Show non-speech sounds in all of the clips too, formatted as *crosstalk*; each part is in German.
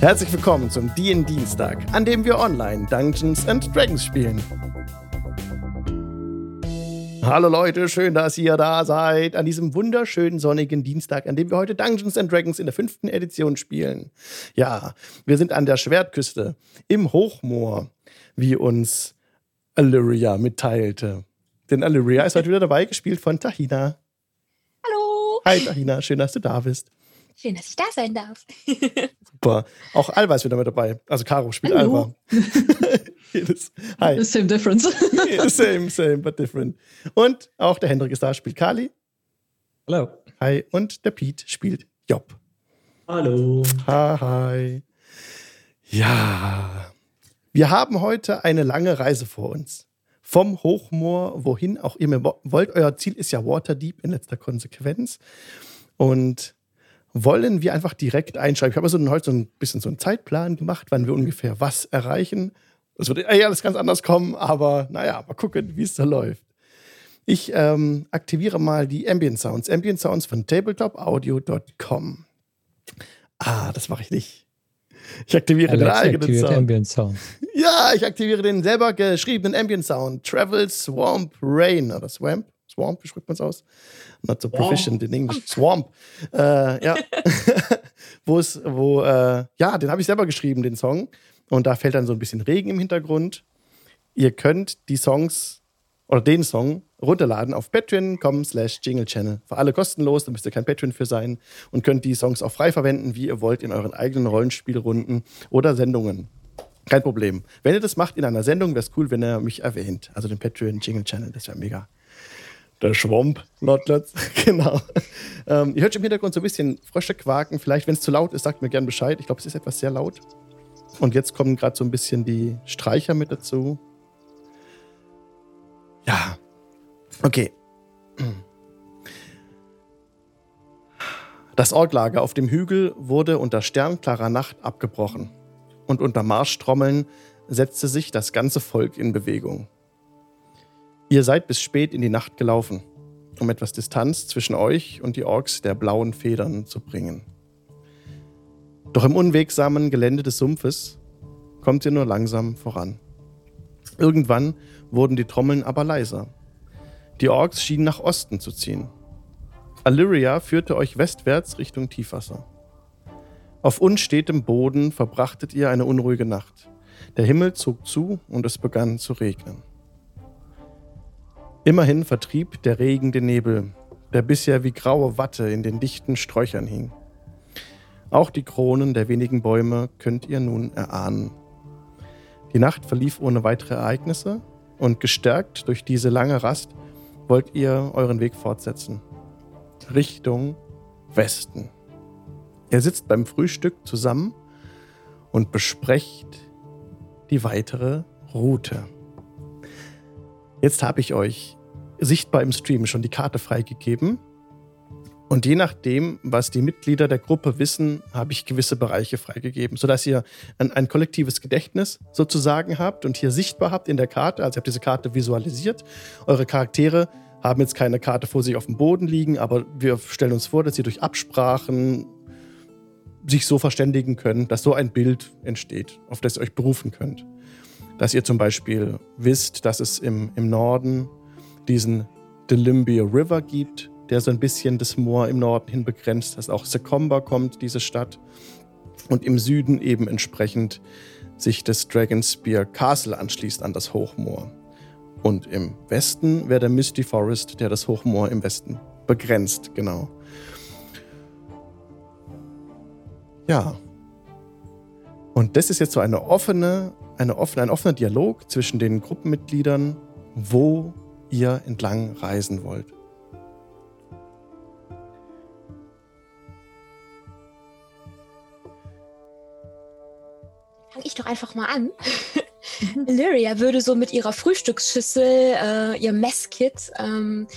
Herzlich willkommen zum DIN Dienstag, an dem wir online Dungeons and Dragons spielen. Hallo Leute, schön, dass ihr da seid an diesem wunderschönen sonnigen Dienstag, an dem wir heute Dungeons and Dragons in der fünften Edition spielen. Ja, wir sind an der Schwertküste im Hochmoor, wie uns Illyria mitteilte. Denn Illyria ist heute wieder dabei, gespielt von Tahina. Hallo. Hi Tahina, schön, dass du da bist. Schön, dass ich da sein darf. *laughs* Super. Auch Alva ist wieder mit dabei. Also Caro spielt Hallo. Alva. *laughs* Jedes- Hi. The same difference. *laughs* same, same, but different. Und auch der Hendrik ist da, spielt Kali. Hallo. Hi. Und der Pete spielt Job. Hallo. Hi, hi. Ja. Wir haben heute eine lange Reise vor uns. Vom Hochmoor, wohin auch immer wo- wollt. Euer Ziel ist ja Waterdeep in letzter Konsequenz. Und wollen wir einfach direkt einschreiben. Ich habe so heute so ein bisschen so einen Zeitplan gemacht, wann wir ungefähr was erreichen. Es wird eh alles ganz anders kommen, aber naja, mal gucken, wie es da läuft. Ich ähm, aktiviere mal die Ambient Sounds. Ambient Sounds von tabletopaudio.com. Ah, das mache ich nicht. Ich aktiviere den Alexa eigenen Sound. Ambient Sound. Ja, ich aktiviere den selber geschriebenen Ambient Sound. Travel Swamp Rain oder Swamp. Swamp, wie spricht man es aus? Not so proficient in English. Swamp. Äh, ja. *laughs* *laughs* wo es, wo, äh, ja, den habe ich selber geschrieben, den Song. Und da fällt dann so ein bisschen Regen im Hintergrund. Ihr könnt die Songs oder den Song runterladen auf patreon.com slash jingle channel. Für alle kostenlos, da müsst ihr kein Patreon für sein und könnt die Songs auch frei verwenden, wie ihr wollt, in euren eigenen Rollenspielrunden oder Sendungen. Kein Problem. Wenn ihr das macht in einer Sendung, wäre es cool, wenn ihr mich erwähnt. Also den Patreon Jingle Channel, das wäre mega. Der Schwamp, Lotlotz, *laughs* genau. Ähm, ihr hört schon im Hintergrund so ein bisschen Frösche quaken. Vielleicht, wenn es zu laut ist, sagt mir gern Bescheid. Ich glaube, es ist etwas sehr laut. Und jetzt kommen gerade so ein bisschen die Streicher mit dazu. Ja. Okay. Das Orglager auf dem Hügel wurde unter sternklarer Nacht abgebrochen. Und unter Marschtrommeln setzte sich das ganze Volk in Bewegung. Ihr seid bis spät in die Nacht gelaufen, um etwas Distanz zwischen euch und die Orks der blauen Federn zu bringen. Doch im unwegsamen Gelände des Sumpfes kommt ihr nur langsam voran. Irgendwann wurden die Trommeln aber leiser. Die Orks schienen nach Osten zu ziehen. Illyria führte euch westwärts Richtung Tiefwasser. Auf unstetem Boden verbrachtet ihr eine unruhige Nacht. Der Himmel zog zu und es begann zu regnen. Immerhin vertrieb der Regen den Nebel, der bisher wie graue Watte in den dichten Sträuchern hing. Auch die Kronen der wenigen Bäume könnt ihr nun erahnen. Die Nacht verlief ohne weitere Ereignisse und gestärkt durch diese lange Rast wollt ihr euren Weg fortsetzen. Richtung Westen. Ihr sitzt beim Frühstück zusammen und besprecht die weitere Route. Jetzt habe ich euch sichtbar im Stream schon die Karte freigegeben. Und je nachdem, was die Mitglieder der Gruppe wissen, habe ich gewisse Bereiche freigegeben, sodass ihr ein, ein kollektives Gedächtnis sozusagen habt und hier sichtbar habt in der Karte. Also ihr habt diese Karte visualisiert. Eure Charaktere haben jetzt keine Karte vor sich auf dem Boden liegen, aber wir stellen uns vor, dass sie durch Absprachen sich so verständigen können, dass so ein Bild entsteht, auf das ihr euch berufen könnt. Dass ihr zum Beispiel wisst, dass es im, im Norden diesen Delumbia River gibt, der so ein bisschen das Moor im Norden hin begrenzt, dass auch Secomba kommt, diese Stadt. Und im Süden eben entsprechend sich das Dragonspear Castle anschließt an das Hochmoor. Und im Westen wäre der Misty Forest, der das Hochmoor im Westen begrenzt, genau. Ja. Und das ist jetzt so eine offene, eine offene, ein offener Dialog zwischen den Gruppenmitgliedern, wo ihr entlang reisen wollt. Fange ich doch einfach mal an. *laughs* Illyria würde so mit ihrer Frühstücksschüssel, äh, ihr Messkit, ähm,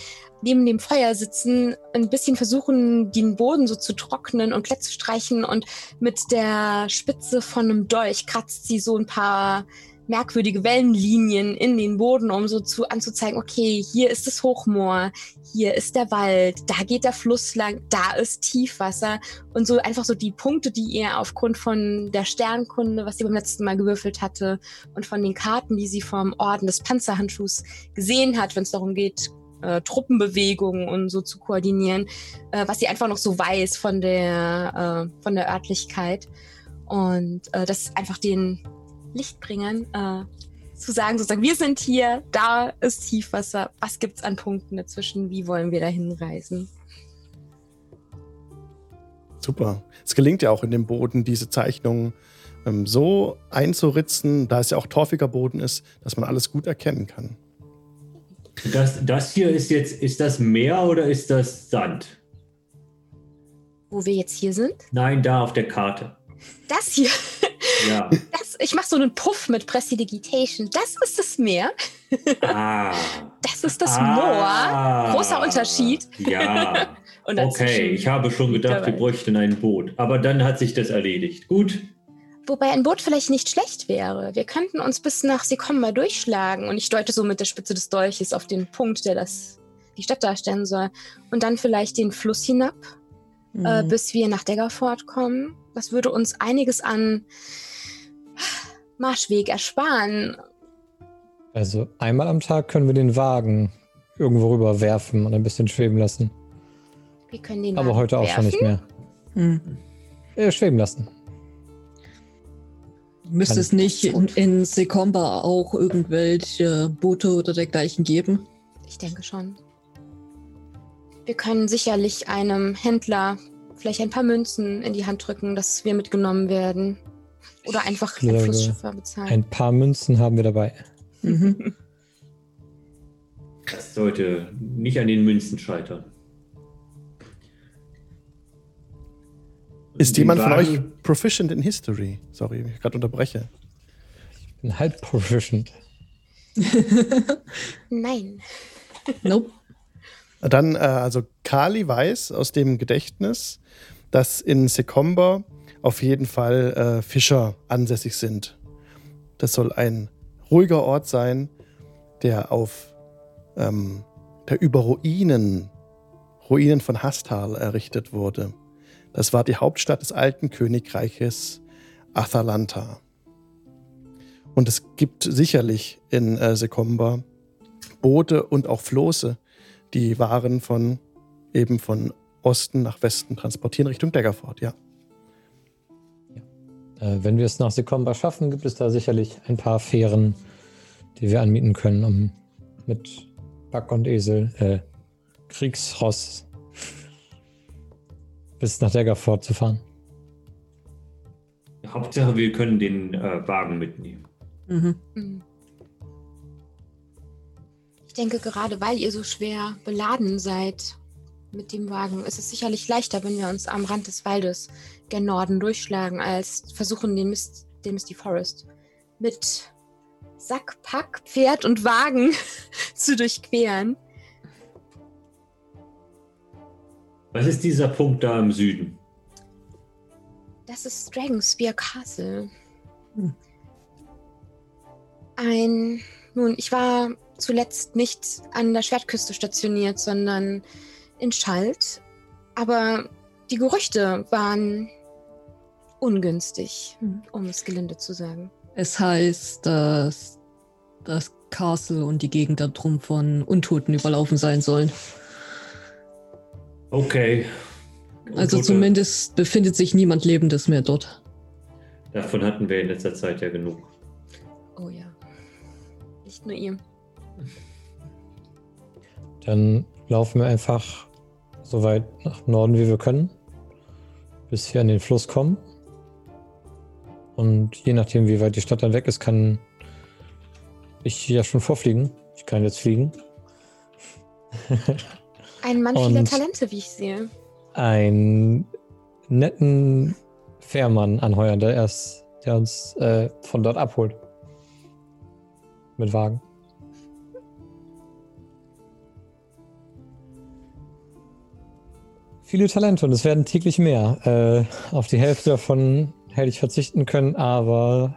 neben dem Feuer sitzen, ein bisschen versuchen, den Boden so zu trocknen und glatt zu streichen. Und mit der Spitze von einem Dolch kratzt sie so ein paar merkwürdige Wellenlinien in den Boden, um so zu anzuzeigen, okay, hier ist das Hochmoor, hier ist der Wald, da geht der Fluss lang, da ist Tiefwasser. Und so einfach so die Punkte, die ihr aufgrund von der Sternkunde, was sie beim letzten Mal gewürfelt hatte und von den Karten, die sie vom Orden des Panzerhandschuhs gesehen hat, wenn es darum geht, äh, Truppenbewegungen und so zu koordinieren, äh, was sie einfach noch so weiß von der, äh, von der Örtlichkeit. Und äh, das einfach den Lichtbringern äh, zu sagen, sozusagen, wir sind hier, da ist Tiefwasser, was gibt es an Punkten dazwischen, wie wollen wir da hinreisen? Super. Es gelingt ja auch in dem Boden, diese Zeichnungen ähm, so einzuritzen, da es ja auch torfiger Boden ist, dass man alles gut erkennen kann. Das, das hier ist jetzt, ist das Meer oder ist das Sand? Wo wir jetzt hier sind? Nein, da auf der Karte. Das hier. Ja. *laughs* Das, ich mache so einen Puff mit Prestidigitation. Das ist das Meer. Ah. Das ist das Ah. Moor. Großer Unterschied. Ja. *laughs* Und Okay, ich habe schon gedacht, wir bräuchten ein Boot. Aber dann hat sich das erledigt. Gut. Wobei ein Boot vielleicht nicht schlecht wäre. Wir könnten uns bis nach Sekomba durchschlagen. Und ich deute so mit der Spitze des Dolches auf den Punkt, der das, die Stadt darstellen soll. Und dann vielleicht den Fluss hinab, äh, Mhm. bis wir nach Daggerford kommen. Das würde uns einiges an Marschweg ersparen. Also einmal am Tag können wir den Wagen irgendwo rüber werfen und ein bisschen schweben lassen. Wir können den Aber Wagen heute auch werfen. schon nicht mehr. Hm. Äh, schweben lassen. Müsste es nicht in, in Sekomba auch irgendwelche Boote oder dergleichen geben? Ich denke schon. Wir können sicherlich einem Händler vielleicht ein paar Münzen in die Hand drücken, dass wir mitgenommen werden. Oder einfach ein glaube, Flussschiffer bezahlen. Ein paar Münzen haben wir dabei. Mhm. Das sollte nicht an den Münzen scheitern. Ist jemand von euch proficient in History? Sorry, ich gerade unterbreche. Bin halb proficient. *laughs* Nein. nope. Dann, äh, also Kali weiß aus dem Gedächtnis, dass in Sekomba auf jeden Fall äh, Fischer ansässig sind. Das soll ein ruhiger Ort sein, der auf ähm, der über Ruinen, Ruinen von Hastal errichtet wurde. Das war die Hauptstadt des alten Königreiches Athalanta. Und es gibt sicherlich in äh, Sekomba Boote und auch Floße, die Waren von eben von Osten nach Westen transportieren Richtung Daggerford, ja. Äh, wenn wir es nach Sekomba schaffen, gibt es da sicherlich ein paar Fähren, die wir anmieten können, um mit Back und Esel, äh, Kriegsross bis nach Daggerford zu fahren. Hauptsache, wir können den äh, Wagen mitnehmen. Mhm. Hm. Ich denke, gerade weil ihr so schwer beladen seid mit dem Wagen, ist es sicherlich leichter, wenn wir uns am Rand des Waldes gen Norden durchschlagen, als versuchen, den, Mist, den Misty Forest mit Sack, Pack, Pferd und Wagen *laughs* zu durchqueren. Was ist dieser Punkt da im Süden? Das ist Dragonspear Castle. Hm. Ein, nun, ich war zuletzt nicht an der Schwertküste stationiert, sondern in Schalt. Aber die Gerüchte waren ungünstig, Hm. um es gelinde zu sagen. Es heißt, dass das Castle und die Gegend darum von Untoten überlaufen sein sollen. Okay. Also Gute- zumindest befindet sich niemand Lebendes mehr dort. Davon hatten wir in letzter Zeit ja genug. Oh ja. Nicht nur ihr. Dann laufen wir einfach so weit nach Norden, wie wir können, bis wir an den Fluss kommen. Und je nachdem, wie weit die Stadt dann weg ist, kann ich ja schon vorfliegen. Ich kann jetzt fliegen. *laughs* Ein Mann vieler Talente, wie ich sehe. Einen netten Fährmann anheuern, der, erst, der uns äh, von dort abholt. Mit Wagen. Viele Talente und es werden täglich mehr. Äh, auf die Hälfte davon hätte ich verzichten können, aber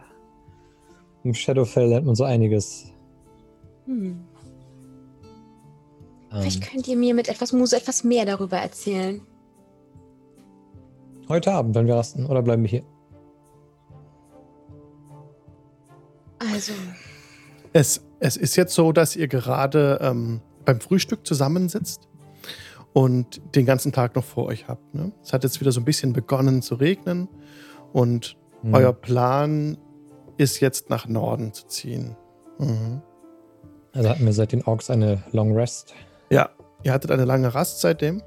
Im Shadowfell lernt man so einiges. Hm. Ähm, Vielleicht könnt ihr mir mit etwas Muse etwas mehr darüber erzählen. heute Abend, wenn wir rasten, oder bleiben wir hier? Also, Es, es ist jetzt so, dass ihr gerade ähm, beim Frühstück zusammensitzt und den ganzen Tag noch vor euch habt. Ne? Es hat jetzt wieder so ein bisschen begonnen zu regnen und Hm. euer Plan ist jetzt nach Norden zu ziehen. Mhm. Also hatten wir seit den Orks eine Long Rest. Ja, ihr hattet eine lange Rast seitdem.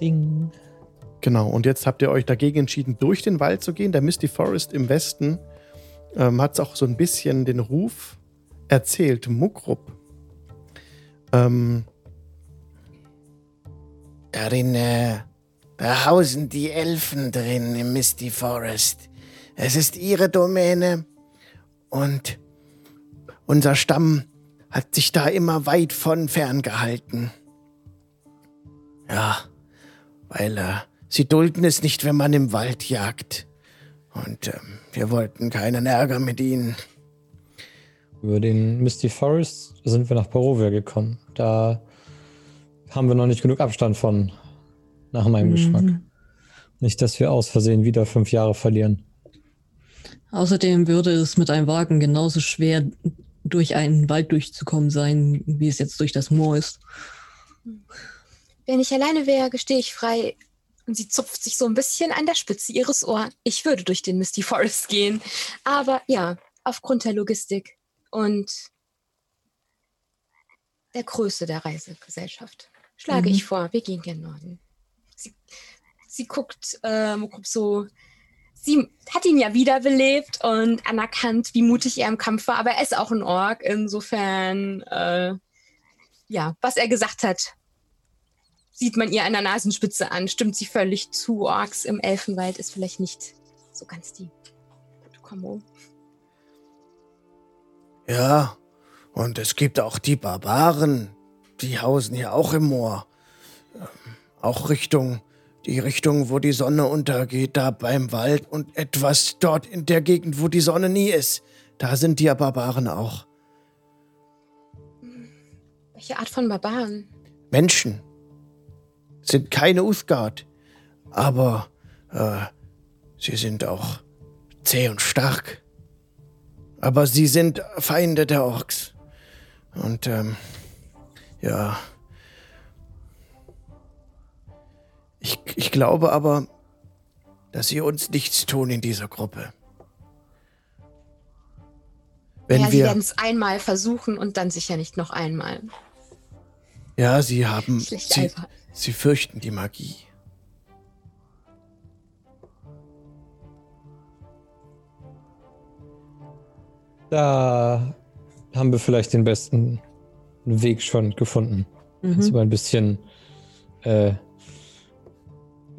Ding. Genau, und jetzt habt ihr euch dagegen entschieden, durch den Wald zu gehen. Der Misty Forest im Westen ähm, hat auch so ein bisschen den Ruf erzählt, Mukrup. Ähm, Darin, äh, da hausen die Elfen drin im Misty Forest. Es ist ihre Domäne und unser Stamm hat sich da immer weit von ferngehalten. Ja, weil äh, sie dulden es nicht, wenn man im Wald jagt. Und ähm, wir wollten keinen Ärger mit ihnen. Über den Misty Forest sind wir nach Barovia gekommen. Da haben wir noch nicht genug Abstand von, nach meinem Mhm. Geschmack. Nicht, dass wir aus Versehen wieder fünf Jahre verlieren. Außerdem würde es mit einem Wagen genauso schwer durch einen Wald durchzukommen sein, wie es jetzt durch das Moor ist. wenn ich alleine wäre, gestehe ich frei. Und sie zupft sich so ein bisschen an der Spitze ihres Ohr. Ich würde durch den Misty Forest gehen. Aber ja, aufgrund der Logistik und der Größe der Reisegesellschaft schlage Mhm. ich vor, wir gehen gen Norden. Sie, sie guckt äh, so. Sie hat ihn ja wiederbelebt und anerkannt, wie mutig er im Kampf war, aber er ist auch ein Ork. Insofern, äh, ja, was er gesagt hat, sieht man ihr an der Nasenspitze an. Stimmt sie völlig zu. Orks im Elfenwald ist vielleicht nicht so ganz die gute Kombo. Ja, und es gibt auch die Barbaren. Die hausen hier auch im Moor. Ähm, auch Richtung, die Richtung, wo die Sonne untergeht, da beim Wald und etwas dort in der Gegend, wo die Sonne nie ist. Da sind die Barbaren auch. Welche Art von Barbaren? Menschen. Sind keine Uthgard. Aber äh, sie sind auch zäh und stark. Aber sie sind Feinde der Orks. Und ähm, ja. Ich, ich glaube aber, dass sie uns nichts tun in dieser Gruppe. Wenn ja, sie wir. werden es einmal versuchen und dann sicher nicht noch einmal. Ja, sie haben. Schlecht Sie, sie fürchten die Magie. Da haben wir vielleicht den besten Weg schon gefunden. Wenn es Mhm. über ein bisschen äh,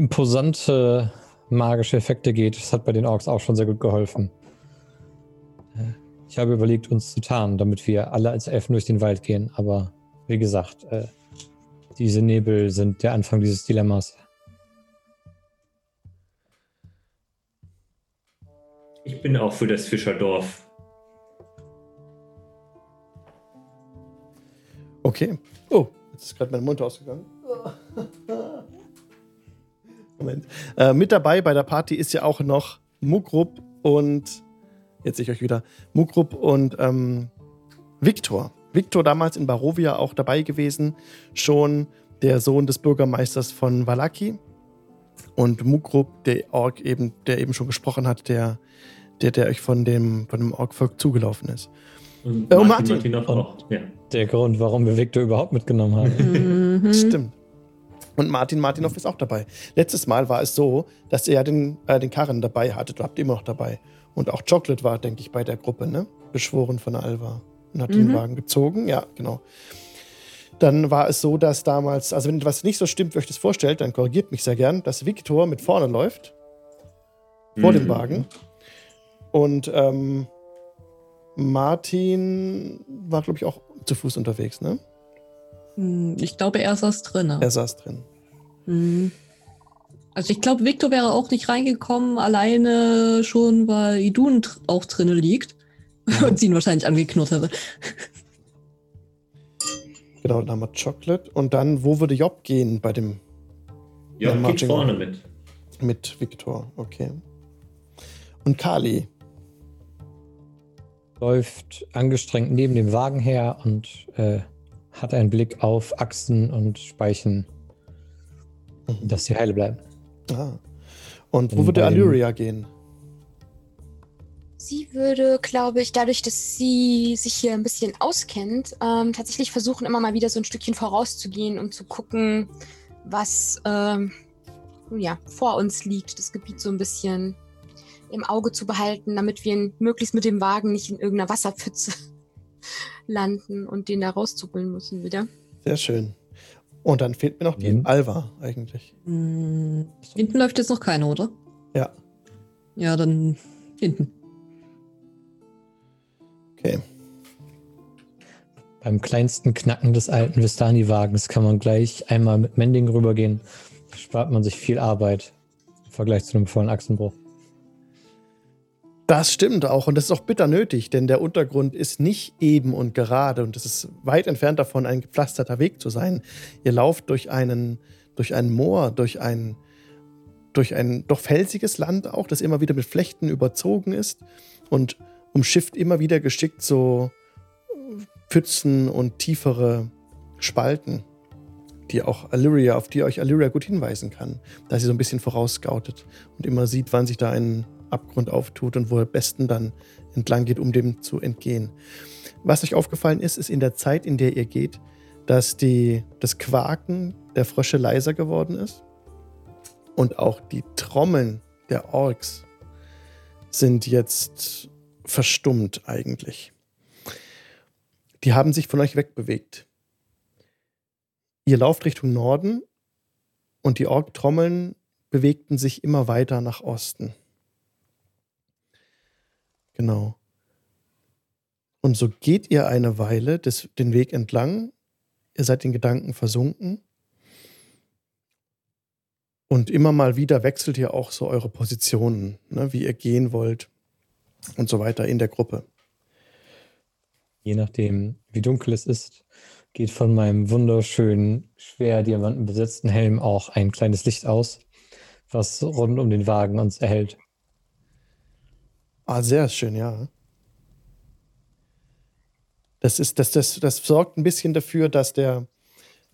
imposante magische Effekte geht. Das hat bei den Orks auch schon sehr gut geholfen. Ich habe überlegt, uns zu tarnen, damit wir alle als Elfen durch den Wald gehen. Aber wie gesagt, äh, diese Nebel sind der Anfang dieses Dilemmas. Ich bin auch für das Fischerdorf. Okay. Oh, jetzt ist gerade mein Mund ausgegangen. *laughs* Moment. Äh, mit dabei bei der Party ist ja auch noch Mukrup und jetzt sehe ich euch wieder. Mukrup und ähm, Viktor. Viktor damals in Barovia auch dabei gewesen, schon der Sohn des Bürgermeisters von Valaki. Und Mukrup, der Ork eben, der eben schon gesprochen hat, der, der, der euch von dem, von dem Orkvolk zugelaufen ist. Und Martin, Martin. Martin auch. Ja. Der Grund, warum wir Victor überhaupt mitgenommen haben. *laughs* Stimmt. Und Martin Martinov ist auch dabei. Letztes Mal war es so, dass er den, äh, den Karren dabei hatte. Du habt ihn immer noch dabei. Und auch Chocolate war, denke ich, bei der Gruppe, ne? Beschworen von Alva. Und hat den Mhm. Wagen gezogen. Ja, genau. Dann war es so, dass damals, also wenn etwas nicht so stimmt, wie euch das vorstellt, dann korrigiert mich sehr gern, dass Viktor mit vorne läuft, vor dem Mhm. Wagen. Und ähm, Martin war, glaube ich, auch zu Fuß unterwegs, ne? Hm, Ich glaube, er saß drin. Er saß drin. Mhm. Also ich glaube, Victor wäre auch nicht reingekommen, alleine schon, weil Idun auch drinnen liegt. *laughs* Und sie ihn wahrscheinlich angeknurrt hätte. Genau, dann haben wir Chocolate. Und dann, wo würde Job gehen bei dem Ja, Ja, geht Marching vorne mit. mit Victor? Okay. Und Kali. Läuft angestrengt neben dem Wagen her und äh, hat einen Blick auf Achsen und Speichen, dass sie heile bleiben. Ah. Und wo würde Allyria gehen? Sie würde, glaube ich, dadurch, dass sie sich hier ein bisschen auskennt, ähm, tatsächlich versuchen, immer mal wieder so ein Stückchen vorauszugehen und zu gucken, was ähm, ja, vor uns liegt, das Gebiet so ein bisschen im Auge zu behalten, damit wir möglichst mit dem Wagen nicht in irgendeiner Wasserpfütze landen und den da rauszuppeln müssen wieder. Sehr schön. Und dann fehlt mir noch die Mhm. Alva eigentlich. Hm, hinten läuft jetzt noch keiner, oder? Ja. Ja, dann hinten. Okay. Beim kleinsten Knacken des alten Vistani-Wagens kann man gleich einmal mit Mending rübergehen. Da spart man sich viel Arbeit im Vergleich zu einem vollen Achsenbruch. Das stimmt auch und das ist auch bitter nötig, denn der Untergrund ist nicht eben und gerade und es ist weit entfernt davon, ein gepflasterter Weg zu sein. Ihr lauft durch einen, durch ein Moor, durch ein, durch ein doch felsiges Land auch, das immer wieder mit Flechten überzogen ist und umschifft immer wieder geschickt so Pfützen und tiefere Spalten, die auch Illyria, auf die euch Illyria gut hinweisen kann, da sie so ein bisschen vorausscoutet und immer sieht, wann sich da ein Abgrund auftut und wo er besten dann entlang geht, um dem zu entgehen. Was euch aufgefallen ist, ist in der Zeit, in der ihr geht, dass die, das Quaken der Frösche leiser geworden ist und auch die Trommeln der Orks sind jetzt verstummt eigentlich. Die haben sich von euch wegbewegt. Ihr lauft Richtung Norden und die Ork-Trommeln bewegten sich immer weiter nach Osten. Genau. Und so geht ihr eine Weile des, den Weg entlang. Ihr seid in Gedanken versunken. Und immer mal wieder wechselt ihr auch so eure Positionen, ne, wie ihr gehen wollt und so weiter in der Gruppe. Je nachdem, wie dunkel es ist, geht von meinem wunderschönen, schwer diamantenbesetzten Helm auch ein kleines Licht aus, was rund um den Wagen uns erhält. Ah, sehr schön, ja. Das, ist, das, das, das sorgt ein bisschen dafür, dass der,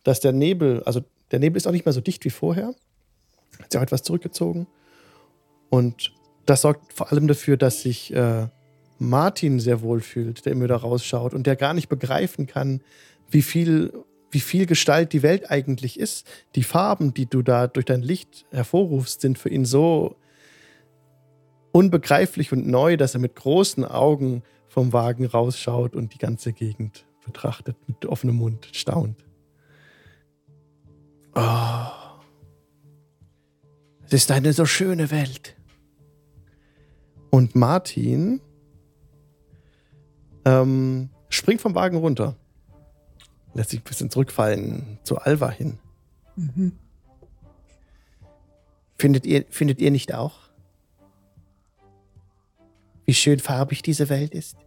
dass der Nebel, also der Nebel ist auch nicht mehr so dicht wie vorher. Hat sich auch etwas zurückgezogen. Und das sorgt vor allem dafür, dass sich äh, Martin sehr wohl fühlt, der immer wieder rausschaut und der gar nicht begreifen kann, wie viel, wie viel Gestalt die Welt eigentlich ist. Die Farben, die du da durch dein Licht hervorrufst, sind für ihn so unbegreiflich und neu, dass er mit großen Augen vom Wagen rausschaut und die ganze Gegend betrachtet, mit offenem Mund staunt. Oh. Es ist eine so schöne Welt. Und Martin ähm, springt vom Wagen runter. Lässt sich ein bisschen zurückfallen zu Alva hin. Mhm. Findet ihr, findet ihr nicht auch? Wie schön farbig diese Welt ist.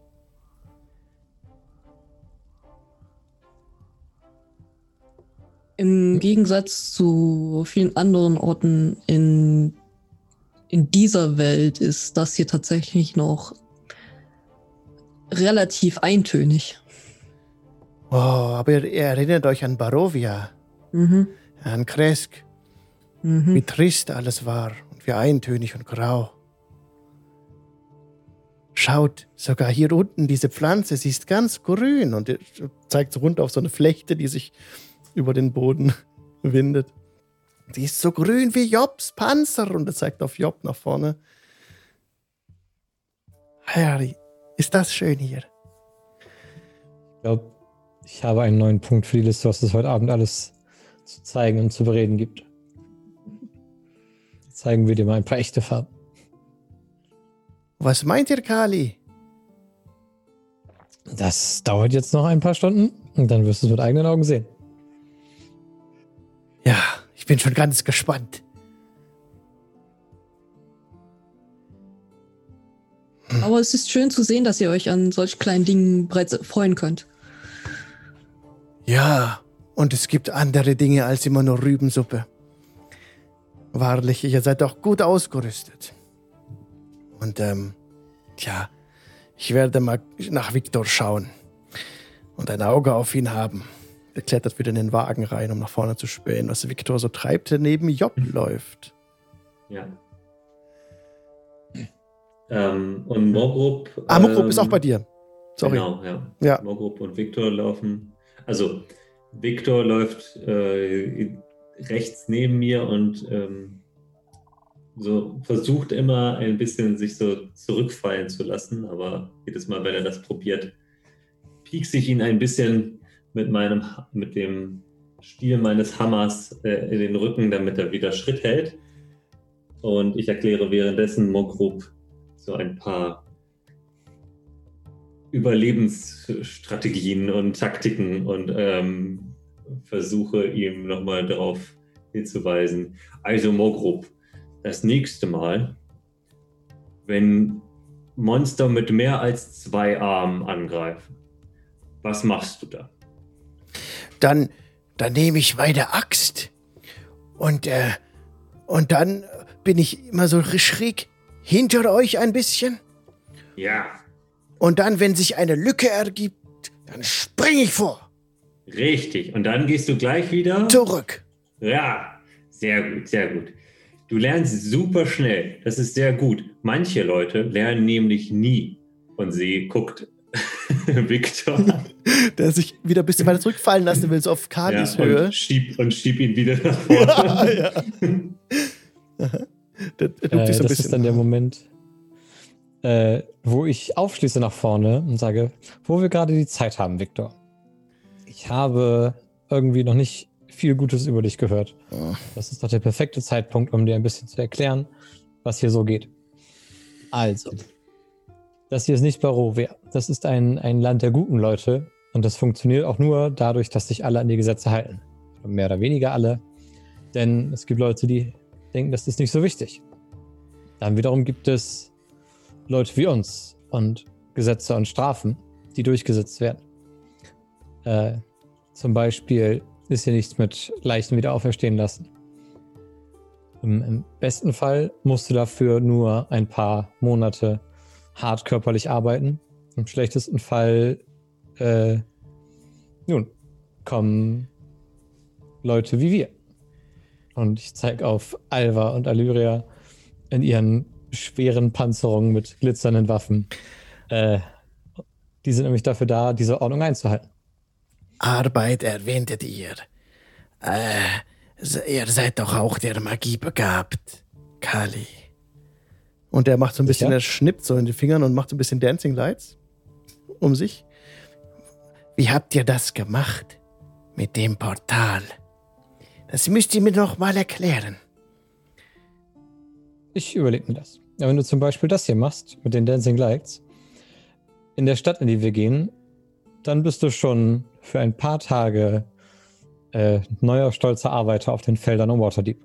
Im Gegensatz zu vielen anderen Orten in, in dieser Welt ist das hier tatsächlich noch relativ eintönig. Oh, aber ihr, erinnert euch an Barovia, Mhm. an Kresk, Mhm. wie trist alles war und wie eintönig und grau. Schaut, sogar hier unten diese Pflanze, sie ist ganz grün und zeigt so runter auf so eine Flechte, die sich über den Boden *laughs* windet. Die ist so grün wie Jobs Panzer und er zeigt auf Job nach vorne. Harry, ist das schön hier? Ich glaube, ich habe einen neuen Punkt für die Liste, was es heute Abend alles zu zeigen und zu bereden gibt. Zeigen wir dir mal ein paar echte Farben. Was meint ihr, Kali? Das dauert jetzt noch ein paar Stunden und dann wirst du es mit eigenen Augen sehen. Ja, ich bin schon ganz gespannt. Hm. Aber es ist schön zu sehen, dass ihr euch an solch kleinen Dingen bereits freuen könnt. Ja, und es gibt andere Dinge als immer nur Rübensuppe. Wahrlich, ihr seid auch gut ausgerüstet. Und, ähm, tja, ich werde mal nach Viktor schauen und ein Auge auf ihn haben. Er klettert wieder in den Wagen rein, um nach vorne zu spähen, was Viktor so treibt, der neben Job läuft. Ja. Ähm, und Mogrup. Ah, Mogrup ähm, ist auch bei dir. Sorry. Genau, ja. Ja. Mogrup und Viktor laufen. Also, Viktor läuft äh, rechts neben mir und ähm, so versucht immer ein bisschen sich so zurückfallen zu lassen, aber jedes Mal, wenn er das probiert, piekse ich ihn ein bisschen mit meinem, mit dem Stiel meines Hammers äh, in den Rücken, damit er wieder Schritt hält. Und ich erkläre währenddessen Mogrub so ein paar Überlebensstrategien und Taktiken und ähm, versuche ihm nochmal darauf hinzuweisen. Also Mogrub, das nächste Mal, wenn Monster mit mehr als zwei Armen angreifen, was machst du da? Dann, dann nehme ich meine Axt und, äh, und dann bin ich immer so schräg hinter euch ein bisschen. Ja, Und dann, wenn sich eine Lücke ergibt, dann springe ich vor, richtig. Und dann gehst du gleich wieder. zurück. Ja, sehr gut, sehr gut. Du lernst super schnell. Das ist sehr gut. Manche Leute lernen nämlich nie. Und sie guckt *laughs* Victor *laughs* Der sich wieder ein bisschen weiter zurückfallen lassen will, so auf Kalis ja, Höhe. und, schieb, und schieb ihn wieder nach *laughs* vorne. ja. Der, der Äh, so das ist dann der Moment, äh, wo ich aufschließe nach vorne und sage, wo wir gerade die Zeit haben, Viktor. Ich habe irgendwie noch nicht viel Gutes über dich gehört. Das ist doch der perfekte Zeitpunkt, um dir ein bisschen zu erklären, was hier so geht. Also, das hier ist nicht Barovia. Das ist ein, ein Land der guten Leute und das funktioniert auch nur dadurch, dass sich alle an die Gesetze halten. Mehr oder weniger alle. Denn es gibt Leute, die denken, das ist nicht so wichtig. Dann wiederum gibt es Leute wie uns und Gesetze und Strafen, die durchgesetzt werden. Äh, zum Beispiel ist hier nichts mit Leichen wieder auferstehen lassen. Im, besten Fall musst du dafür nur ein paar Monate hart körperlich arbeiten. Im schlechtesten Fall, äh, nun, kommen Leute wie wir. Und ich zeige auf Alva und Alyria in ihren schweren Panzerungen mit glitzernden Waffen. Äh, die sind nämlich dafür da, diese Ordnung einzuhalten. Arbeit erwähntet ihr. Äh, ihr seid doch auch der Magie begabt, Kali. Und der macht so ein bisschen, Sicher? er schnippt so in die Fingern und macht so ein bisschen Dancing Lights um sich. Wie habt ihr das gemacht? Mit dem Portal? Das müsst ihr mir noch mal erklären. Ich überlege mir das. Ja, wenn du zum Beispiel das hier machst mit den Dancing Lights, in der Stadt, in die wir gehen, dann bist du schon für ein paar Tage äh, neuer, stolzer Arbeiter auf den Feldern um Waterdeep.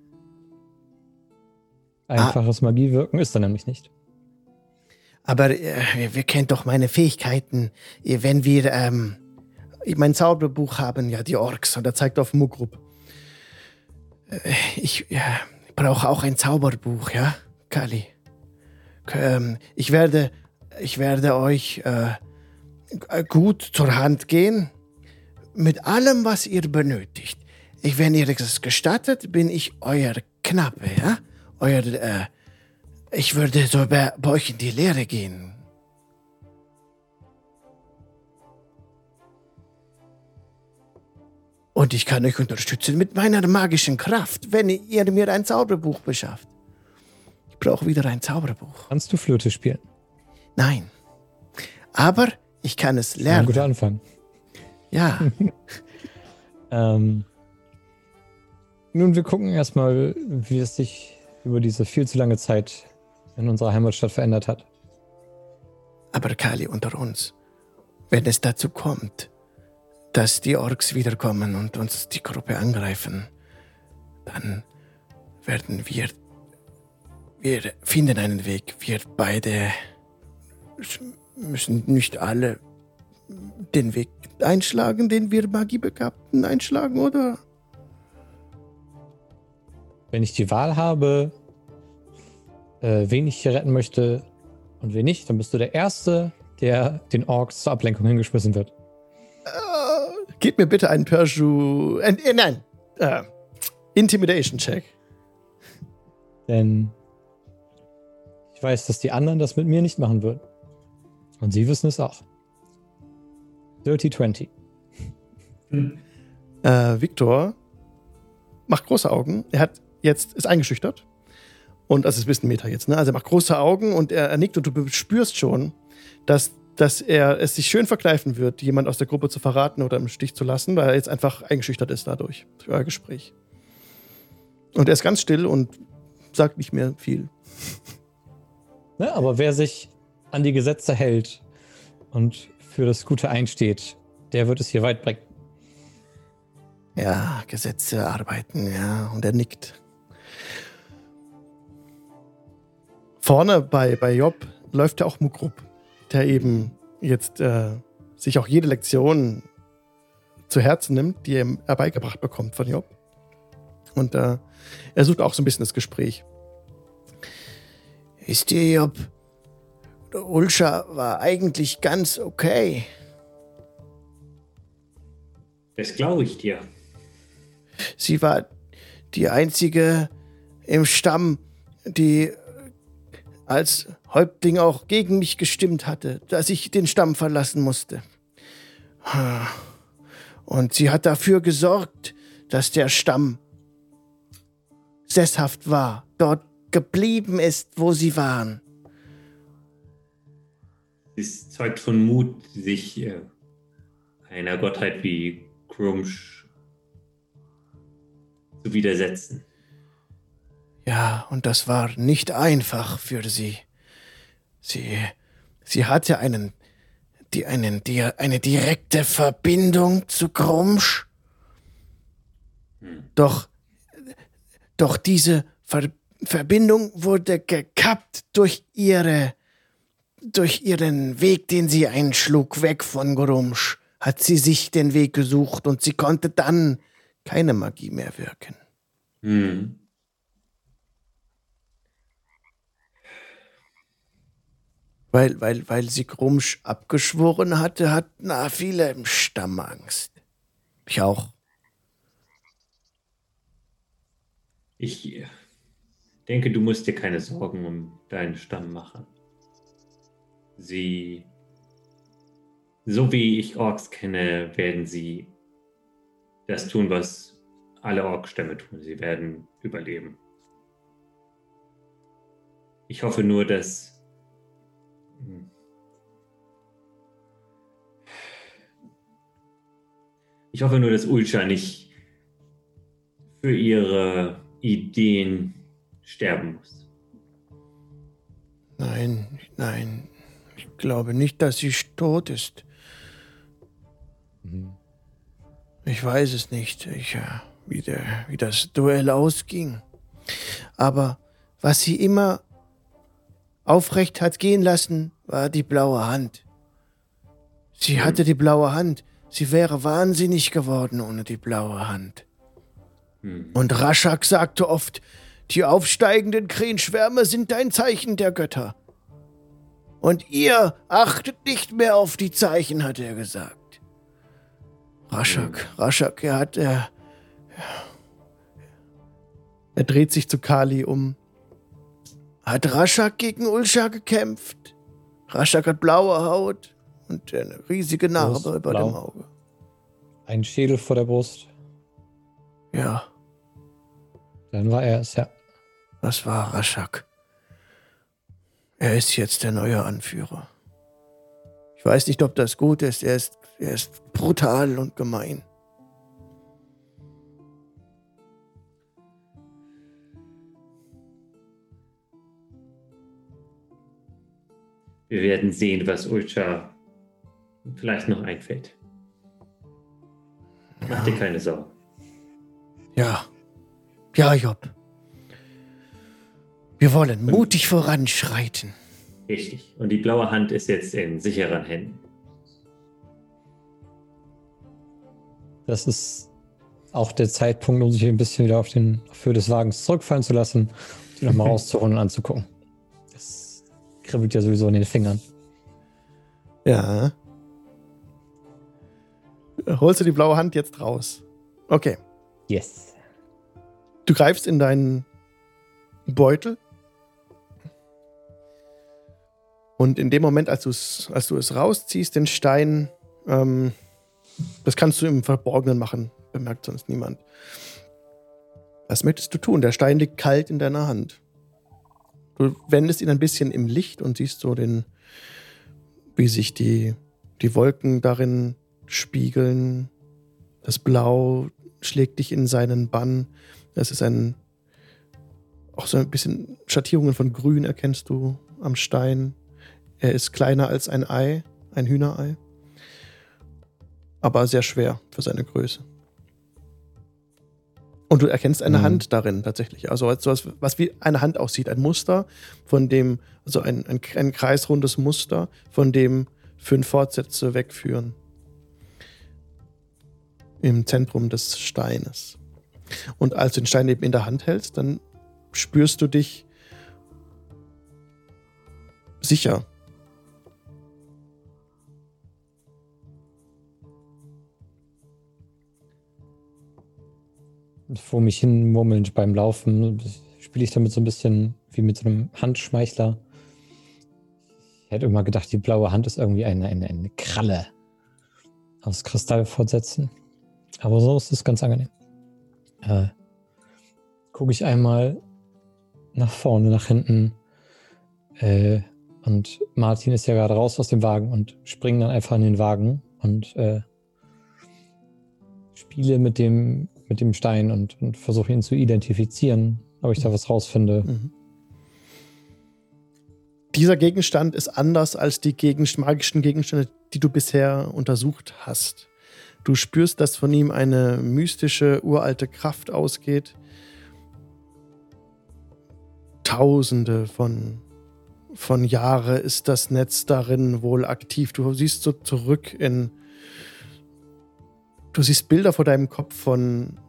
Einfaches Magiewirken ist da nämlich nicht. Aber äh, wir, wir kennen doch meine Fähigkeiten. Wenn wir ähm, mein Zauberbuch haben, ja, die Orks, und er zeigt auf Mugrup. Äh, ich ja, brauche auch ein Zauberbuch, ja, Kali. Ähm, ich werde, ich werde euch äh, gut zur Hand gehen mit allem, was ihr benötigt. Ich, wenn ihr es gestattet, bin ich euer Knappe, ja, euer äh, ich würde so bei, bei euch in die Lehre gehen. Und ich kann euch unterstützen mit meiner magischen Kraft, wenn ihr mir ein Zauberbuch beschafft. Ich brauche wieder ein Zauberbuch. Kannst du Flöte spielen? Nein. Aber ich kann es Ein lernen. guter Anfang. Ja. *laughs* Ähm, nun, wir gucken erstmal, wie es sich über diese viel zu lange Zeit in unserer Heimatstadt verändert hat. Aber Kali unter uns, wenn es dazu kommt, dass die Orks wiederkommen und uns die Gruppe angreifen, dann werden wir, wir finden einen Weg, wir beide müssen nicht alle den Weg einschlagen, den wir Magiebegabten einschlagen, oder? Wenn ich die Wahl habe, äh, wen ich hier retten möchte und wen nicht, dann bist du der Erste, der den Orks zur Ablenkung hingeschmissen wird. Äh, gib mir bitte einen Perju. Äh, äh, nein. Äh, Intimidation-Check. Denn ich weiß, dass die anderen das mit mir nicht machen würden. Und sie wissen es auch. Dirty 20. Hm. Äh, Victor macht große Augen. Er hat jetzt, ist eingeschüchtert. Und das ist ein bisschen Meta jetzt, ne? Also er macht große Augen und er, er nickt und du spürst schon, dass, dass er es sich schön verkneifen wird, jemand aus der Gruppe zu verraten oder im Stich zu lassen, weil er jetzt einfach eingeschüchtert ist dadurch, durch euer Gespräch. Und er ist ganz still und sagt nicht mehr viel. Ja, aber wer sich an die Gesetze hält und für das Gute einsteht, der wird es hier weit bringen. Ja, Gesetze arbeiten, ja. Und er nickt. Vorne bei, bei Job läuft ja auch Mukrup, der eben jetzt äh, sich auch jede Lektion zu Herzen nimmt, die er herbeigebracht bekommt von Job. Und äh, er sucht auch so ein bisschen das Gespräch. Ist dir, Job, Ulscha war eigentlich ganz okay. Das glaube ich dir. Sie war die einzige im Stamm, die als Häuptling auch gegen mich gestimmt hatte, dass ich den Stamm verlassen musste. Und sie hat dafür gesorgt, dass der Stamm sesshaft war, dort geblieben ist, wo sie waren. Es zeugt von Mut, sich äh, einer Gottheit wie Grumsch zu widersetzen. Ja, und das war nicht einfach für sie. Sie, sie hatte einen, die, einen, die, eine direkte Verbindung zu Grumsch. Hm. Doch, doch diese Ver Verbindung wurde gekappt durch ihre, durch ihren Weg, den sie einschlug, weg von Grumsch. Hat sie sich den Weg gesucht und sie konnte dann keine Magie mehr wirken. Hm. Weil, weil, weil sie Grumsch abgeschworen hatte, hatten viele im Stamm Angst. Ich auch. Ich denke, du musst dir keine Sorgen um deinen Stamm machen. Sie, so wie ich Orks kenne, werden sie das tun, was alle Orkstämme tun. Sie werden überleben. Ich hoffe nur, dass Ich hoffe nur, dass Ulcha nicht für ihre Ideen sterben muss. Nein, nein. Ich glaube nicht, dass sie tot ist. Mhm. Ich weiß es nicht, ich, äh, wie, der, wie das Duell ausging. Aber was sie immer aufrecht hat gehen lassen, war die blaue Hand. Sie hatte die blaue Hand. Sie wäre wahnsinnig geworden ohne die blaue Hand. Hm. Und Raschak sagte oft, die aufsteigenden Krähenschwärme sind ein Zeichen der Götter. Und ihr achtet nicht mehr auf die Zeichen, hat er gesagt. Raschak. Raschak, er hat, er, er dreht sich zu Kali um. Hat Raschak gegen Ulscha gekämpft? Raschak hat blaue Haut und eine riesige Narbe Brust, über blau. dem Auge. Ein Schädel vor der Brust. Ja. Dann war er es, ja. Das war Raschak. Er ist jetzt der neue Anführer. Ich weiß nicht, ob das gut ist. Er ist, er ist brutal und gemein. Wir werden sehen, was Ulcha vielleicht noch einfällt. Mach dir keine Sorgen. Ja. Ja, Job. Wir wollen mutig voranschreiten. Richtig. Und die blaue Hand ist jetzt in sicheren Händen. Das ist auch der Zeitpunkt, um sich ein bisschen wieder auf den Höhe des Wagens zurückfallen zu lassen, die nochmal *laughs* rauszuholen und anzugucken. Das kribbelt ja sowieso in den Fingern. Ja. Holst du die blaue Hand jetzt raus? Okay. Yes. Du greifst in deinen Beutel. Und in dem Moment, als, als du es rausziehst, den Stein, ähm, das kannst du im Verborgenen machen, bemerkt sonst niemand. Was möchtest du tun? Der Stein liegt kalt in deiner Hand. Du wendest ihn ein bisschen im Licht und siehst so den, wie sich die, die Wolken darin spiegeln. Das Blau schlägt dich in seinen Bann. Es ist ein, auch so ein bisschen Schattierungen von Grün erkennst du am Stein. Er ist kleiner als ein Ei, ein Hühnerei. Aber sehr schwer für seine Größe. Und du erkennst eine Mhm. Hand darin tatsächlich. Also so was, was wie eine Hand aussieht. Ein Muster, von dem, also ein, ein, ein kreisrundes Muster, von dem fünf Fortsätze wegführen. Im Zentrum des Steines. Und als du den Stein eben in der Hand hältst, dann spürst du dich sicher. Vor mich hin murmelnd beim Laufen spiele ich damit so ein bisschen wie mit so einem Handschmeichler. Ich hätte immer gedacht, die blaue Hand ist irgendwie eine, eine, eine Kralle aus Kristallfortsätzen. Aber so ist es ganz angenehm. Äh, Gucke ich einmal nach vorne, nach hinten. Äh, und Martin ist ja gerade raus aus dem Wagen und springt dann einfach in den Wagen und äh, spiele mit dem, mit dem Stein und, und versuche ihn zu identifizieren, ob ich da was rausfinde. Mhm. Dieser Gegenstand ist anders als die Gegenst magischen Gegenstände, die du bisher untersucht hast. Du spürst, dass von ihm eine mystische, uralte Kraft ausgeht. Tausende von, von Jahre ist das Netz darin wohl aktiv. Du siehst so zurück in. Du siehst Bilder vor deinem Kopf von.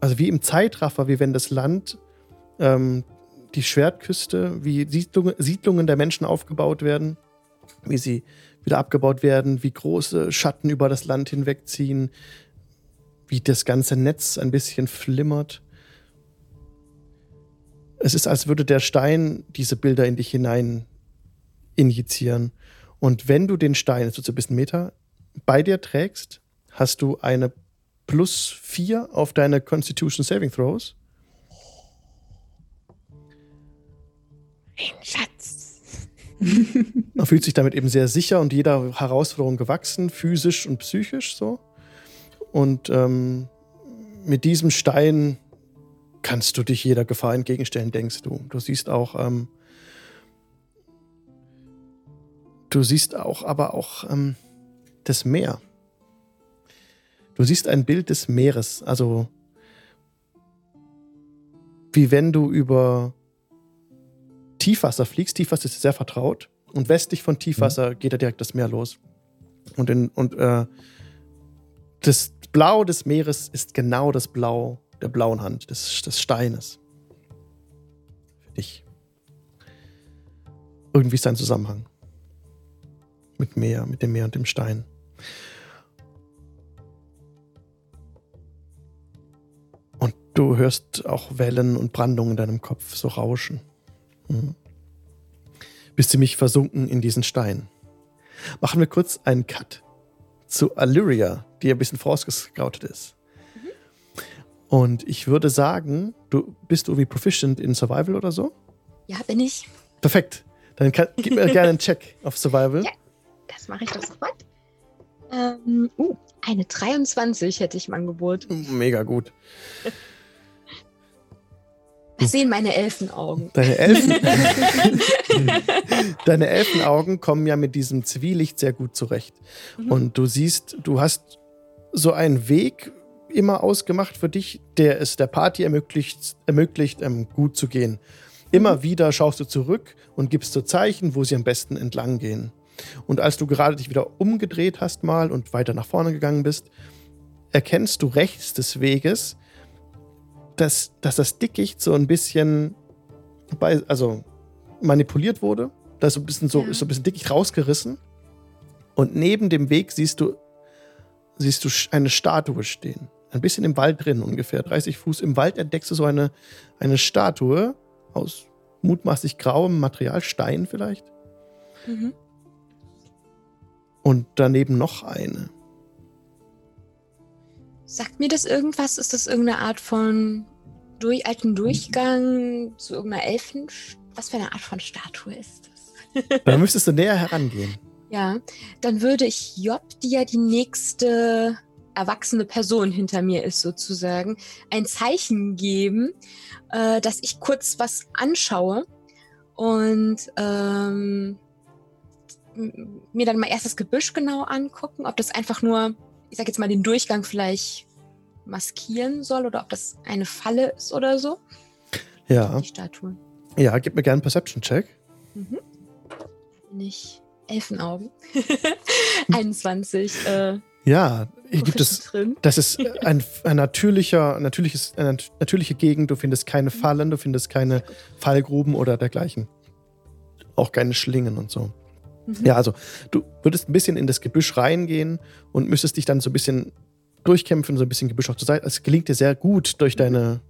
Also wie im Zeitraffer, wie wenn das Land ähm, die Schwertküste, wie Siedlungen, Siedlungen der Menschen aufgebaut werden, wie sie wieder abgebaut werden, wie große Schatten über das Land hinwegziehen, wie das ganze Netz ein bisschen flimmert. Es ist, als würde der Stein diese Bilder in dich hinein injizieren. Und wenn du den Stein, jetzt wird ein bisschen Meter, bei dir trägst, hast du eine plus 4 auf deine Constitution Saving Throws. Ein Schatz. *laughs* Man fühlt sich damit eben sehr sicher und jeder Herausforderung gewachsen, physisch und psychisch so. Und ähm, mit diesem Stein kannst du dich jeder Gefahr entgegenstellen, denkst du. Du siehst auch, ähm, du siehst auch, aber auch ähm, das Meer. Du siehst ein Bild des Meeres, also wie wenn du über Tiefwasser fliegst. Tiefwasser ist sehr vertraut. Und westlich von Tiefwasser geht da direkt das Meer los. Und, in, und äh, das Blau des Meeres ist genau das Blau der blauen Hand, des, des Steines. Für dich. Irgendwie ist da ein Zusammenhang. Mit Meer, mit dem Meer und dem Stein. Du hörst auch Wellen und Brandungen in deinem Kopf so rauschen. Mhm. Bist ziemlich versunken in diesen Stein. Machen wir kurz einen Cut zu Allyria, die ein bisschen vorausgescoutet ist. Und ich würde sagen, du bist du irgendwie proficient in Survival oder so? Ja, bin ich. Perfekt. Dann kann, gib mir gerne einen Check *laughs* auf Survival. Ja. Das mache ich doch sofort. Ähm, uh, eine 23 hätte ich im Angebot. Mega gut. *laughs* Was sehen meine Elfenaugen? Deine Elfen. *laughs* Deine Elfenaugen kommen ja mit diesem Zwielicht sehr gut zurecht. Mhm. Und du siehst, du hast so einen Weg immer ausgemacht für dich, der es der Party ermöglicht, ermöglicht ähm, gut zu gehen. Immer wieder schaust du zurück und gibst so Zeichen, wo sie am besten entlang gehen. Und als du gerade dich wieder umgedreht hast mal und weiter nach vorne gegangen bist, erkennst du rechts des Weges, dass, dass das Dickicht so ein bisschen bei, also manipuliert wurde. Da ist so ein bisschen so, Ja. ist so ein bisschen Dickicht rausgerissen. Und neben dem Weg siehst du, siehst du eine Statue stehen. Ein bisschen im Wald drin, ungefähr 30 Fuß. Im Wald entdeckst du so eine, eine Statue aus mutmaßlich grauem Material, Stein vielleicht. Mhm. Und daneben noch eine. Sagt mir das irgendwas? Ist das irgendeine Art von durch, alten Durchgang zu irgendeiner Elfen? Was für eine Art von Statue ist das? Da müsstest du näher herangehen. *laughs* Ja, dann würde ich Job, die ja die nächste erwachsene Person hinter mir ist, sozusagen, ein Zeichen geben, äh, dass ich kurz was anschaue und ähm, mir dann mal erst das Gebüsch genau angucken, ob das einfach nur, ich sag jetzt mal, den Durchgang vielleicht maskieren soll oder ob das eine Falle ist oder so. Ja, Die Statue. ja, gib mir gerne einen Perception-Check. Nicht Elfenaugen. *laughs* 21. Äh, Ja, hier gibt es drin. Das ist ein, ein natürlicher, natürliches, eine nat- natürliche Gegend. Du findest keine Fallen, du findest keine Fallgruben oder dergleichen. Auch keine Schlingen und so. Ja, also du würdest ein bisschen in das Gebüsch reingehen und müsstest dich dann so ein bisschen durchkämpfen, so ein bisschen Gebüsch auch zur Seite. Es gelingt dir sehr gut durch deine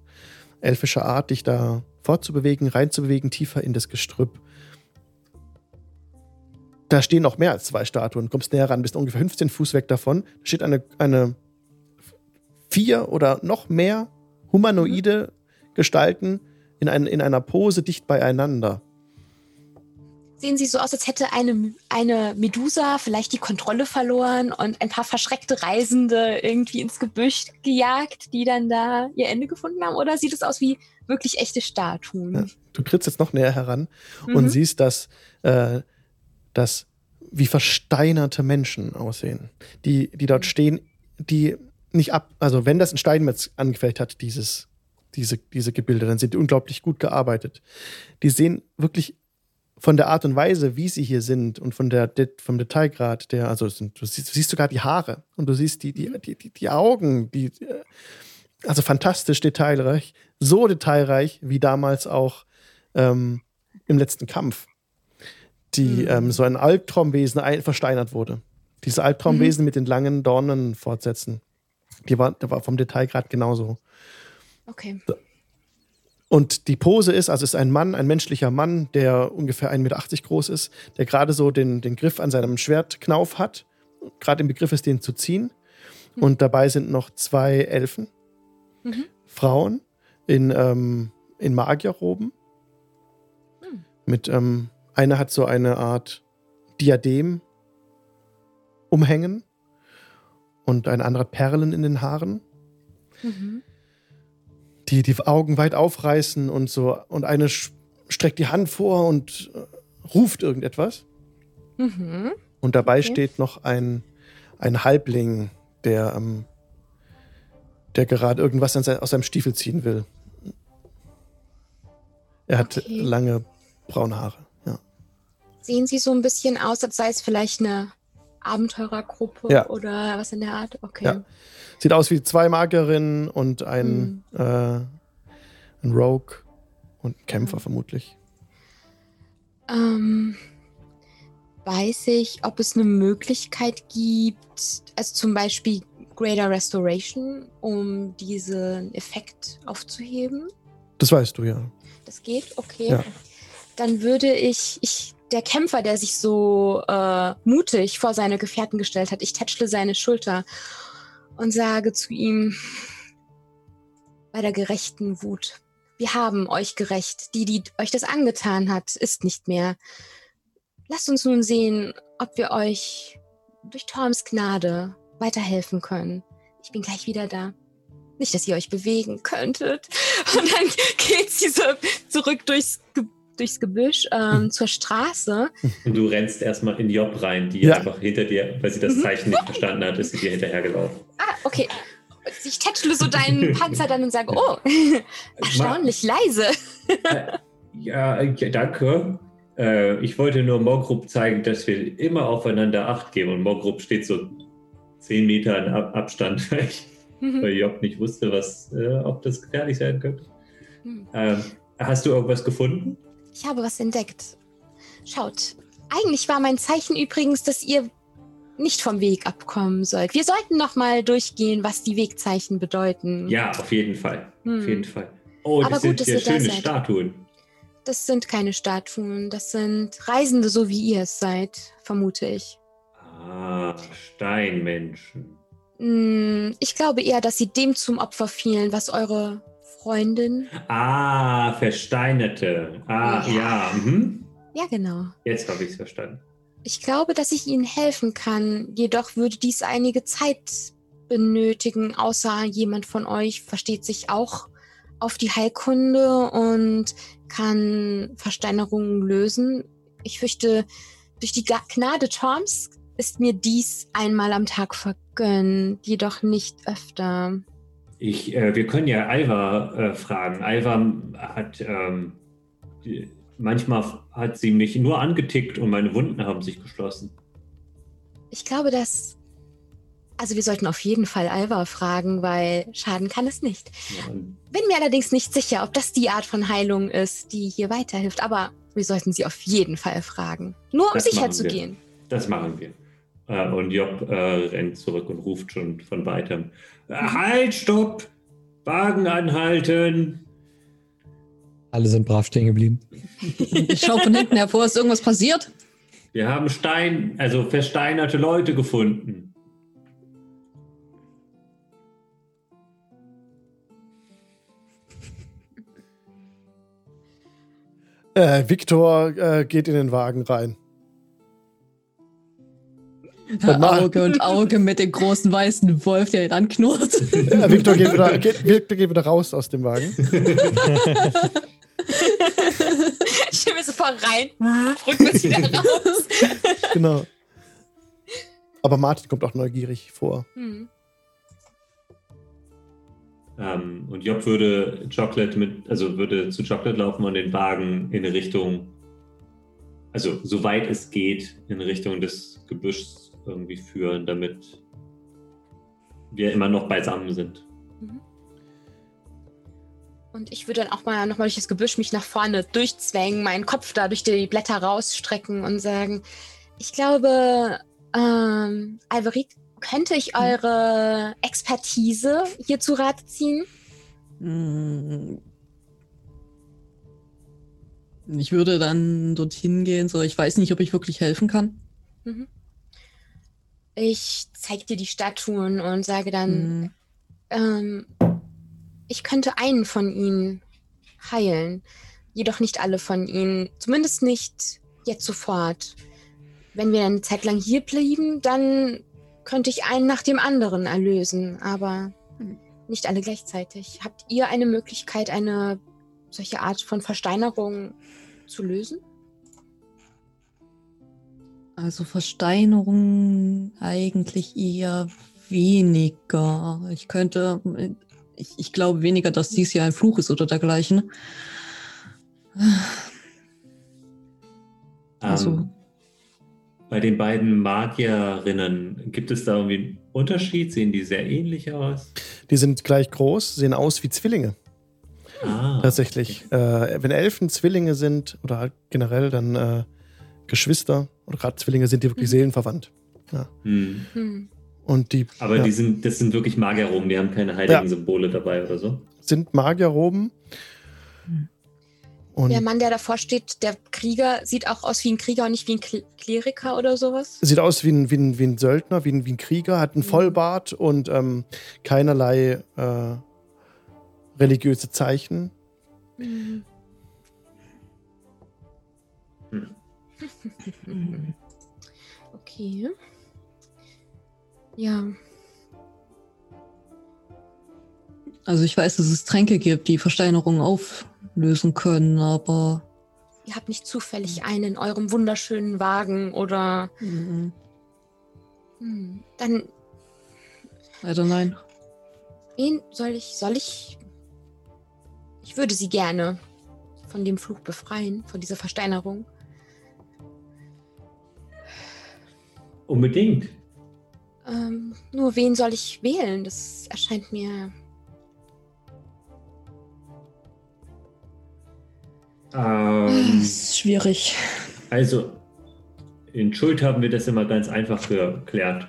elfische Art, dich da fortzubewegen, reinzubewegen, tiefer in das Gestrüpp. Da stehen noch mehr als zwei Statuen. Kommst näher ran, bist ungefähr 15 Fuß weg davon. Da steht eine, eine vier oder noch mehr humanoide Gestalten in, ein, in einer Pose dicht beieinander. Sehen sie so aus, als hätte eine, eine Medusa vielleicht die Kontrolle verloren und ein paar verschreckte Reisende irgendwie ins Gebüsch gejagt, die dann da ihr Ende gefunden haben? Oder sieht es aus wie wirklich echte Statuen? Ja. Du trittst jetzt noch näher heran Mhm. und siehst, dass, äh, dass wie versteinerte Menschen aussehen, die, die dort stehen, die nicht ab, also wenn das ein Steinmetz angefertigt hat, dieses, diese, diese Gebilde, dann sind die unglaublich gut gearbeitet. Die sehen wirklich von der Art und Weise, wie sie hier sind und von der, vom Detailgrad, der, also du, siehst, du siehst sogar die Haare und du siehst die, die, die, die, Augen, die, äh, also fantastisch detailreich, so detailreich wie damals auch ähm, im letzten Kampf, die Mhm. ähm, so ein Albtraumwesen ein, versteinert wurde. Dieses Albtraumwesen mit den langen Dornen fortsetzen. Die war, der war vom Detailgrad genauso. Okay. Und die Pose ist, also es ist ein Mann, ein menschlicher Mann, der ungefähr 1,80 Meter groß ist, der gerade so den, den Griff an seinem Schwertknauf hat, gerade im Begriff ist, den zu ziehen. Und dabei sind noch zwei Elfen, Mhm. Frauen in, ähm, in Magierroben. Hm. Mit, ähm, eine hat so eine Art Diadem umhängen und eine andere hat Perlen in den Haaren Mhm. Die die Augen weit aufreißen und so und eine streckt die Hand vor und äh, ruft irgendetwas Mhm. und dabei Okay. steht noch ein ein Halbling, der ähm, der gerade irgendwas aus seinem Stiefel ziehen will. Er hat Okay. lange braune Haare. Ja. Sehen sie so ein bisschen aus, als sei es vielleicht eine Abenteurergruppe Ja. oder was in der Art? Okay. Ja. Sieht aus wie zwei Magierinnen und ein, Hm. äh, ein Rogue und ein Kämpfer vermutlich. Ähm, weiß ich, ob es eine Möglichkeit gibt, also zum Beispiel Greater Restoration, um diesen Effekt aufzuheben? Das weißt du ja. Das geht, okay. Ja. Dann würde ich, ich, der Kämpfer, der sich so äh, mutig vor seine Gefährten gestellt hat, ich tätschle seine Schulter und sage zu ihm, bei der gerechten Wut, wir haben euch gerecht. Die, die euch das angetan hat, ist nicht mehr. Lasst uns nun sehen, ob wir euch durch Torms Gnade weiterhelfen können. Ich bin gleich wieder da. Nicht, dass ihr euch bewegen könntet. *laughs* Und dann geht sie so zurück durchs, Ge durchs Gebüsch ähm, zur Straße. Und du rennst erstmal in Job rein, die Ja. einfach hinter dir, weil sie das Mhm. Zeichen nicht verstanden hat, ist sie dir hinterhergelaufen. Ah, okay. Ich tätschle so deinen *laughs* Panzer dann und sage, oh, *laughs* erstaunlich leise. Ja, ja danke. Äh, ich wollte nur Mogrup zeigen, dass wir immer aufeinander Acht geben. Und Mogrup steht so zehn Meter in Ab Abstand, *laughs* weil, ich, weil Job nicht wusste, was, äh, ob das gefährlich sein könnte. Hm. Ähm, hast du irgendwas gefunden? Ich habe was entdeckt. Schaut, eigentlich war mein Zeichen übrigens, dass ihr nicht vom Weg abkommen sollt. Wir sollten noch mal durchgehen, was die Wegzeichen bedeuten. Ja, auf jeden Fall. Hm. Auf jeden Fall. Oh, Aber das gut, sind ihr da schöne seid. Statuen. Das sind keine Statuen, das sind Reisende, so wie ihr es seid, vermute ich. Ah, Steinmenschen. Hm, ich glaube eher, dass sie dem zum Opfer fielen, was eure Freundin. Ah, Versteinerte. Ah, Ja. ja. mhm. Ja, genau. Jetzt habe ich es verstanden. Ich glaube, dass ich ihnen helfen kann, jedoch würde dies einige Zeit benötigen, außer jemand von euch versteht sich auch auf die Heilkunde und kann Versteinerungen lösen. Ich fürchte, durch die Gnade Torms ist mir dies einmal am Tag vergönnt, jedoch nicht öfter. Ich, äh, wir können ja Alva äh, fragen. Alva hat ähm, manchmal hat sie mich nur angetickt und meine Wunden haben sich geschlossen. Ich glaube, dass. Also, wir sollten auf jeden Fall Alva fragen, weil schaden kann es nicht. Und Bin mir allerdings nicht sicher, ob das die Art von Heilung ist, die hier weiterhilft. Aber wir sollten sie auf jeden Fall fragen. Nur um Das sicher zu wir. gehen. das machen wir. Äh, und Job äh, rennt zurück und ruft schon von weitem. Halt, stopp! Wagen anhalten! Alle sind brav stehen geblieben. Ich schaue von hinten hervor, ist irgendwas passiert? Wir haben Stein, also versteinerte Leute gefunden. Äh, Victor äh, geht in den Wagen rein. Auge und Auge mit dem großen weißen Wolf, der ihn anknurrt. Äh, Victor, geht wieder, geht, Victor geht wieder raus aus dem Wagen. ich stelle mir so vor rein, rückwärts wieder raus. Genau. Aber Martin kommt auch neugierig vor. Hm. Ähm, und Job würde Chocolate mit, also würde zu Chocolate laufen und den Wagen in Richtung, also soweit es geht, in Richtung des Gebüschs irgendwie führen, damit wir immer noch beisammen sind. Und ich würde dann auch mal nochmal durch das Gebüsch mich nach vorne durchzwängen, meinen Kopf da durch die Blätter rausstrecken und sagen, ich glaube, ähm, Alvarit, könnte ich eure Expertise hier zu Rate ziehen? Hm. Ich würde dann dorthin gehen, so ich weiß nicht, ob ich wirklich helfen kann. Mhm. Ich zeige dir die Statuen und sage dann, Hm. ähm, ich könnte einen von ihnen heilen, jedoch nicht alle von ihnen, zumindest nicht jetzt sofort. Wenn wir eine Zeit lang hier blieben, dann könnte ich einen nach dem anderen erlösen, aber Hm. nicht alle gleichzeitig. Habt ihr eine Möglichkeit, eine solche Art von Versteinerung zu lösen? Also Versteinerung eigentlich eher weniger. Ich könnte, ich, ich glaube weniger, dass dies hier ein Fluch ist oder dergleichen. Also- Ähm, bei den beiden Magierinnen, gibt es da irgendwie einen Unterschied? Sehen die sehr ähnlich aus? Die sind gleich groß, sehen aus wie Zwillinge. Ah, Tatsächlich. Äh, wenn Elfen Zwillinge sind oder halt generell dann äh, Geschwister oder gerade Zwillinge sind die wirklich Mhm. seelenverwandt. Hm. Hm. Und die Aber ja, die sind, das sind wirklich Magierroben, die haben keine heiligen Ja. Symbole dabei oder so. sind Magierroben. Hm. Und Der Mann, der davor steht, der Krieger, sieht auch aus wie ein Krieger und nicht wie ein Kle- Kleriker oder sowas. sieht aus wie ein, wie ein, wie ein Söldner, wie ein, wie ein Krieger, hat einen Mhm. Vollbart und ähm, keinerlei äh, religiöse Zeichen. Mhm. Okay. Ja. Also ich weiß, dass es Tränke gibt, die Versteinerungen auflösen können, aber Ihr habt nicht zufällig einen in eurem wunderschönen Wagen oder. mm, Hm, dann, leider nein. wen soll ich. Soll ich. Ich würde sie gerne von dem Fluch befreien, von dieser Versteinerung. Unbedingt. Ähm, nur wen soll ich wählen? Das erscheint mir. Ähm, Das ist schwierig. also, in Schuld haben wir das immer ganz einfach geklärt.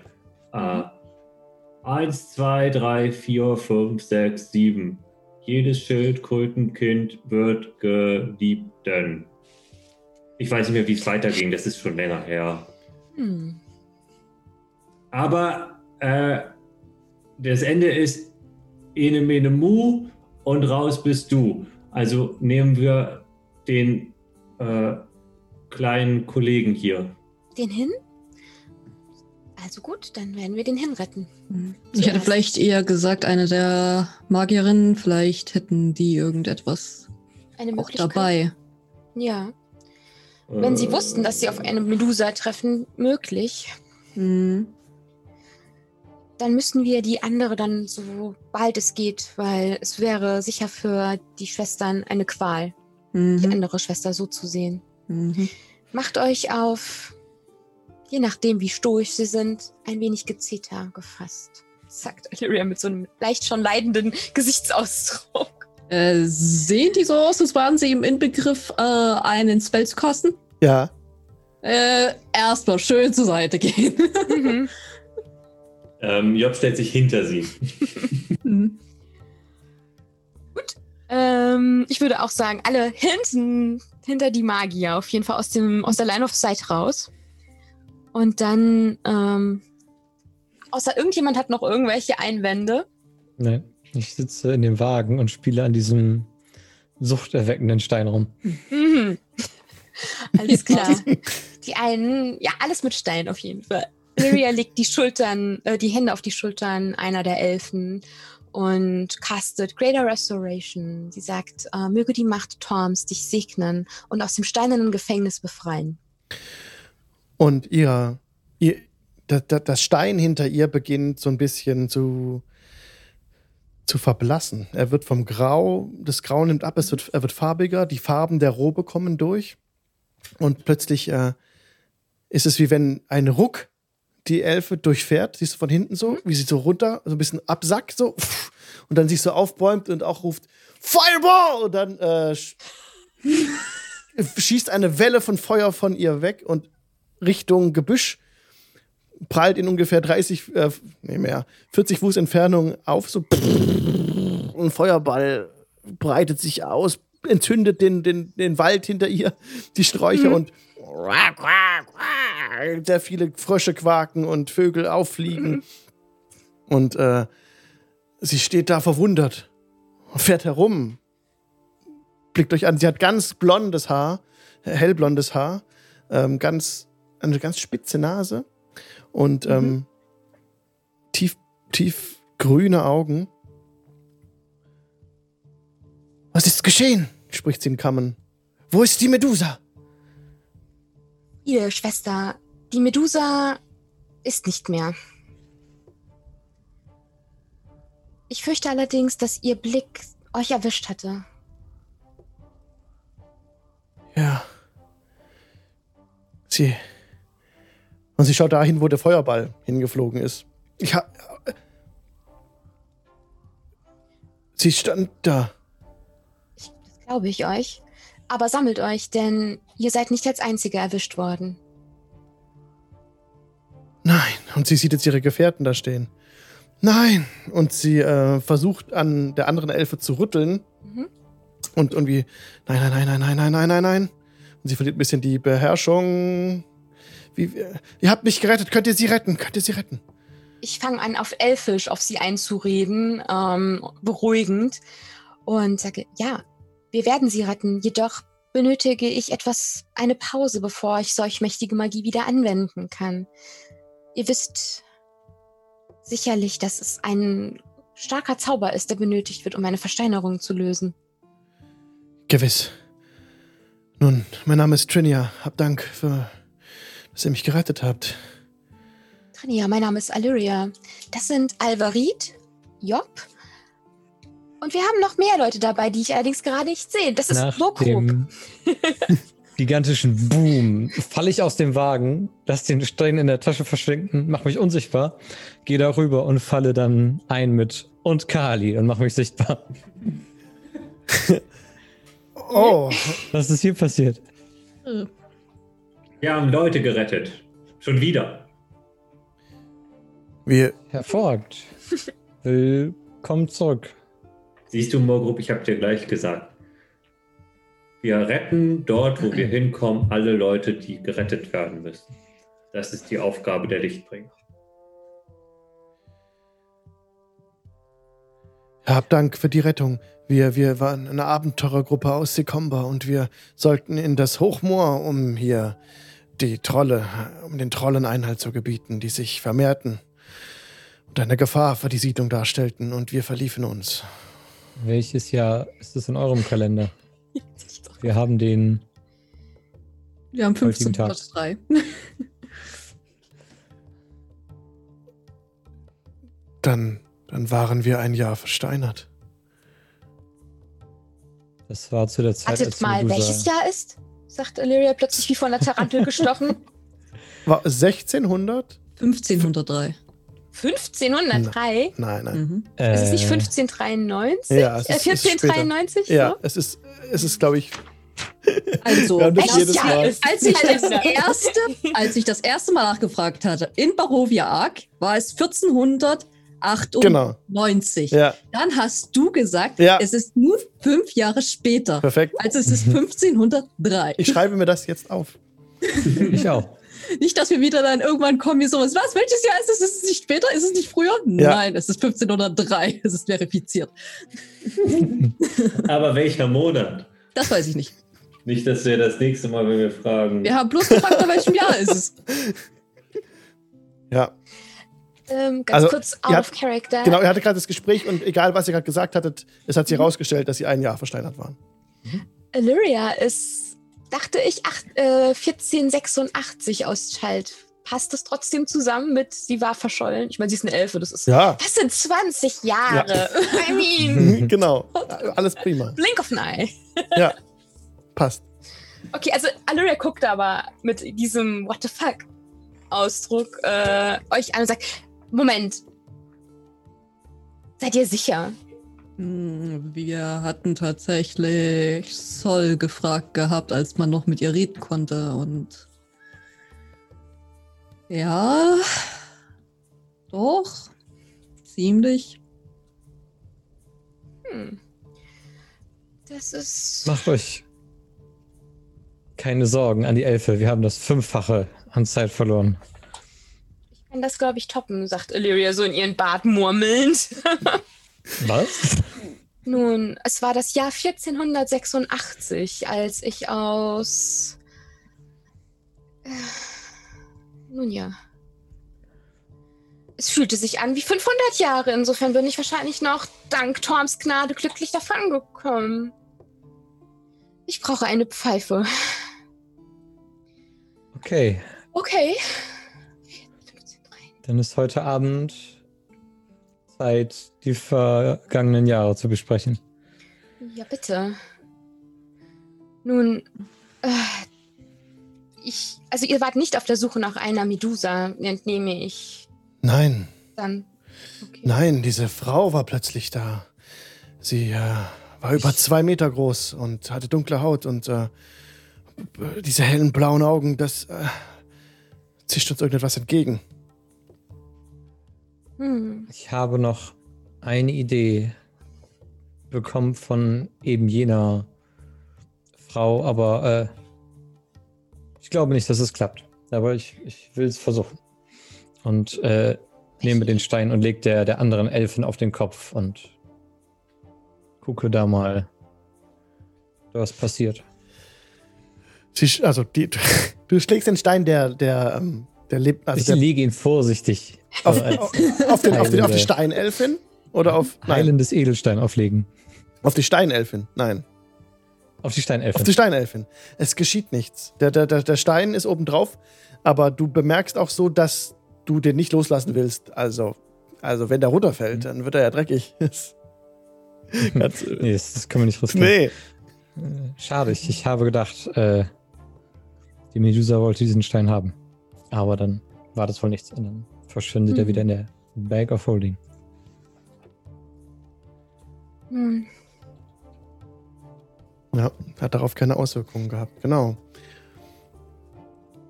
Äh, eins, zwei, drei, vier, fünf, sechs, sieben. Jedes Schildkrötenkind wird geliebten. Ich weiß nicht mehr, wie es weiterging, das ist schon länger her. Hm. Aber äh, das Ende ist Ene Mene Mu und raus bist du. Also nehmen wir den äh, kleinen Kollegen hier. Den hin? Also gut, dann werden wir den hinretten. Ich hätte vielleicht eher gesagt, eine der Magierinnen, vielleicht hätten die irgendetwas Eine auch dabei. Ja. Wenn sie Äh, wussten, dass sie auf eine Medusa treffen, möglich. Mhm. Dann müssen wir die andere dann so bald es geht, weil es wäre sicher für die Schwestern eine Qual, die Mhm. andere Schwester so zu sehen. Mhm. Macht euch auf, je nachdem wie stoisch sie sind, ein wenig Gezeter gefasst, sagt Illyria mit so einem leicht schon leidenden Gesichtsausdruck. Äh, sehen die so aus, als waren sie im Inbegriff, äh, einen Spell zu kosten? Ja. Äh, erstmal schön zur Seite gehen. Mhm. *laughs* Ähm, Job stellt sich hinter sie. *laughs* Mhm. Ähm, ich würde auch sagen, alle hinten, hinter die Magier, auf jeden Fall aus, dem, aus der Line of Sight raus. Und dann, ähm, außer irgendjemand hat noch irgendwelche Einwände. Nee, ich sitze in dem Wagen und spiele an diesem suchterweckenden Stein rum. Mhm. *laughs* Alles klar. *laughs* Die einen, ja, alles mit Stein auf jeden Fall. Lyria legt die Schultern, äh, die Hände auf die Schultern einer der Elfen und castet Greater Restoration. Sie sagt, äh, möge die Macht Torms dich segnen und aus dem steinernen Gefängnis befreien. Und ihr, ihr das, das Stein hinter ihr beginnt so ein bisschen zu, zu verblassen. Er wird vom Grau, das Grau nimmt ab, es wird, er wird farbiger, die Farben der Robe kommen durch. Und plötzlich äh, ist es wie wenn ein Ruck die Elfe durchfährt, siehst du von hinten so, wie sie so runter, so ein bisschen absackt, so, und dann sich so aufbäumt und auch ruft, Fireball! Und dann äh, sch- *laughs* schießt eine Welle von Feuer von ihr weg und Richtung Gebüsch prallt in ungefähr 30, äh, nee mehr, 40 Fuß Entfernung auf, so ein Feuerball breitet sich aus, entzündet den, den, den Wald hinter ihr, die Sträucher und sehr viele Frösche quaken und Vögel auffliegen. Und äh, sie steht da verwundert und fährt herum. Blickt euch an, sie hat ganz blondes Haar, hellblondes Haar, ähm, ganz, eine ganz spitze Nase und ähm, tief, tief grüne Augen. Was ist geschehen? spricht sie in Kammern. Wo ist die Medusa? Ihr Schwester, die Medusa ist nicht mehr. Ich fürchte allerdings, dass ihr Blick euch erwischt hatte. Ja. Sie. Und sie schaut dahin, wo der Feuerball hingeflogen ist. Ich ha Sie stand da. Das glaube ich euch. Aber sammelt euch, denn ihr seid nicht als Einzige erwischt worden. Nein. Und sie sieht jetzt ihre Gefährten da stehen. Nein. Und sie äh, versucht an der anderen Elfe zu rütteln. Mhm. Und irgendwie, nein, nein, nein, nein, nein, nein, nein, nein, nein. Und sie verliert ein bisschen die Beherrschung. Wie, ihr habt mich gerettet. Könnt ihr sie retten? Könnt ihr sie retten? Ich fange an, auf Elfisch auf sie einzureden, ähm, beruhigend. Und sage, ja, wir werden sie retten. Jedoch benötige ich etwas, eine Pause, bevor ich solch mächtige Magie wieder anwenden kann. Ihr wisst sicherlich, dass es ein starker Zauber ist, der benötigt wird, um eine Versteinerung zu lösen. Gewiss. Nun, mein Name ist Trinia. Hab Dank für, dass ihr mich gerettet habt. Trinia, mein Name ist Alyria. Das sind Alvarit, Job Und wir haben noch mehr Leute dabei, die ich allerdings gerade nicht sehe. Das ist Nach nur grob. dem *laughs* gigantischen Boom falle ich aus dem Wagen, lass den Stein in der Tasche verschwinden, mach mich unsichtbar, gehe darüber und falle dann ein mit und Kali und mach mich sichtbar. Oh, Was ist hier passiert? Wir haben Leute gerettet. Schon wieder. wir, Hervorragend. *laughs* Willkommen zurück. Siehst du, Morgrupp, ich habe dir gleich gesagt. Wir retten dort, wo wir hinkommen, alle Leute, die gerettet werden müssen. Das ist die Aufgabe der Lichtbringer. Hab Dank für die Rettung. Wir, wir waren eine Abenteurergruppe aus Sekomba und wir sollten in das Hochmoor, um hier die Trolle, um den Trollen Einhalt zu gebieten, die sich vermehrten und eine Gefahr für die Siedlung darstellten und wir verliefen uns. Welches Jahr ist es in eurem Kalender? *laughs* Wir haben den. Wir haben Heutigen Tag. 1503. *laughs* Dann, dann waren wir ein Jahr versteinert. Das war zu der Zeit, Wartet mal, Medusa- welches Jahr ist? sagt Illyria plötzlich wie von einer Tarantel *laughs* gestochen. War 1600? 1503. 1503? Nein, nein. Mhm. Ist es nicht Äh, 1593? Ja, es äh, ist- ist 1493? Ja, So? es ist, es ist, glaube ich, Also, *laughs* haben das als, jedes Mal. als, ich das erste, als ich das erste Mal nachgefragt hatte, in Barovia Arc, war es 1498. genau. Ja, Dann hast du gesagt, Ja. es ist nur fünf Jahre später. perfekt. Also es ist 1503. Ich schreibe mir das jetzt auf. Ich auch. Nicht, dass wir wieder dann irgendwann kommen, wie sowas. Was? Welches Jahr ist es? Ist es nicht später? Ist es nicht früher? Ja. Nein, es ist 1503. Es ist verifiziert. *laughs* Aber welcher Monat? Das weiß ich nicht. Nicht, dass wir das nächste Mal, wenn wir fragen. Wir haben bloß gefragt, bei welchem Jahr ist es. *laughs* Ja, Ähm, ganz Also, kurz of character. genau. Ihr hattet gerade das Gespräch und egal, was ihr gerade gesagt hattet, es hat sich herausgestellt, dass sie ein Jahr versteinert waren. Illyria ist, dachte ich, acht, äh, 1486 aus Child. Passt das trotzdem zusammen mit, sie war verschollen? Ich meine, sie ist eine Elfe, das ist. Ja, Das sind 20 Jahre. *laughs* I mean, *laughs* genau. Alles prima. blink of an eye. *laughs* Ja, passt. Okay, also Illyria guckt aber mit diesem What the fuck Ausdruck äh, euch an und sagt: Moment. Seid ihr sicher? Hm, Wir hatten tatsächlich Sol gefragt gehabt, als man noch mit ihr reden konnte. Und ja, doch, ziemlich. Hm. Das ist. Macht euch keine Sorgen an die Elfe. Wir haben das Fünffache an Zeit verloren. Ich kann das, glaube ich, toppen, sagt Illyria so in ihren Bart murmelnd. *laughs* Was? Nun, es war das Jahr 1486, als ich aus. Äh, Nun ja. Es fühlte sich an wie 500 Jahre. Insofern bin ich wahrscheinlich noch dank Torms Gnade glücklich davongekommen. Ich brauche eine Pfeife. Okay, Okay. 15, dann ist heute Abend Zeit, die vergangenen Jahre zu besprechen. Ja, bitte. Nun, äh, ich, also ihr wart nicht auf der Suche nach einer Medusa, entnehme ich Nein, dann. Okay. nein, diese Frau war plötzlich da. Sie äh, war über Ich- zwei Meter groß und hatte dunkle Haut und äh, diese hellen blauen Augen, das äh, zischt uns irgendetwas entgegen. Hm. Ich habe noch eine Idee bekommen von eben jener Frau, aber äh, ich glaube nicht, dass es klappt. Aber ich, ich will es versuchen. Und äh, nehme den Stein und leg der, der anderen Elfen auf den Kopf und gucke da mal, was passiert. Sie, also die, *laughs* du schlägst den Stein, der, der, ähm, der lebt, also ich der, lege ihn vorsichtig auf, auf, auf, den, auf, den, auf die Steinelfin oder auf nein, heilendes Edelstein auflegen. auf die Steinelfin? Nein, Auf die Steinelfen. auf die Steinelfin. Es geschieht nichts. Der, der, der, Stein ist oben drauf, aber du bemerkst auch so, dass du den nicht loslassen willst. Also, also wenn der runterfällt, dann wird er ja dreckig. *laughs* Ganz, Nee, das, das können wir nicht riskieren. nee. Äh, Schade, ich, ich habe gedacht, äh, die Medusa wollte diesen Stein haben. Aber dann war das wohl nichts. Und dann verschwindet er Hm. wieder in der Bag of Holding. Hm. Ja, hat darauf keine Auswirkungen gehabt. Genau.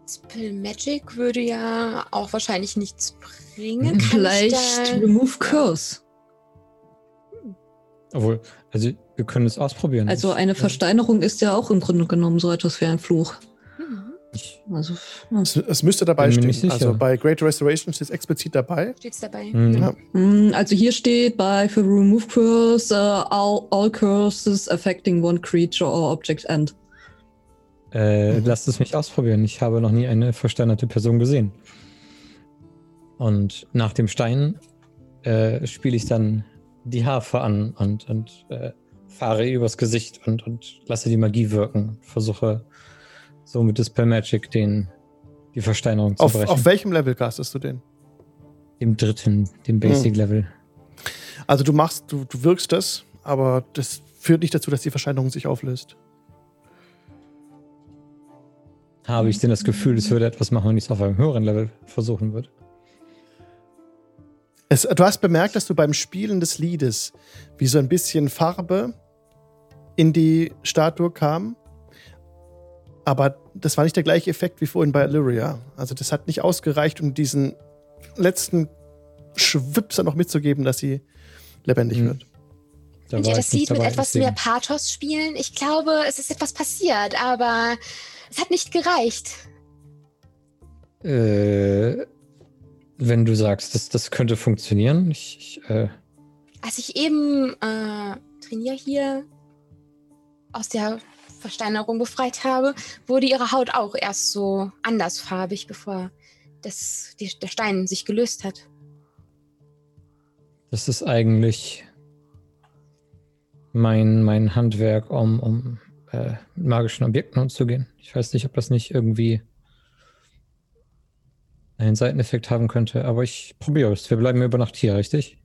Spell Magic würde ja auch wahrscheinlich nichts bringen. Vielleicht Remove Curse. Obwohl, also wir können es ausprobieren. Also eine Versteinerung ist ja auch im Grunde genommen so etwas wie ein Fluch. Ich, Also, ja. Es, es müsste dabei Bin stehen. Also bei Great Restoration steht es explizit dabei. Steht's dabei? hm, Ja. Mm, Also hier steht bei für Remove Curse, uh, all, all curses affecting one creature or object end. Äh, Mhm. Lasst es mich ausprobieren. Ich habe noch nie eine versteinerte Person gesehen. Und nach dem Stein äh, spiele ich dann die Harfe an und, und äh, fahre übers Gesicht und, und lasse die Magie wirken. Versuche so mit Dispel Magic den, die Versteinerung zu Auf, brechen. auf welchem Level castest du den? dem dritten, dem Basic Level. Also du machst, du, du wirkst das, aber das führt nicht dazu, dass die Verscheinerung sich auflöst. Habe ich denn das Gefühl, es würde etwas machen, wenn ich es auf einem höheren Level versuchen würde? Es, du hast bemerkt, dass du beim Spielen des Liedes wie so ein bisschen Farbe in die Statue kam. Aber das war nicht der gleiche Effekt wie vorhin bei Illyria. Also das hat nicht ausgereicht, um diesen letzten Schwipser noch mitzugeben, dass sie lebendig Hm. wird. Da Könnt ihr das Lied mit etwas deswegen. mehr Pathos spielen? Ich glaube, es ist etwas passiert, aber es hat nicht gereicht. Äh, wenn du sagst, das, das könnte funktionieren, ich, ich äh, Als ich eben äh, Trainier hier aus der Versteinerung befreit habe, wurde ihre Haut auch erst so andersfarbig, bevor das, die, der Stein sich gelöst hat. das ist eigentlich mein, mein Handwerk, um, um äh, mit magischen Objekten umzugehen. Ich weiß nicht, ob das nicht irgendwie einen Seiteneffekt haben könnte, aber ich probiere es. Wir bleiben über Nacht hier, richtig?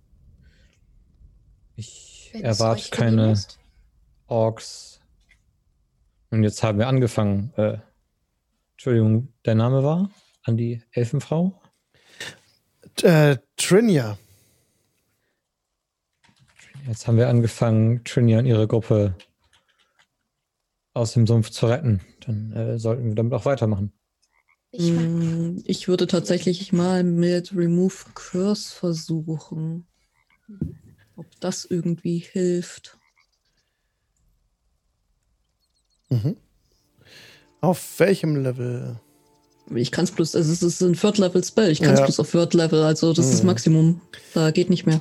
Ich erwarte keine. Orks. Und jetzt haben wir angefangen. Äh, Entschuldigung, der Name war? An die Elfenfrau? Äh, Trinia. Jetzt haben wir angefangen, Trinia und ihre Gruppe aus dem Sumpf zu retten. Dann äh, sollten wir damit auch weitermachen. Ich Mm, Ich würde tatsächlich mal mit Remove Curse versuchen. Ob das irgendwie hilft. Mhm. Auf welchem Level? Ich kann es bloß, also es ist ein Third Level Spell, ich kann es Ja. bloß auf Third Level, also das ist das Mhm. Maximum. Da geht nicht mehr.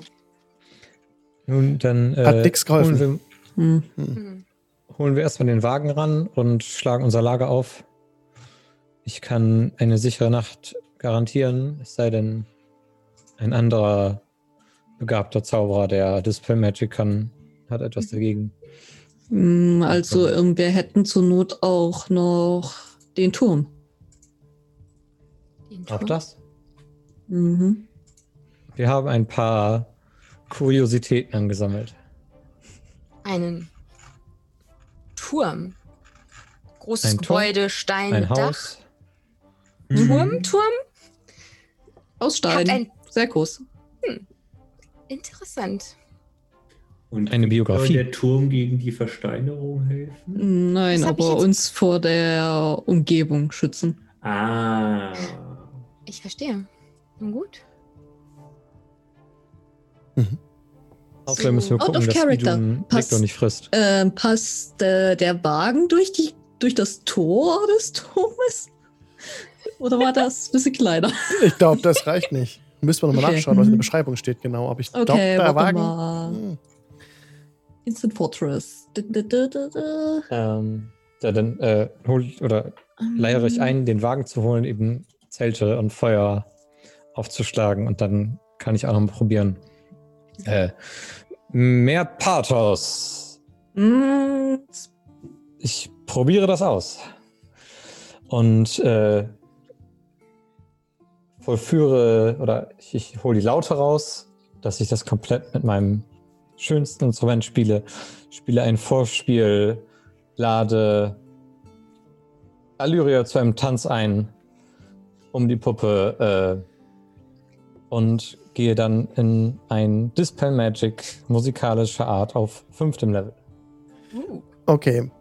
Nun, dann äh, Hat nix geholfen. Holen, Hm. hm. wir, holen wir erstmal den Wagen ran und schlagen unser Lager auf. Ich kann eine sichere Nacht garantieren, es sei denn, ein anderer begabter Zauberer, der Dispel Magic kann, hat etwas dagegen. Mm, Also ähm, wir hätten zur Not auch noch den Turm. Den Auch Turm. das? Mhm. Wir haben ein paar Kuriositäten angesammelt. Einen Turm. Großes Ein Turm? Gebäude, Stein, Ein Dach. Haus. Turm, Turm? Aus Stein. Sehr groß. Interessant. Und Eine Biografie. Soll der Turm gegen die Versteinerung helfen? Nein, Das aber uns vor der Umgebung schützen. Ah. Ich verstehe. Nun gut. Außerdem müssen wir Out gucken, of dass character. Idun Passt. Nicht frisst. Ähm, passt äh, der Wagen durch, die, durch das Tor des Turmes? Oder war das ein bisschen kleiner? *laughs* Ich glaube, das reicht nicht. Müssen wir nochmal Okay. nachschauen, was in der Mhm. Beschreibung steht, genau. Aber ich glaube, Okay, der warte Wagen. mal. Instant Fortress. Du, du, du. Ähm, ja, dann äh, hol oder leiere ich ein, den Wagen zu holen, eben Zelte und Feuer aufzuschlagen und dann kann ich auch noch mal probieren. Äh, mehr Pathos. Mm, Ich probiere das aus. Und äh, vollführe oder ich, ich hole die Laute raus, dass ich das komplett mit meinem schönsten Instrument spiele. Spiele ein Vorspiel, lade Allyria zu einem Tanz ein um die Puppe äh, und gehe dann in ein Dispel Magic musikalischer Art auf fünftem Level. Okay.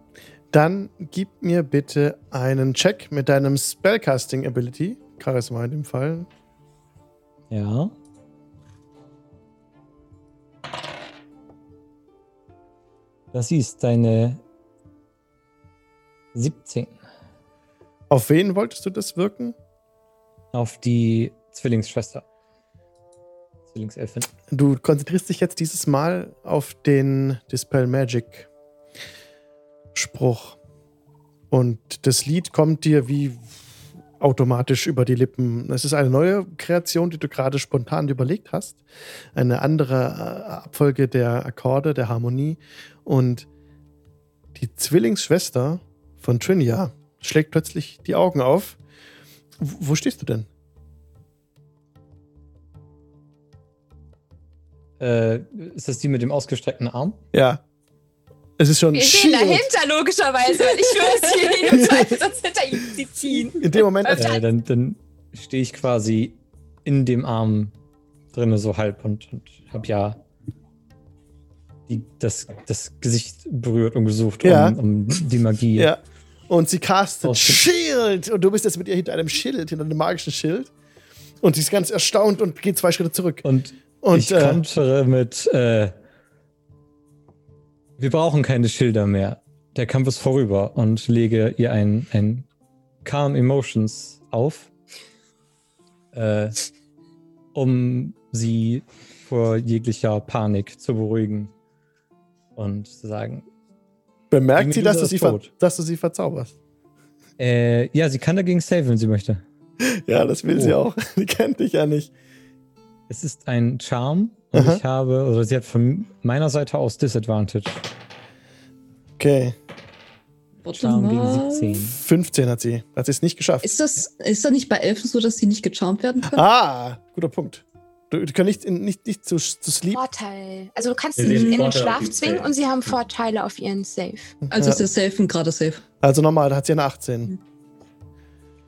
Dann gib mir bitte einen Check mit deinem Spellcasting Ability. Charisma in dem Fall. Ja. Das ist deine 17. Auf wen wolltest du das wirken? Auf die Zwillingsschwester. Zwillingselfin. Du konzentrierst dich jetzt dieses Mal auf den Dispel Magic Spruch. Und das Lied kommt dir wie automatisch über die Lippen. Es ist eine neue Kreation, die du gerade spontan überlegt hast. Eine andere äh, Abfolge der Akkorde, der Harmonie. Und die Zwillingsschwester von Trinia schlägt plötzlich die Augen auf. Wo stehst du denn? Äh, ist das die mit dem ausgestreckten Arm? Ja. Es ist schon Wir stehen dahinter, logischerweise. Ich schwöre es hier, *laughs* sonst hinter ihm sie ziehen. In dem Moment. Äh, dann dann stehe ich quasi in dem Arm drinne so halb und, und habe ja die, das, das Gesicht berührt und gesucht, Ja. um, um die Magie. Ja. Und sie castet Shield. Und du bist jetzt mit ihr hinter einem Schild, hinter einem magischen Schild. Und sie ist ganz erstaunt und geht zwei Schritte zurück. Und, Und ich äh, kontere mit, äh, wir brauchen keine Schilder mehr. Der Kampf ist vorüber und lege ihr ein, ein Calm Emotions auf, äh, um sie vor jeglicher Panik zu beruhigen und zu sagen, bemerkt sie, dass du sie, dass du sie verzauberst. äh, ja, sie kann dagegen save, wenn sie möchte. *laughs* Ja, das will sie Oh. auch. *laughs* Die kennt dich ja nicht. Es ist ein Charm und Aha. ich habe, oder sie hat von meiner Seite aus Disadvantage. Okay. Charm gegen 17. 15 hat sie. Hat sie es nicht geschafft. Ist das, ist das nicht bei Elfen so, dass sie nicht gecharmt werden können? ah, guter Punkt. Du, du kannst nicht, in- nicht, nicht zu, zu sleep. Vorteil. Also du kannst Sie in den Schlaf zwingen Safe. und sie haben Vorteile auf ihren Safe. Also Ja. ist der Safe gerade safe. Also nochmal, da hat sie eine 18.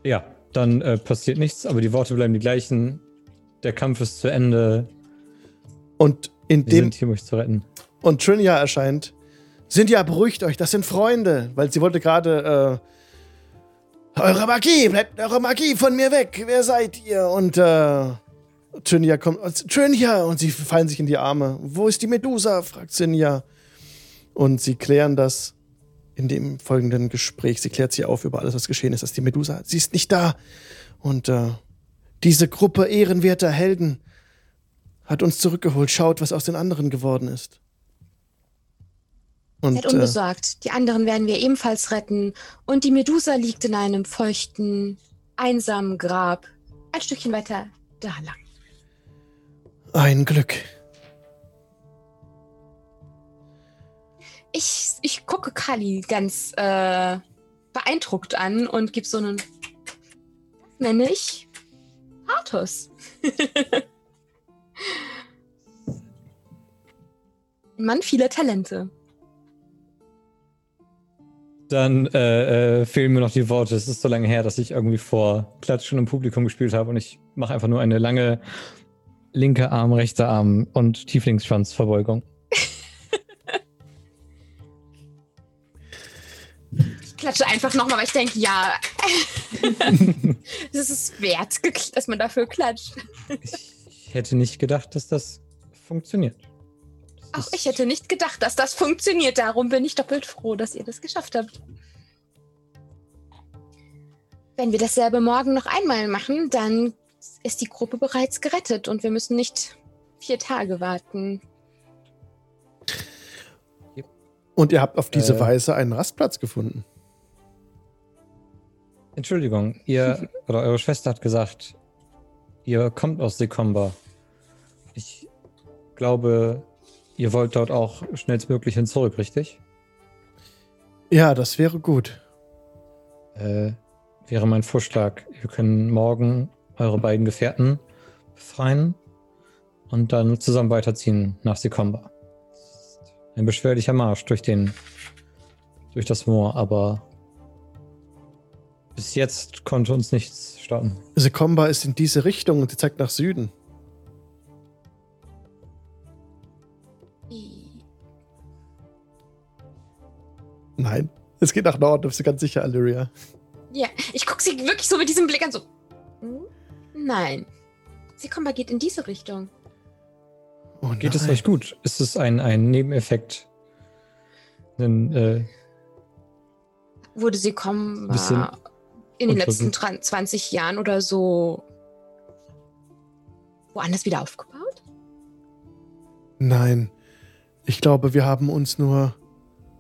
Ja, dann äh, passiert nichts, aber die Worte bleiben die gleichen. Der Kampf ist zu Ende. Und in Wir dem sind hier, um euch zu retten. und Trinia erscheint. Sind ja, beruhigt euch, das sind Freunde. Weil sie wollte gerade, äh, eure Magie, bleibt eure Magie von mir weg. Wer seid ihr? Und, äh, Trinia kommt, Trinia! Und sie fallen sich in die Arme. Wo ist die Medusa? fragt Sinja. Und sie klären das in dem folgenden Gespräch. Sie klärt sie auf über alles, was geschehen ist. Dass die Medusa, sie ist nicht da. Und, äh, diese Gruppe ehrenwerter Helden hat uns zurückgeholt. Schaut, was aus den anderen geworden ist. Und, Seid äh, unbesorgt. Die anderen werden wir ebenfalls retten. Und die Medusa liegt in einem feuchten, einsamen Grab. Ein Stückchen weiter da lang. Ein Glück. Ich, ich gucke Kali ganz äh, beeindruckt an und gebe so einen. Das nenne ich Artus. Ein *laughs* Mann vieler Talente. Dann äh, äh, fehlen mir noch die Worte. Es ist so lange her, dass ich irgendwie vor Klatschen im Publikum gespielt habe und ich mache einfach nur eine lange linke Arm, rechte Arm und Tieflingsschwanzverbeugung. Ich klatsche einfach nochmal, weil ich denke, ja. *laughs* Es ist wert, dass man dafür klatscht. Ich hätte nicht gedacht, dass das funktioniert. Das Auch ich hätte nicht gedacht, dass das funktioniert. Darum bin ich doppelt froh, dass ihr das geschafft habt. Wenn wir dasselbe morgen noch einmal machen, dann ist die Gruppe bereits gerettet und wir müssen nicht vier Tage warten. Und ihr habt auf diese Äh. Weise einen Rastplatz gefunden. Entschuldigung, ihr *laughs* oder eure Schwester hat gesagt, ihr kommt aus Sekomba. Ich glaube, ihr wollt dort auch schnellstmöglich hin zurück, richtig? Ja, das wäre gut. Äh, wäre mein Vorschlag, wir können morgen eure beiden Gefährten befreien und dann zusammen weiterziehen nach Sekomba. ein beschwerlicher Marsch durch den, durch das Moor, aber bis jetzt konnte uns nichts stoppen. Sekomba ist in diese Richtung und sie zeigt nach Süden. Nein, es geht nach Norden, bist du ganz sicher, Illyria. Ja, ich gucke sie wirklich so mit diesem Blick an, so. hm, Nein. Sekomba geht in diese Richtung. Oh Geht es euch gut? Ist es ein, ein Nebeneffekt? Ein, äh, Wurde Sekomba in den letzten 20 20 Jahren oder so woanders wieder aufgebaut? Nein. Ich glaube, wir haben uns nur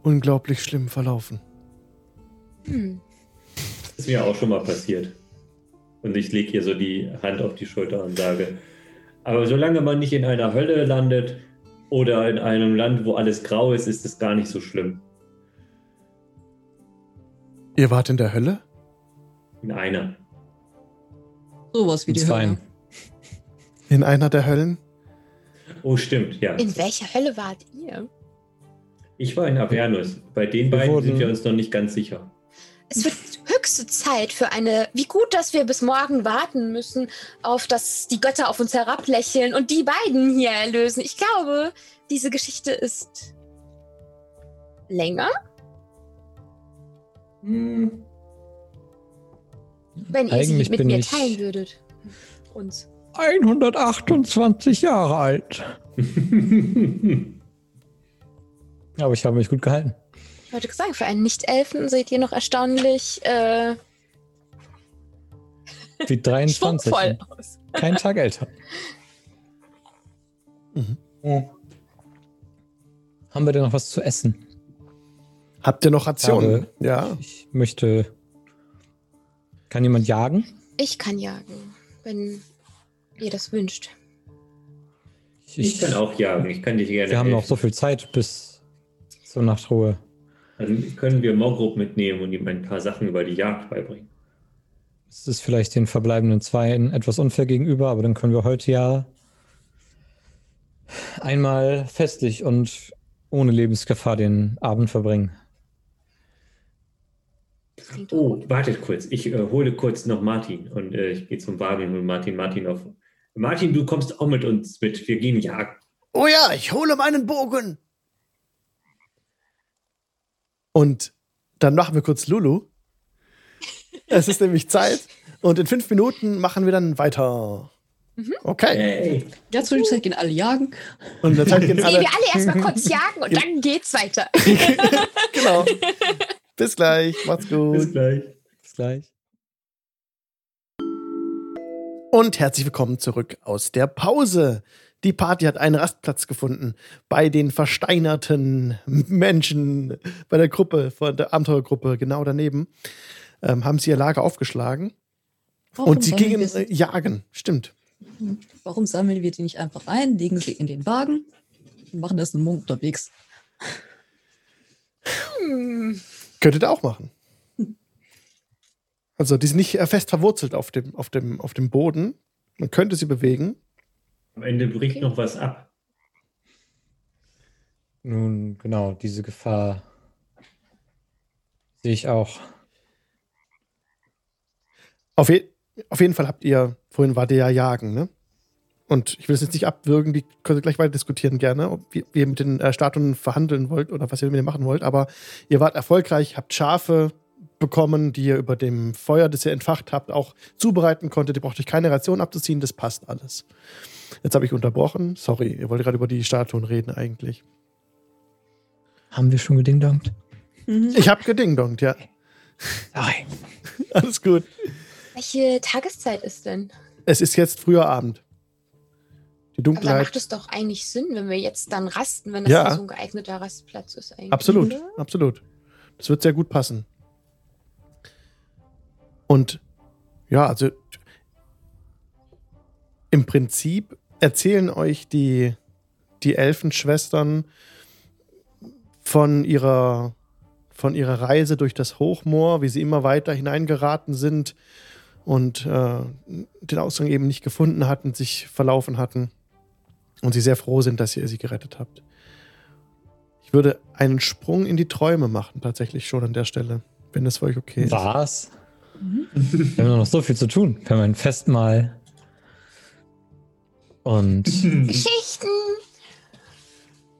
unglaublich schlimm verlaufen. Hm. Das ist mir auch schon mal passiert. Und ich lege hier so die Hand auf die Schulter und sage, aber solange man nicht in einer Hölle landet oder in einem Land, wo alles grau ist, ist es gar nicht so schlimm. Ihr wart in der Hölle? In einer. Sowas wie in die zweien. Hölle. In einer der Höllen? Oh, stimmt, ja. In welcher Hölle wart ihr? Ich war in Avernus. Bei den Wir beiden wurden- sind wir uns noch nicht ganz sicher. Es wird höchste Zeit für eine. Wie gut, dass wir bis morgen warten müssen, auf dass die Götter auf uns herablächeln und die beiden hier erlösen. Ich glaube, diese Geschichte ist länger, Hm. wenn ihr sie Eigentlich mit bin mir teilen würdet. Uns. 128 Jahre alt. *laughs* Aber ich habe mich gut gehalten. Ich wollte sagen, für einen Nicht-Elfen seht ihr noch erstaunlich äh, Wie 23. schwungvoll aus. Kein Tag älter. Mhm. Oh. Haben wir denn noch was zu essen? Habt ihr noch Rationen? Habe- Ja. Ich möchte. Kann jemand jagen? Ich kann jagen, wenn ihr das wünscht. Ich kann auch jagen. Ich kann dich gerne Wir haben noch helfen. so viel Zeit bis zur Nachtruhe. Dann können wir Mogrup mitnehmen und ihm ein paar Sachen über die Jagd beibringen. Es ist vielleicht den verbleibenden Zweien etwas unfair gegenüber, aber dann können wir heute ja einmal festlich und ohne Lebensgefahr den Abend verbringen. Oh, wartet kurz. Ich äh, hole kurz noch Martin und äh, ich gehe zum Wagen und hole Martin Martin auf. Martin, du kommst auch mit uns mit. Wir gehen jagen. Oh ja, ich hole meinen Bogen. Und dann machen wir kurz Lulu. Es ist nämlich Zeit. Und in fünf Minuten machen wir dann weiter. Okay. Hey. Ja, zur Zeit gehen alle jagen. Und dann gehen Nee, alle. wir alle erstmal kurz jagen und dann geht's weiter. *laughs* Genau. Bis gleich. Macht's Bis gut. gleich. Bis gleich. Und herzlich willkommen zurück aus der Pause. Die Party hat einen Rastplatz gefunden bei den versteinerten Menschen, bei der Gruppe, von der Abenteuergruppe genau daneben. Ähm, haben sie ihr Lager aufgeschlagen Warum und sie gingen äh, jagen. Stimmt. Warum sammeln wir die nicht einfach ein, legen sie in den Wagen und machen das einen Monat unterwegs? Hm. Könntet ihr auch machen. Also, die sind nicht äh, fest verwurzelt auf dem, auf, dem, auf dem Boden. Man könnte sie bewegen. Am Ende bricht Okay. noch was ab. Nun, genau, diese Gefahr sehe ich auch. Auf, je auf jeden Fall habt ihr, vorhin war der ja jagen, ne? Und ich will es jetzt nicht abwürgen, die könnt ihr gleich weiter diskutieren gerne, ob ihr, wie ihr mit den äh, Statuen verhandeln wollt oder was ihr mit denen machen wollt. Aber ihr wart erfolgreich, habt Schafe bekommen, die ihr über dem Feuer, das ihr entfacht habt, auch zubereiten konntet. Ihr braucht euch keine Ration abzuziehen, das passt alles. Jetzt habe ich unterbrochen. Sorry, ihr wollt gerade über die Statuen reden eigentlich. Haben wir schon gedingdongt? Ich habe gedingdongt, ja. Sorry. *laughs* Alles gut. Welche Tageszeit ist denn? Es ist jetzt früher Abend. Die Aber dann Dunkelheit. macht es doch eigentlich Sinn, wenn wir jetzt dann rasten, wenn das Ja. so ein geeigneter Rastplatz ist eigentlich. Absolut, oder? absolut. Das wird sehr gut passen. Und ja, also im Prinzip erzählen euch die, die Elfenschwestern von ihrer, von ihrer Reise durch das Hochmoor, wie sie immer weiter hineingeraten sind und äh, den Ausgang eben nicht gefunden hatten, sich verlaufen hatten. Und sie sehr froh sind, dass ihr sie gerettet habt. Ich würde einen Sprung in die Träume machen, tatsächlich schon an der Stelle, wenn es für euch okay ist. Was? Wir haben nur noch so viel zu tun. Wir haben ein Festmahl. Und Geschichten.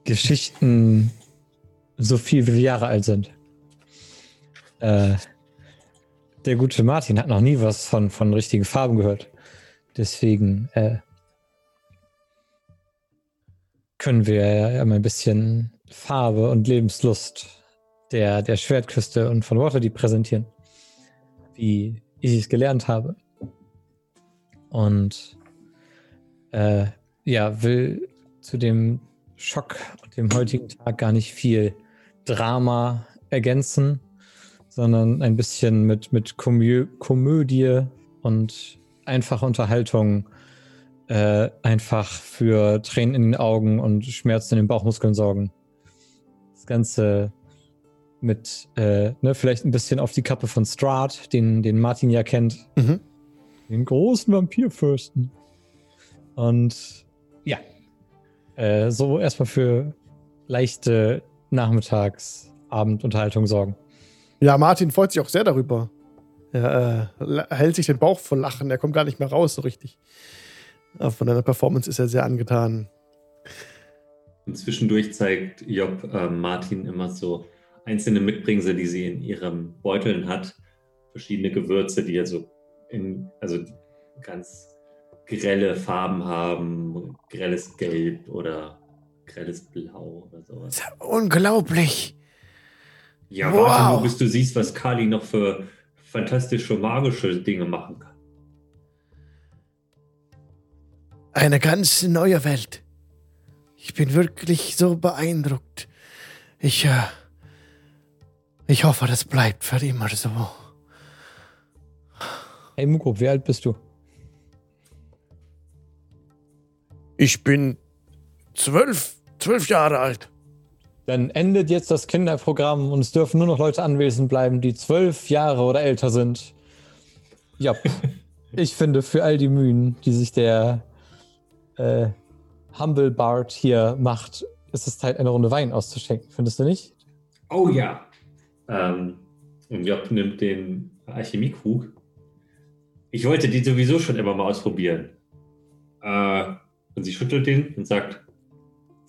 Geschichten so viel wie wir Jahre alt sind. Äh, der gute Martin hat noch nie was von, von richtigen Farben gehört. Deswegen äh, können wir ja mal ein bisschen Farbe und Lebenslust der, der Schwertküste und von Waterdeep präsentieren. Wie ich es gelernt habe. Und äh, ja, will zu dem Schock und dem heutigen Tag gar nicht viel Drama ergänzen, sondern ein bisschen mit, mit Komö Komödie und einfache Unterhaltung äh, einfach für Tränen in den Augen und Schmerzen in den Bauchmuskeln sorgen. Das Ganze mit, äh, ne, vielleicht ein bisschen auf die Kappe von Strahd, den, den Martin ja kennt. Mhm. Den großen Vampirfürsten. Und ja, äh, so erstmal für leichte Nachmittags-, Abendunterhaltung sorgen. Ja, Martin freut sich auch sehr darüber. Er äh, hält sich den Bauch voll Lachen. Er kommt gar nicht mehr raus so richtig. Aber von deiner Performance ist er sehr angetan. Und zwischendurch zeigt Job äh, Martin immer so einzelne Mitbringsel, die sie in ihrem Beuteln hat. Verschiedene Gewürze, die also in, also ganz grelle Farben haben, grelles Gelb oder grelles Blau oder sowas. Unglaublich. Ja, Wow. warte nur, bis du siehst, was Kali noch für fantastische magische Dinge machen kann. Eine ganz neue Welt. Ich bin wirklich so beeindruckt. Ich, äh, ich hoffe, das bleibt für immer so. Hey Muko, wie alt bist du? Ich bin zwölf, zwölf Jahre alt. Dann endet jetzt das Kinderprogramm und es dürfen nur noch Leute anwesend bleiben, die zwölf Jahre oder älter sind. Ja, *laughs* ich finde, für all die Mühen, die sich der äh, Humble Bard hier macht, ist es Zeit, eine Runde Wein auszuschenken. Findest du nicht? Oh ja. Ähm, und Job nimmt den Alchemiekrug. Ich wollte die sowieso schon immer mal ausprobieren. Äh, und sie schüttelt den und sagt,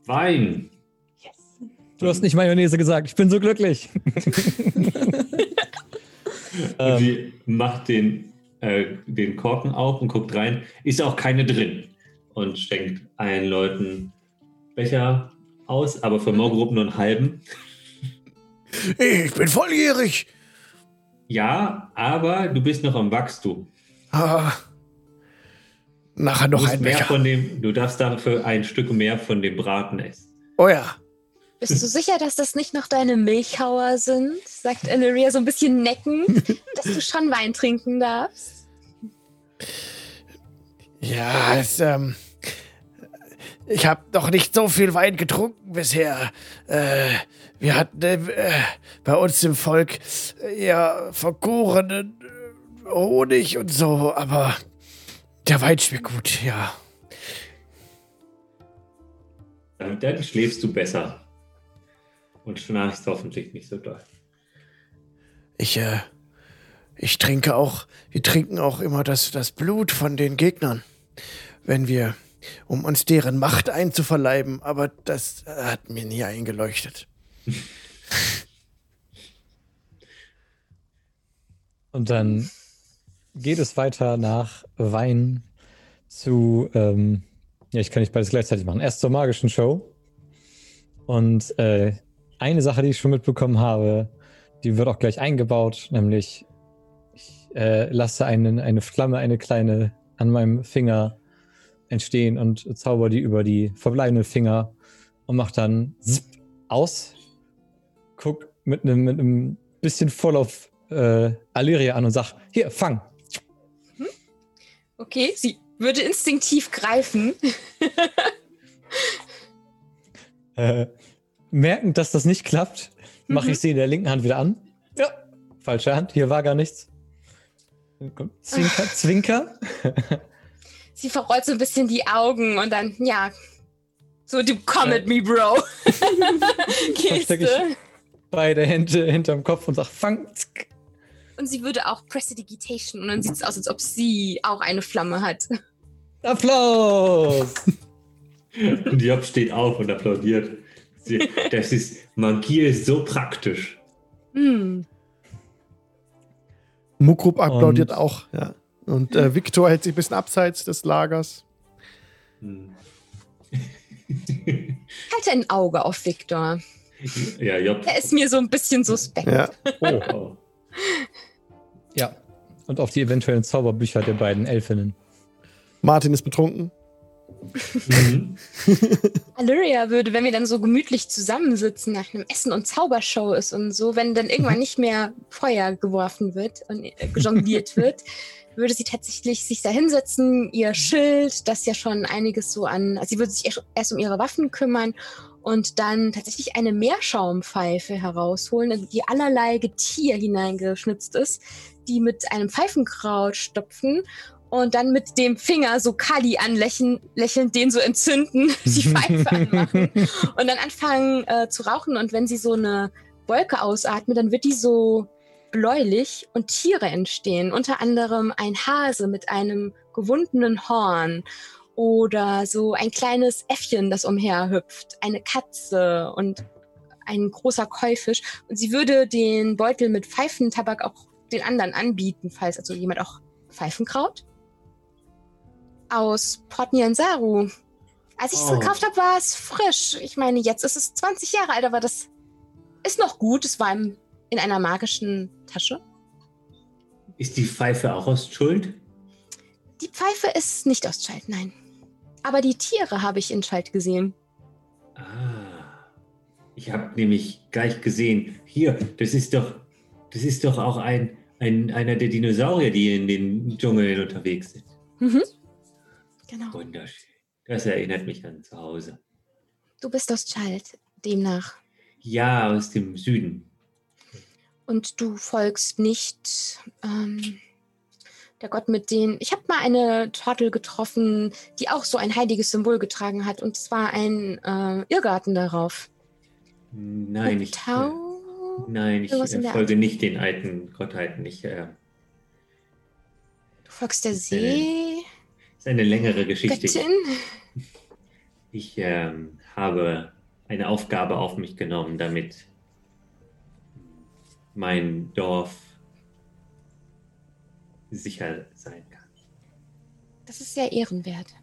Wein. Du hast nicht Mayonnaise gesagt. Ich bin so glücklich. *laughs* *laughs* Und Ähm. sie macht den, äh, den Korken auf und guckt rein. Ist auch keine drin. Und schenkt allen Leuten Becher aus, aber für Morgruppen nur einen halben. Ich bin volljährig. Ja, aber du bist noch am Wachstum. Ah. Nachher Du, noch musst ein mehr Becher. von dem, du darfst dafür ein Stück mehr von dem Braten essen. Oh ja. Bist du sicher, dass das nicht noch deine Milchhauer sind? sagt Illyria so ein bisschen neckend, *laughs* dass du schon Wein trinken darfst. Ja, es, ähm, ich habe noch nicht so viel Wein getrunken bisher. Äh, wir hatten äh, bei uns im Volk äh, ja vergorenen äh, Honig und so, aber der Wein schmeckt gut, ja. Dann, dann schläfst du besser. Und schnarchst hoffentlich nicht so doll. Ich, äh, ich trinke auch, wir trinken auch immer das, das Blut von den Gegnern, wenn wir, um uns deren Macht einzuverleiben, aber das äh, hat mir nie eingeleuchtet. Und dann geht es weiter nach Wein zu, ähm, ja, ich kann nicht beides gleichzeitig machen. Erst zur magischen Show. Und äh, eine Sache, die ich schon mitbekommen habe, die wird auch gleich eingebaut, nämlich ich äh, lasse einen, eine Flamme, eine kleine, an meinem Finger entstehen und zauber die über die verbleibenden Finger und mach dann zipp aus, guck mit einem mit bisschen Vorlauf äh, Alyria an und sag, hier, fang. Okay, sie würde instinktiv greifen. *laughs* Äh, merkend, dass das nicht klappt, mache Mhm. ich sie in der linken Hand wieder an. Ja, falsche Hand, hier war gar nichts. Dann Zwinker, *laughs* Zwinker. Sie verrollt so ein bisschen die Augen und dann, ja, So, du come at me, Bro. *laughs* Geste. ich beide Hände hinterm Kopf und sag, fang. Zick. Und sie würde auch Prestidigitation und dann sieht es aus, als ob sie auch eine Flamme hat. Applaus! Und Job steht auf und applaudiert. Sie- Das ist, Magie ist so praktisch. Hm. Mukrup applaudiert Und- auch, ja. Und äh, Viktor hält sich ein bisschen abseits des Lagers. Hm. Halte ein Auge auf Viktor. Ja, Job. Er ist mir so ein bisschen suspekt. Ja. Oh, Oh. Und auf die eventuellen Zauberbücher der beiden Elfinnen. Martin ist betrunken. Mhm. *laughs* Alyria würde, wenn wir dann so gemütlich zusammensitzen nach einem Essen und Zaubershow ist und so, wenn dann irgendwann nicht mehr Feuer geworfen wird und äh, jongliert *laughs* wird, würde sie tatsächlich sich da hinsetzen, ihr Schild, das ja schon einiges so an, also sie würde sich erst- erst um ihre Waffen kümmern und dann tatsächlich eine Meerschaumpfeife herausholen, in die allerlei Getier hineingeschnitzt ist, die mit einem Pfeifenkraut stopfen und dann mit dem Finger so Kali anlächeln, lächeln, den so entzünden, *laughs* die Pfeife anmachen *laughs* und dann anfangen äh, zu rauchen. Und wenn sie so eine Wolke ausatmet, dann wird die so bläulich und Tiere entstehen. Unter anderem ein Hase mit einem gewundenen Horn oder so ein kleines Äffchen, das umherhüpft, eine Katze und ein großer Keufisch. Und sie würde den Beutel mit Pfeifentabak auch den anderen anbieten, falls also jemand auch Pfeifenkraut aus Port Nyansaru. Als ich es Oh. gekauft habe, war es frisch. Ich meine, jetzt ist es 20 Jahre alt, aber das ist noch gut. Es war im, in einer magischen Tasche. Ist die Pfeife auch aus Schuld? Die Pfeife ist nicht aus Schalt, nein. Aber die Tiere habe ich in Schalt gesehen. Ah. Ich habe nämlich gleich gesehen, hier, das ist doch, das ist doch auch ein, ein, einer der Dinosaurier, die in den Dschungeln unterwegs sind. Mhm. Genau. Wunderschön. Das erinnert mich an zu Hause. Du bist aus Schalt, demnach. Ja, aus dem Süden. Und du folgst nicht ähm, der Gott mit den. Ich habe mal eine Turtle getroffen, die auch so ein heiliges Symbol getragen hat. Und zwar ein äh, Irrgarten darauf. Nein, ich, Tau. Nein, ich äh, folge nicht den alten Gottheiten. Ich, äh, Du folgst der ist eine See. ist eine längere Geschichte. Göttin. Ich ähm, habe eine Aufgabe auf mich genommen, damit mein Dorf sicher sein kann. Das ist sehr ehrenwert.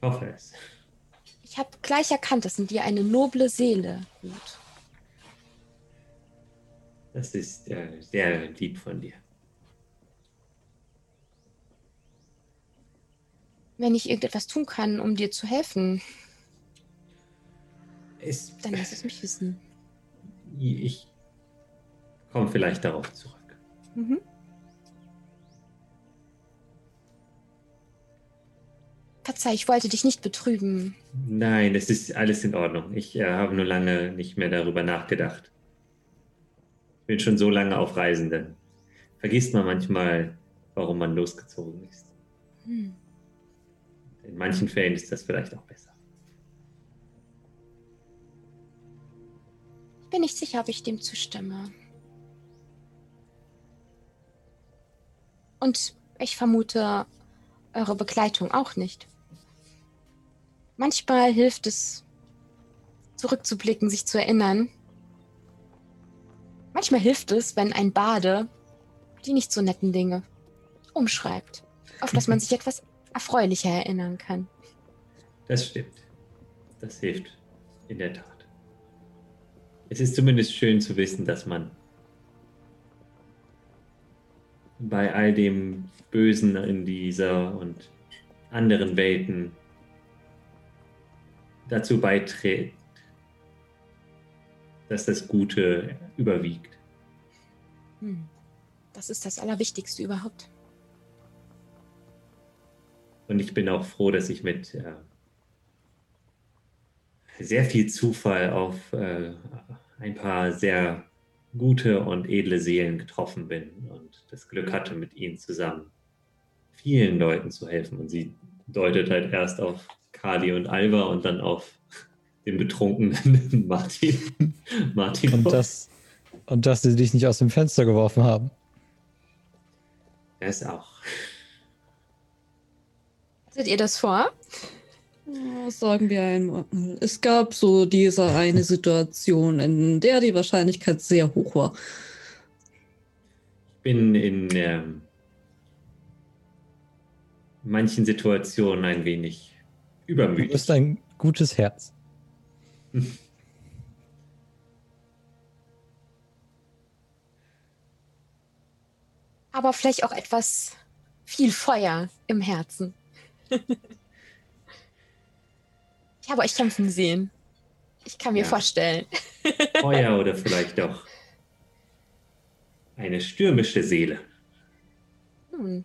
Ich hoffe es. Ich habe gleich erkannt, dass in dir eine noble Seele ruht. Das ist äh, sehr lieb von dir. Wenn ich irgendetwas tun kann, um dir zu helfen, Es, dann lass es mich wissen. ich komme vielleicht darauf zurück. Mhm. Verzeih, ich wollte dich nicht betrüben. Nein, es ist alles in Ordnung. Ich äh, habe nur lange nicht mehr darüber nachgedacht. Ich bin schon so lange auf Reisen, dann vergisst man manchmal, warum man losgezogen ist. Hm. In manchen Fällen ist das vielleicht auch besser. Ich bin nicht sicher, ob ich dem zustimme. Und ich vermute eure Begleitung auch nicht. Manchmal hilft es, zurückzublicken, sich zu erinnern. Manchmal hilft es, wenn ein Bade die nicht so netten Dinge umschreibt, auf das man sich etwas erfreulicher erinnern kann. Das stimmt. Das hilft in der Tat. Es ist zumindest schön zu wissen, dass man bei all dem Bösen in dieser und anderen Welten dazu beiträgt, dass das Gute überwiegt. Hm. Das ist das Allerwichtigste überhaupt. Und ich bin auch froh, dass ich mit äh, sehr viel Zufall auf äh, ein paar sehr gute und edle Seelen getroffen bin und das Glück hatte, mit ihnen zusammen vielen Leuten zu helfen und sie deutet halt erst auf Kali und Alva und dann auf den betrunkenen *laughs* Martin. Martin. Und das, und dass sie dich nicht aus dem Fenster geworfen haben. Er ist auch. Hattet ihr das vor? Ja, Sagen wir einmal, es gab so diese eine Situation, in der die Wahrscheinlichkeit sehr hoch war. Ich bin in ähm, manchen Situationen ein wenig Du übermütig. bist ein gutes Herz. *laughs* Aber vielleicht auch etwas viel Feuer im Herzen. *laughs* ich habe euch kämpfen sehen. Ich kann mir Ja. vorstellen. *laughs* Feuer oder vielleicht auch eine stürmische Seele. Nun,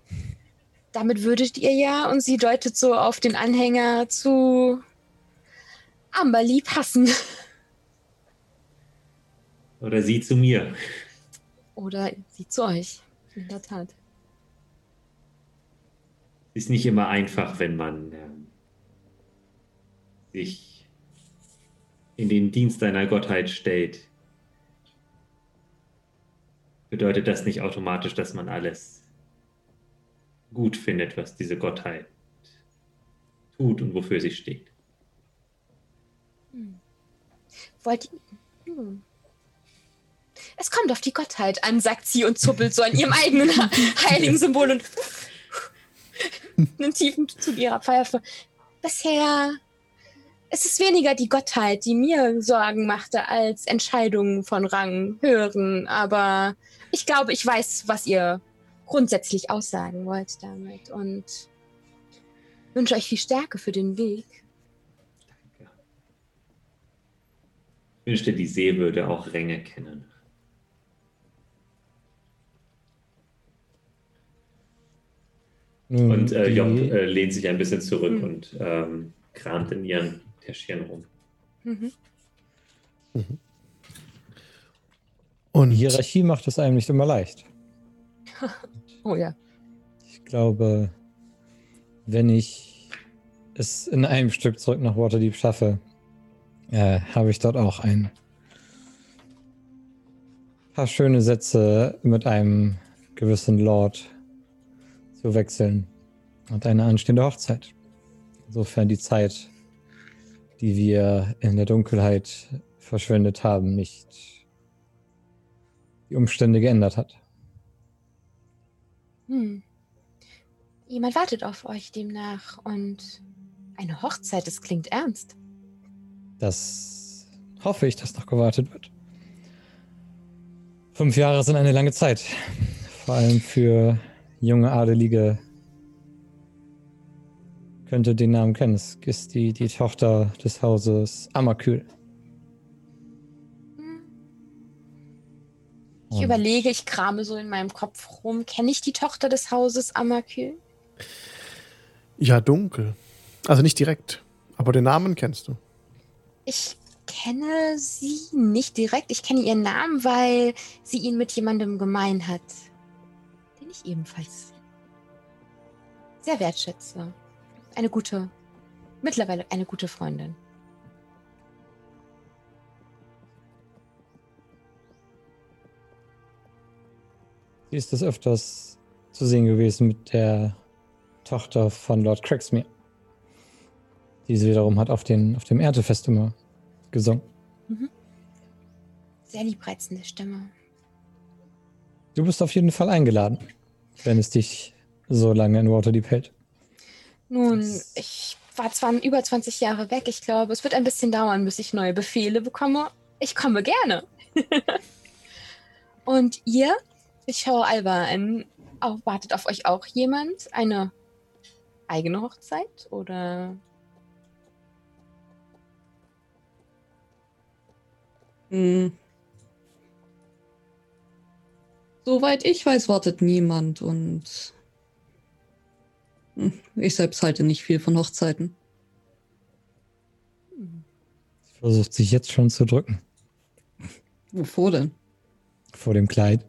damit würdet ihr ja, und sie deutet so auf den Anhänger zu Amberly passen. Oder sie zu mir. Oder sie zu euch. In der Tat. ist nicht immer einfach, wenn man ähm, sich in den Dienst einer Gottheit stellt. Bedeutet das nicht automatisch, dass man alles gut findet, was diese Gottheit tut und wofür sie steht. Wollt ihr. Hm. Es kommt auf die Gottheit an, sagt sie und zuppelt so an ihrem eigenen *laughs* heiligen Symbol und *laughs* einen tiefen Zug ihrer Pfeife. Bisher ist es weniger die Gottheit, die mir Sorgen machte, als Entscheidungen von Rang hören. Aber ich glaube, ich weiß, was ihr grundsätzlich aussagen wollt damit und wünsche euch viel Stärke für den Weg. Wünschte, die See würde auch Ränge kennen. Nun, Und äh, Job äh, lehnt sich ein bisschen zurück Hm. und ähm, kramt in ihren Täschchen rum. Mhm. Und die Hierarchie macht es einem nicht immer leicht. *laughs* Oh ja. Ich glaube, wenn ich es in einem Stück zurück nach Waterdeep schaffe, äh, habe ich dort auch ein paar schöne Sätze mit einem gewissen Lord zu wechseln und eine anstehende Hochzeit. Insofern die Zeit, die wir in der Dunkelheit verschwendet haben, nicht die Umstände geändert hat. Hm. Jemand wartet auf euch demnach und eine Hochzeit, das klingt ernst. Das hoffe ich, dass noch gewartet wird. Fünf Jahre sind eine lange Zeit. Vor allem für junge Adelige. Könnte den Namen kennen. Es ist die, die Tochter des Hauses Amakül. Ich Und überlege, ich krame so in meinem Kopf rum. Kenne ich die Tochter des Hauses Amakül? ja, dunkel. Also nicht direkt, aber den Namen kennst du. Ich kenne sie nicht direkt. Ich kenne ihren Namen, weil sie ihn mit jemandem gemein hat, den ich ebenfalls sehr wertschätze. Eine gute, mittlerweile eine gute Freundin. Sie ist des Öfters zu sehen gewesen mit der Tochter von Lord Cragsmere. Diese wiederum hat auf, den, auf dem Erntefest immer gesungen. Sehr liebreizende Stimme. Du bist auf jeden Fall eingeladen, wenn es dich so lange in Waterdeep hält. Nun, Das- ich war zwar über 20 Jahre weg. Ich glaube, es wird ein bisschen dauern, bis ich neue Befehle bekomme. Ich komme gerne. *laughs* Und ihr? Ich schaue Alba an. Auch, wartet auf euch auch jemand? Eine eigene Hochzeit? Oder Hm. Soweit ich weiß, wartet niemand und hm, ich selbst halte nicht viel von Hochzeiten. Sie versucht sich jetzt schon zu drücken Wovor denn? vor dem Kleid.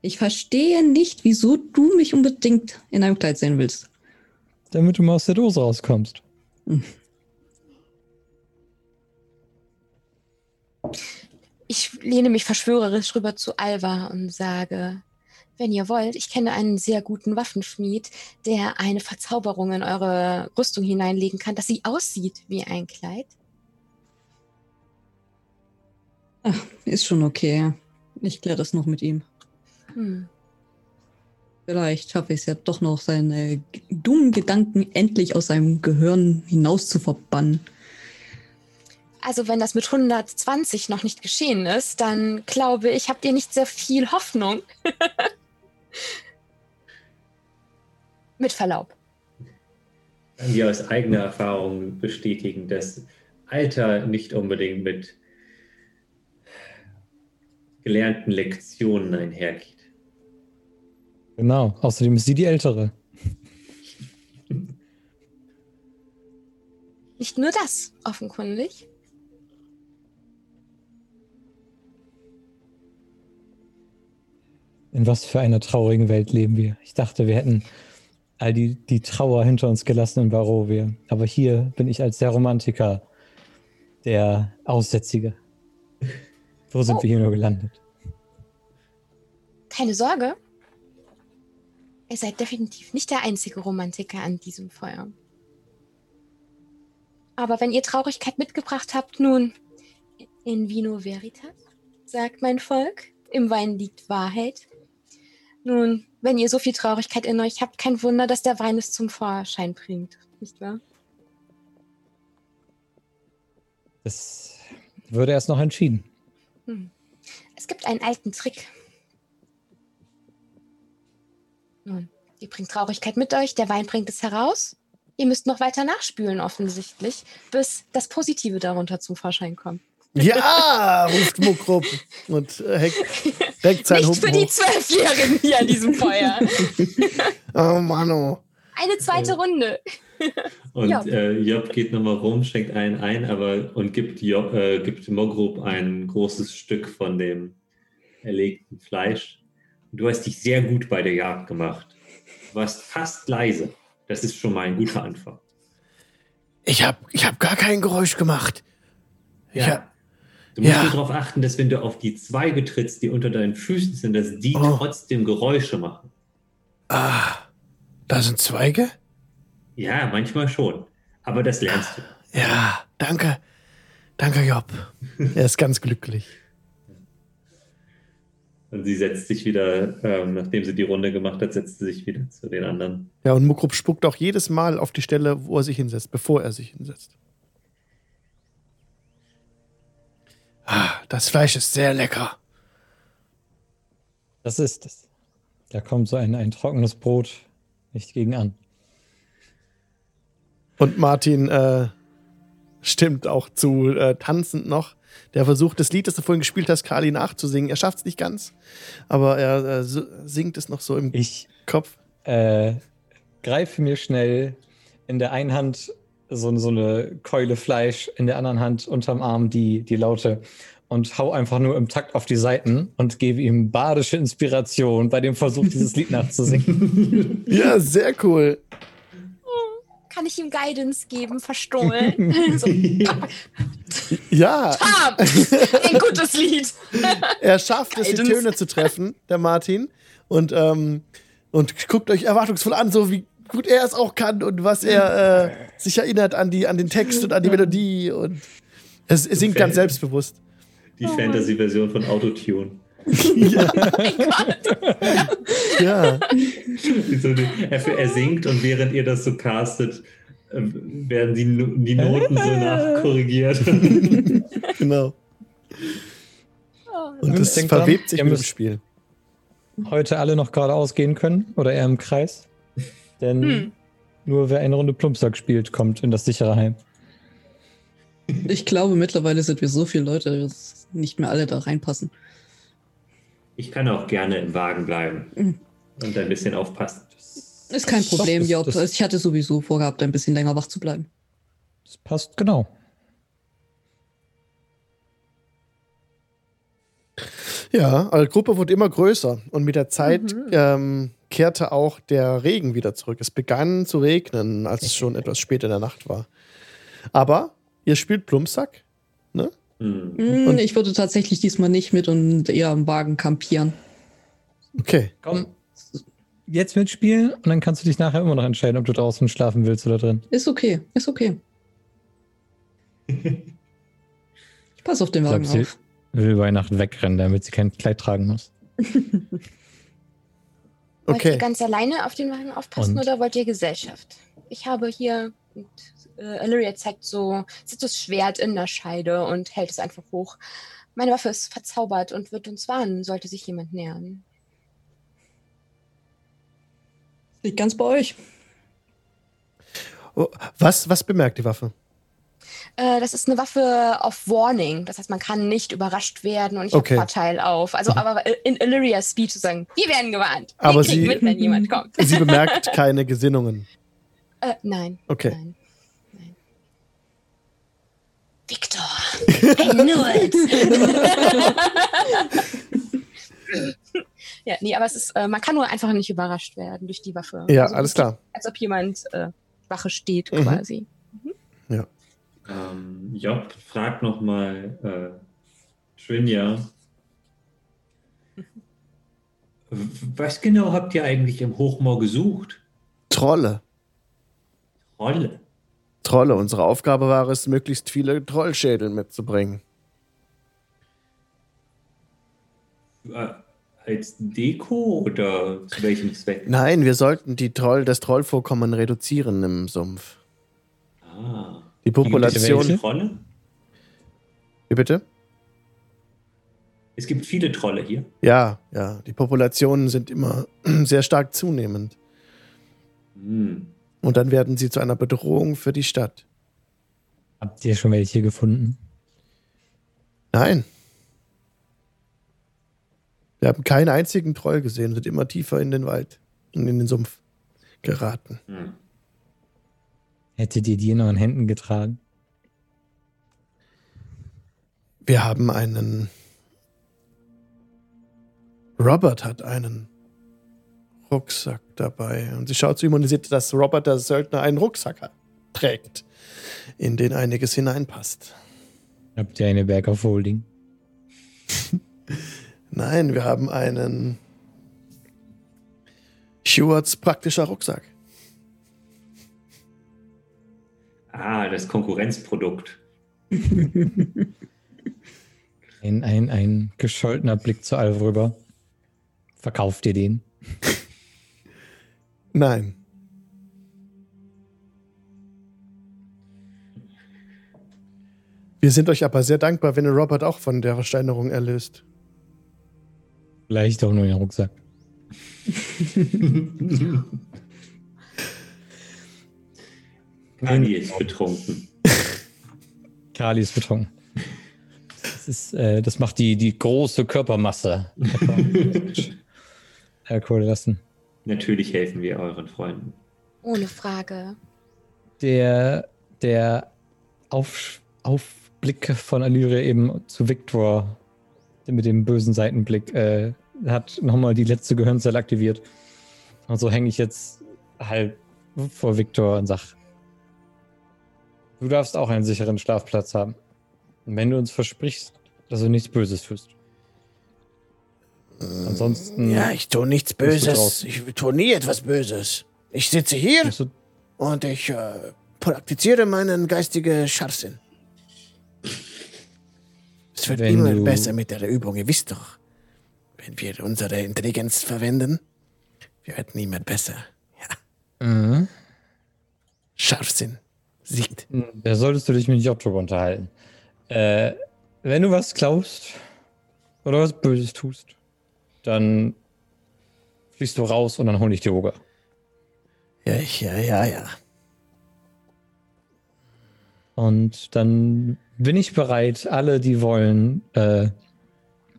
Ich verstehe nicht, wieso du mich unbedingt in einem Kleid sehen willst. Damit du mal aus der Dose rauskommst. Ich lehne mich verschwörerisch rüber zu Alva und sage, wenn ihr wollt, ich kenne einen sehr guten Waffenschmied, der eine Verzauberung in eure Rüstung hineinlegen kann, dass sie aussieht wie ein Kleid. Ach, ist schon okay. Ich kläre das noch mit ihm. Hm. Vielleicht schaffe ich es ja doch noch, seine dummen Gedanken endlich aus seinem Gehirn hinaus zu verbannen. Also wenn das mit 120 noch nicht geschehen ist, dann glaube ich, habt ihr nicht sehr viel Hoffnung. *laughs* mit Verlaub. kann dir aus eigener Erfahrung bestätigen, dass Alter nicht unbedingt mit gelernten Lektionen einhergeht. Genau. Außerdem ist sie die Ältere. Nicht nur das, offenkundig. In was für einer traurigen Welt leben wir? Ich dachte, wir hätten all die, die Trauer hinter uns gelassen in Barovia. Aber hier bin ich als der Romantiker, der Aussätzige. Wo sind Oh. wir hier nur gelandet? Keine Sorge. Ihr seid definitiv nicht der einzige Romantiker an diesem Feuer. Aber wenn ihr Traurigkeit mitgebracht habt, nun, in vino veritas, sagt mein Volk, im Wein liegt Wahrheit. Nun, wenn ihr so viel Traurigkeit in euch habt, kein Wunder, dass der Wein es zum Vorschein bringt, nicht wahr? Das würde erst noch entschieden. Hm. Es gibt einen alten Trick. Nun, ihr bringt Traurigkeit mit euch, der Wein bringt es heraus. Ihr müsst noch weiter nachspülen, offensichtlich, bis das Positive darunter zum Vorschein kommt. Ja, ruft Muckrup und äh, heck, reckt sein Nicht für die. Zwölfjährigen hier an diesem Feuer. *laughs* Oh Mann, oh. Eine zweite Runde. Und Job. äh, Job geht nochmal rum, schenkt einen ein, aber und gibt, Job, äh, gibt Mogrub ein großes Stück von dem erlegten Fleisch. Und du hast dich sehr gut bei der Jagd gemacht. Du warst fast leise. Das ist schon mal ein guter Anfang. Ich hab, ich hab gar kein Geräusch gemacht. Ich hab, Du musst Ja. nur darauf achten, dass wenn du auf die Zweige trittst, die unter deinen Füßen sind, dass die Oh. trotzdem Geräusche machen. ah, da sind Zweige? Ja, manchmal schon. Aber das lernst du. Ja, danke. Danke, Job. *laughs* Er ist ganz glücklich. Und sie setzt sich wieder, ähm, nachdem sie die Runde gemacht hat, setzt sie sich wieder zu den anderen. Ja, und Muckrup spuckt auch jedes Mal auf die Stelle, wo er sich hinsetzt, bevor er sich hinsetzt. Das Fleisch ist sehr lecker. Das ist es. Da kommt so ein, ein trockenes Brot nicht gegen an. Und Martin äh, stimmt auch zu, äh, tanzend noch. Der versucht, das Lied, das du vorhin gespielt hast, Kali nachzusingen. Er schafft es nicht ganz, aber er äh, singt es noch so im Ich Kopf. äh, greife mir schnell in der einen Hand so, so eine Keule Fleisch, in der anderen Hand unterm Arm die, die Laute und hau einfach nur im Takt auf die Seiten und gebe ihm badische Inspiration bei dem Versuch, dieses Lied nachzusingen. *laughs* Ja, sehr cool. Kann ich ihm Guidance geben, verstohlen? *laughs* so, Ja, ah, ein gutes Lied. *laughs* er schafft es, die Guidance. Töne zu treffen, der Martin. Und, ähm, und guckt euch erwartungsvoll an, so wie gut er es auch kann und was er äh, *laughs* sich erinnert an, die, an den Text und an die Melodie. Und es, er singt ganz selbstbewusst. Die Fantasy-Version von Autotune. *laughs* Ja, Mein Gott. ja. Wie so die- er, er singt und während ihr das so castet, äh, werden die, die Noten so nachkorrigiert. *laughs* genau. Oh, Und das verwebt sich mit dem Spiel. Heute alle noch geradeaus gehen können oder eher im Kreis. Denn Hm. nur wer eine Runde Plumpsack spielt, kommt in das sichere Heim. Ich glaube, mittlerweile sind wir so viele Leute, dass nicht mehr alle da reinpassen. Ich kann auch gerne im Wagen bleiben Mhm. und ein bisschen aufpassen. Ist kein Problem, das- Job. das- Ich hatte sowieso vorgehabt, ein bisschen länger wach zu bleiben. Das passt genau. Ja, eure Gruppe wurde immer größer und mit der Zeit Mhm. ähm, kehrte auch der Regen wieder zurück. Es begann zu regnen, als es schon etwas spät in der Nacht war. Aber ihr spielt Plumpsack? Hm. Hm, Und- ich würde tatsächlich diesmal nicht mit und eher am Wagen kampieren. Okay. Komm, jetzt mitspielen und dann kannst du dich nachher immer noch entscheiden, ob du draußen schlafen willst oder drin. Ist okay, ist okay. *laughs* Ich passe auf den Wagen glaub, sie auf. Will über Weihnachten wegrennen, damit sie kein Kleid tragen muss. *laughs* Wollt Okay. ihr ganz alleine auf den Wagen aufpassen Und? oder wollt ihr Gesellschaft? Ich habe hier, und, äh, Illyria zeigt so, sieht das Schwert in der Scheide und hält es einfach hoch. Meine Waffe ist verzaubert und wird uns warnen, sollte sich jemand nähern. Liegt ganz bei euch. Oh, was, was bemerkt die Waffe? Äh, das ist eine Waffe auf Warning. Das heißt, man kann nicht überrascht werden und ich Okay. habe Vorteil auf. Also aber in Illyria's Speed zu sagen, wir werden gewarnt. Wir Aber kriegen sie- mit, wenn jemand kommt. *laughs* Sie bemerkt keine Gesinnungen. Äh, nein. Okay. Nein. Nein. Victor, I knew it. ja, nee, aber es ist, äh, man kann nur einfach nicht überrascht werden durch die Waffe. Ja, Also, alles klar. Als ob jemand äh, Wache steht, Mhm. quasi. Ähm, Job fragt nochmal äh, Trinja. Was genau habt ihr eigentlich im Hochmoor gesucht? Trolle. Rolle. Trolle. Unsere Aufgabe war es, möglichst viele Trollschädel mitzubringen. Äh, als Deko oder zu welchem Zweck? Nein, wir sollten die Troll, das Trollvorkommen reduzieren im Sumpf. Ah. Die Population. Wie bitte? Es gibt viele Trolle hier. Ja, ja. Die Populationen sind immer *clears throat* sehr stark zunehmend. Hm. Und dann werden sie zu einer Bedrohung für die Stadt. Habt ihr schon welche gefunden? Nein. Wir haben keinen einzigen Troll gesehen, sind immer tiefer in den Wald und in den Sumpf geraten. Hm. Hättet ihr die in euren Händen getragen? Wir haben einen. Robert hat einen Rucksack dabei. Und sie schaut zu ihm und sieht, dass Robert, der Söldner, einen Rucksack hat, trägt, in den einiges hineinpasst. Habt ihr eine Bag of Holding? *laughs* Nein, wir haben einen Stewards praktischer Rucksack. Ah, das Konkurrenzprodukt. *laughs* Ein, ein, ein gescholtener Blick zu Alv rüber. Verkauft ihr den? *laughs* Nein. Wir sind euch aber sehr dankbar, wenn ihr Robert auch von der Versteinerung erlöst. Vielleicht auch nur den Rucksack. *laughs* Kali ist betrunken. *laughs* Kali ist betrunken. Das, ist, äh, das macht die, die große Körpermasse. *laughs* Alkohol lassen. Natürlich helfen wir euren Freunden. Ohne Frage. Der, der Auf, Aufblick von Alyria eben zu Victor mit dem bösen Seitenblick äh, hat nochmal die letzte Gehirnzelle aktiviert. Und so hänge ich jetzt halb vor Victor und sag, du darfst auch einen sicheren Schlafplatz haben. Und wenn du uns versprichst, dass du nichts Böses tust. Ansonsten Ja, ich tue nichts Böses. Ich tue nie etwas Böses. Ich sitze hier und ich äh, praktiziere meinen geistigen Scharfsinn. Es wird Wenn immer besser mit der Übung. Ihr wisst doch, wenn wir unsere Intelligenz verwenden, wir werden immer besser. Ja, Mhm. Scharfsinn siegt. Da solltest du dich mit Job drüber unterhalten. Äh, wenn du was klaust oder was Böses tust, dann fliegst du raus und dann hol ich die Oger. Ja, ich, ja, ja, ja. Und dann bin ich bereit, alle, die wollen, äh,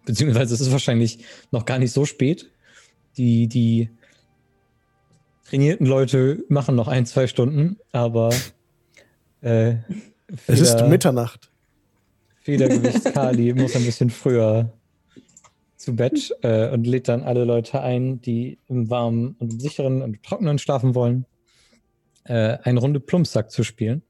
beziehungsweise es ist wahrscheinlich noch gar nicht so spät. Die, die trainierten Leute machen noch ein, zwei Stunden, aber äh, Es ist Feder- Mitternacht. Federgewicht *laughs* Kali muss ein bisschen früher zu Bett äh, und lädt dann alle Leute ein, die im warmen und im sicheren und trockenen schlafen wollen, äh, eine Runde Plumpsack zu spielen.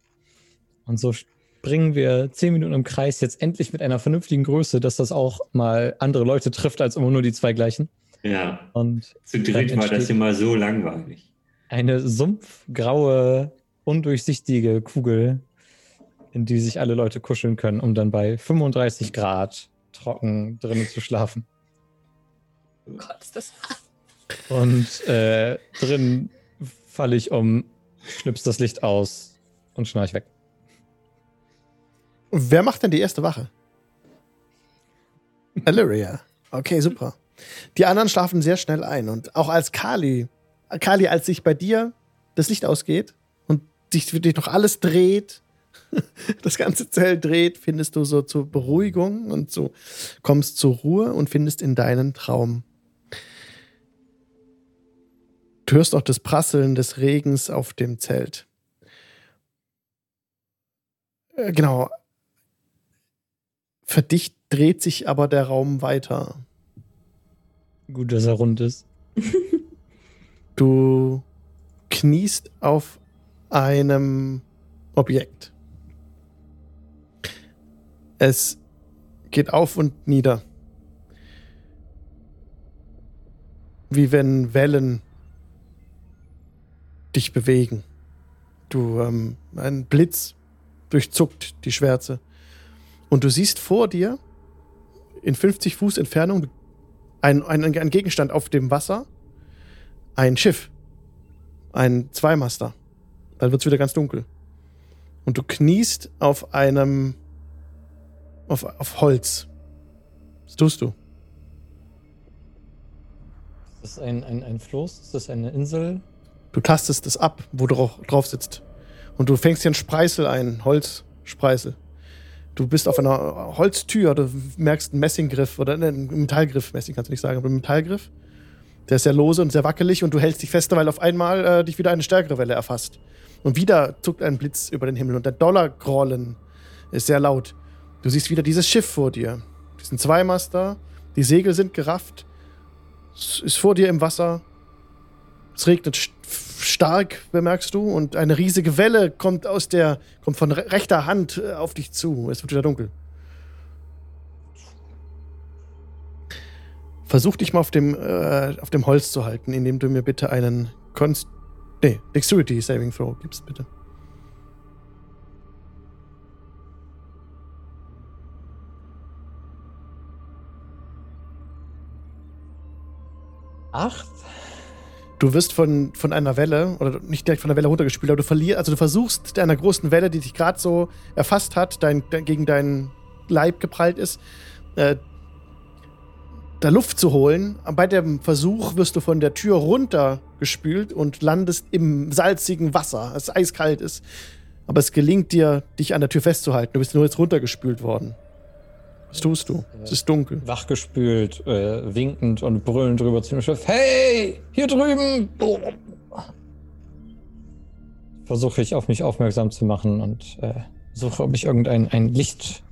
Und so springen wir zehn Minuten im Kreis jetzt endlich mit einer vernünftigen Größe, dass das auch mal andere Leute trifft als immer nur die zwei gleichen. Ja. Und Zu dritt war das immer so langweilig. eine sumpfgraue, undurchsichtige Kugel, in die sich alle Leute kuscheln können, um dann bei 35 Grad trocken drinnen zu schlafen. Oh Gott, ist das Und äh, drin falle ich um, schnips das Licht aus und schnarch weg. Wer macht denn die erste Wache? Illyria. Okay, super. Die anderen schlafen sehr schnell ein. Und auch als Kali, Kali, als sich bei dir das Licht ausgeht sich dich noch alles dreht, *laughs* das ganze Zelt dreht, findest du so zur Beruhigung und so kommst zur Ruhe und findest in deinen Traum. Du hörst auch das Prasseln des Regens auf dem Zelt. Äh, Genau. Für dich dreht sich aber der Raum weiter. Gut, dass er rund ist. Du kniest auf einem Objekt. Es geht auf und nieder. Wie wenn Wellen dich bewegen. Du, ähm, ein Blitz durchzuckt die Schwärze. Und du siehst vor dir, in 50 Fuß Entfernung, ein, ein, ein Gegenstand auf dem Wasser, ein Schiff, ein Zweimaster. Dann wird es wieder ganz dunkel. Und du kniest auf einem, auf, auf Holz. Was tust du? Ist das ein, ein, ein Floß? Ist das eine Insel? Du tastest es ab, wo du drauf- sitzt. Und du fängst hier einen Spreißel ein, Holzspreißel. Du bist auf einer Holztür, du merkst einen Messinggriff oder ne, einen Metallgriff, Messing kannst du nicht sagen, aber einen Metallgriff. Der ist sehr lose und sehr wackelig und du hältst dich fest, weil auf einmal äh, dich wieder eine stärkere Welle erfasst. Und wieder zuckt ein Blitz über den Himmel und der Dollargrollen ist sehr laut. Du siehst wieder dieses Schiff vor dir. Diesen Zweimaster, die Segel sind gerafft, es ist vor dir im Wasser, es regnet st- stark, bemerkst du, und eine riesige Welle kommt aus der, kommt von re rechter Hand äh, auf dich zu. Es wird wieder dunkel. Versuch dich mal auf dem, äh, auf dem Holz zu halten, indem du mir bitte einen Const nee, Dexterity Saving Throw gibst, bitte. Acht? Du wirst von, von einer Welle, oder nicht direkt von der Welle runtergespült, aber du verlierst, also du versuchst einer großen Welle, die dich gerade so erfasst hat, dein, gegen deinen Leib geprallt ist, äh, da Luft zu holen. Bei dem Versuch wirst du von der Tür runtergespült und landest im salzigen Wasser, das eiskalt ist. Aber es gelingt dir, dich an der Tür festzuhalten. Du bist nur jetzt runtergespült worden. Was tust du? Es ist dunkel. Wachgespült, äh, winkend und brüllend drüber zu dem Schiff. Hey, hier drüben! Versuche ich auf mich aufmerksam zu machen und äh, suche, ob ich irgendein ein Licht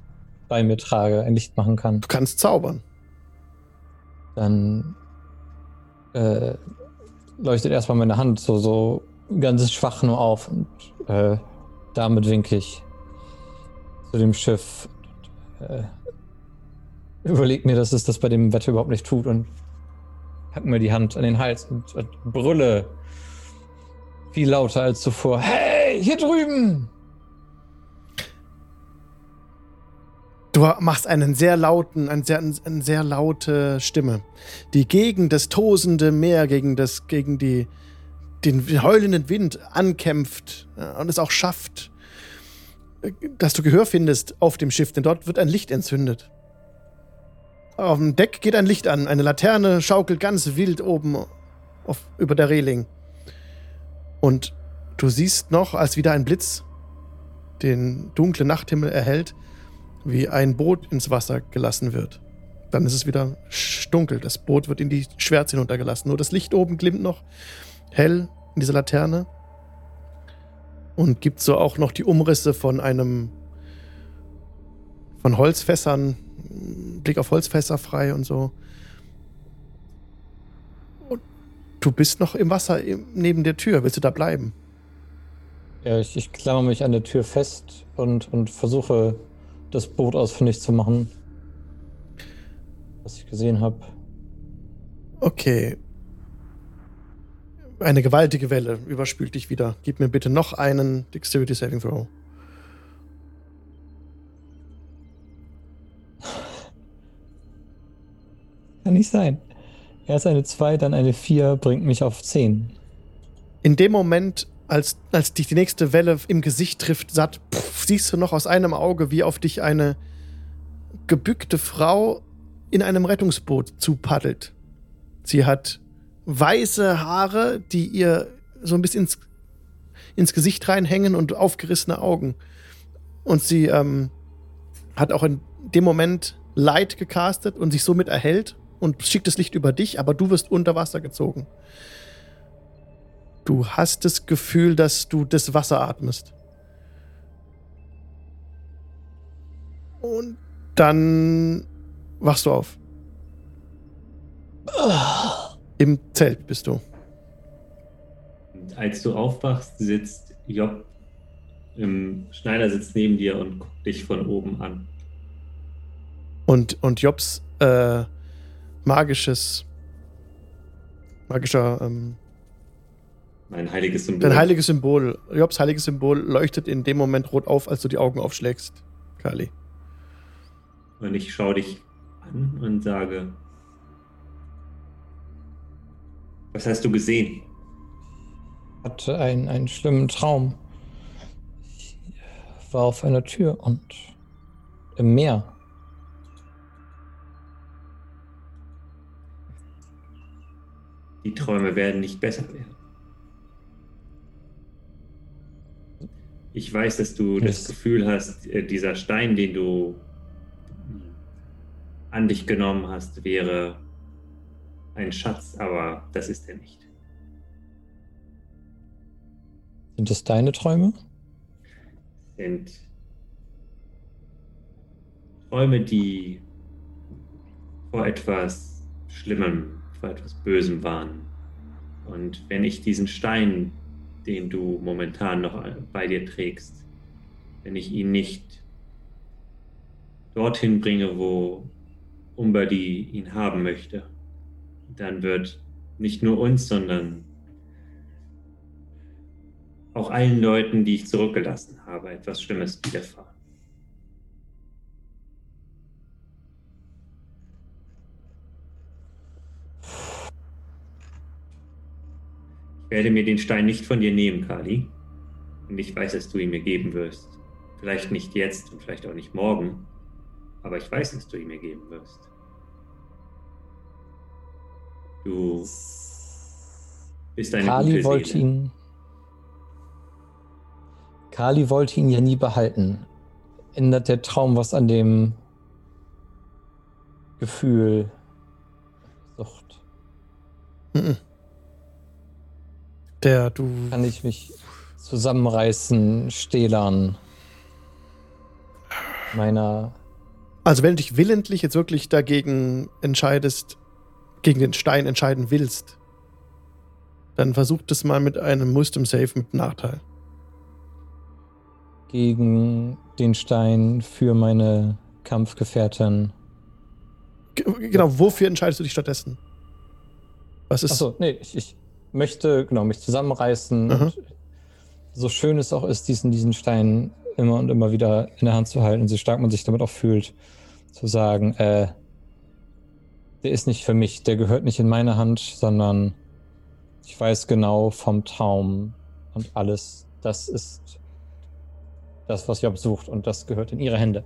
bei mir trage, ein Licht machen kann. Du kannst zaubern. Dann äh, leuchtet erstmal meine Hand so, so ganz schwach nur auf und äh, damit winke ich zu dem Schiff. Und, äh, überleg mir, dass es das bei dem Wetter überhaupt nicht tut und pack mir die Hand an den Hals und, und brülle viel lauter als zuvor. Hey, hier drüben! Du machst einen sehr lauten, eine sehr, eine sehr laute Stimme, die gegen das tosende Meer, gegen, das, gegen die, den heulenden Wind ankämpft ja, und es auch schafft, äh, dass du Gehör findest auf dem Schiff, denn dort wird ein Licht entzündet. Auf dem Deck geht ein Licht an, eine Laterne schaukelt ganz wild oben auf, über der Reling. Und du siehst noch, als wieder ein Blitz den dunklen Nachthimmel erhellt, wie ein Boot ins Wasser gelassen wird. Dann ist es wieder dunkel. Das Boot wird in die Schwärze hinuntergelassen. Nur das Licht oben glimmt noch hell in dieser Laterne und gibt so auch noch die Umrisse von einem von Holzfässern, Blick auf Holzfässer frei und so. Du bist noch im Wasser neben der Tür. Willst du da bleiben? Ja, ich, ich klammer mich an der Tür fest und, und versuche, das Boot ausfindig zu machen, was ich gesehen habe. Okay. Eine gewaltige Welle überspült dich wieder. Gib mir bitte noch einen Dexterity Saving Throw. Kann nicht sein. Erst eine 2, dann eine 4, bringt mich auf 10. In dem Moment, als, als dich die nächste Welle im Gesicht trifft, satt, pff, siehst du noch aus einem Auge, wie auf dich eine gebückte Frau in einem Rettungsboot zupaddelt. Sie hat weiße Haare, die ihr so ein bisschen ins, ins Gesicht reinhängen und aufgerissene Augen. Und sie ähm, hat auch in dem Moment Light gecastet und sich somit erhellt und schickt das Licht über dich, aber du wirst unter Wasser gezogen. Du hast das Gefühl, dass du das Wasser atmest. Und dann wachst du auf. Im Zelt bist du. Und als du aufwachst, sitzt Job im Schneidersitz neben dir und guckt dich von oben an. Und, und Jobs äh, magisches, magischer, ähm, Mein heiliges Symbol. dein heiliges Symbol, Jobs heiliges Symbol leuchtet in dem Moment rot auf, als du die Augen aufschlägst, Kali. Und ich schaue dich an und sage, was hast du gesehen? hatte einen, einen schlimmen Traum. Ich war auf einer Tür und im Meer. Die Träume werden nicht besser werden. Ich weiß, dass du das. Gefühl hast, äh, dieser Stein, den du an dich genommen hast, wäre ein Schatz, aber das ist er nicht. Sind es deine Träume? sind Träume, die vor etwas Schlimmem, vor etwas Bösem waren. Und wenn ich diesen Stein, den du momentan noch bei dir trägst, wenn ich ihn nicht dorthin bringe, wo Umbadi ihn haben möchte, dann wird nicht nur uns, sondern auch allen Leuten, die ich zurückgelassen habe, etwas Schlimmes widerfahren. Werde mir den Stein nicht von dir nehmen, Kali. Und ich weiß, dass du ihn mir geben wirst. Vielleicht nicht jetzt und vielleicht auch nicht morgen, aber ich weiß, dass du ihn mir geben wirst. Du bist eine Kali gute wollte Seele. ihn. Kali wollte ihn ja nie behalten. Ändert der Traum was an dem Gefühl Sucht? Mhm. Der, du. Kann ich mich zusammenreißen, stählern meiner Also, wenn du dich willentlich jetzt wirklich dagegen entscheidest, gegen den Stein entscheiden willst, dann versuch das mal mit einem Wisdom Save mit Nachteil. gegen den Stein für meine Kampfgefährtin. G genau, wofür entscheidest du dich stattdessen? Was ist. Achso, nee, ich, ich möchte genau mich zusammenreißen. Mhm. Und so schön es auch ist, diesen, diesen Stein immer und immer wieder in der Hand zu halten, so stark man sich damit auch fühlt, zu sagen, äh, der ist nicht für mich, der gehört nicht in meine Hand, sondern ich weiß genau vom Traum und alles, das ist das, was Job sucht und das gehört in ihre Hände.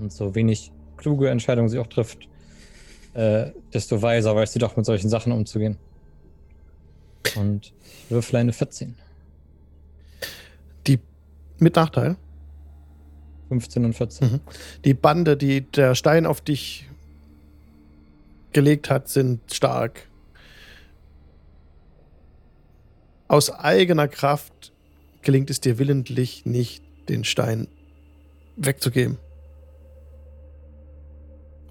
Und so wenig kluge Entscheidungen sie auch trifft, äh, desto weiser weiß sie doch mit solchen Sachen umzugehen. Und ich würfel eine 14. Die mit Nachteil. 15 und 14. Mhm. Die Bande, die der Stein auf dich gelegt hat, sind stark. Aus eigener Kraft gelingt es dir willentlich nicht, den Stein wegzugeben.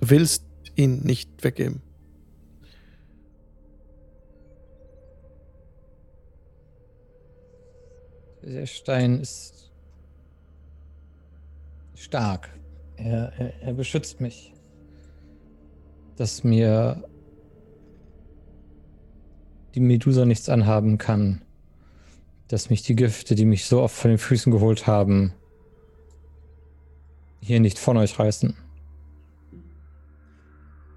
Du willst ihn nicht weggeben. Der Stein ist stark. Er, er, er beschützt mich. Dass mir die Medusa nichts anhaben kann. Dass mich die Gifte, die mich so oft von den Füßen geholt haben, hier nicht von euch reißen.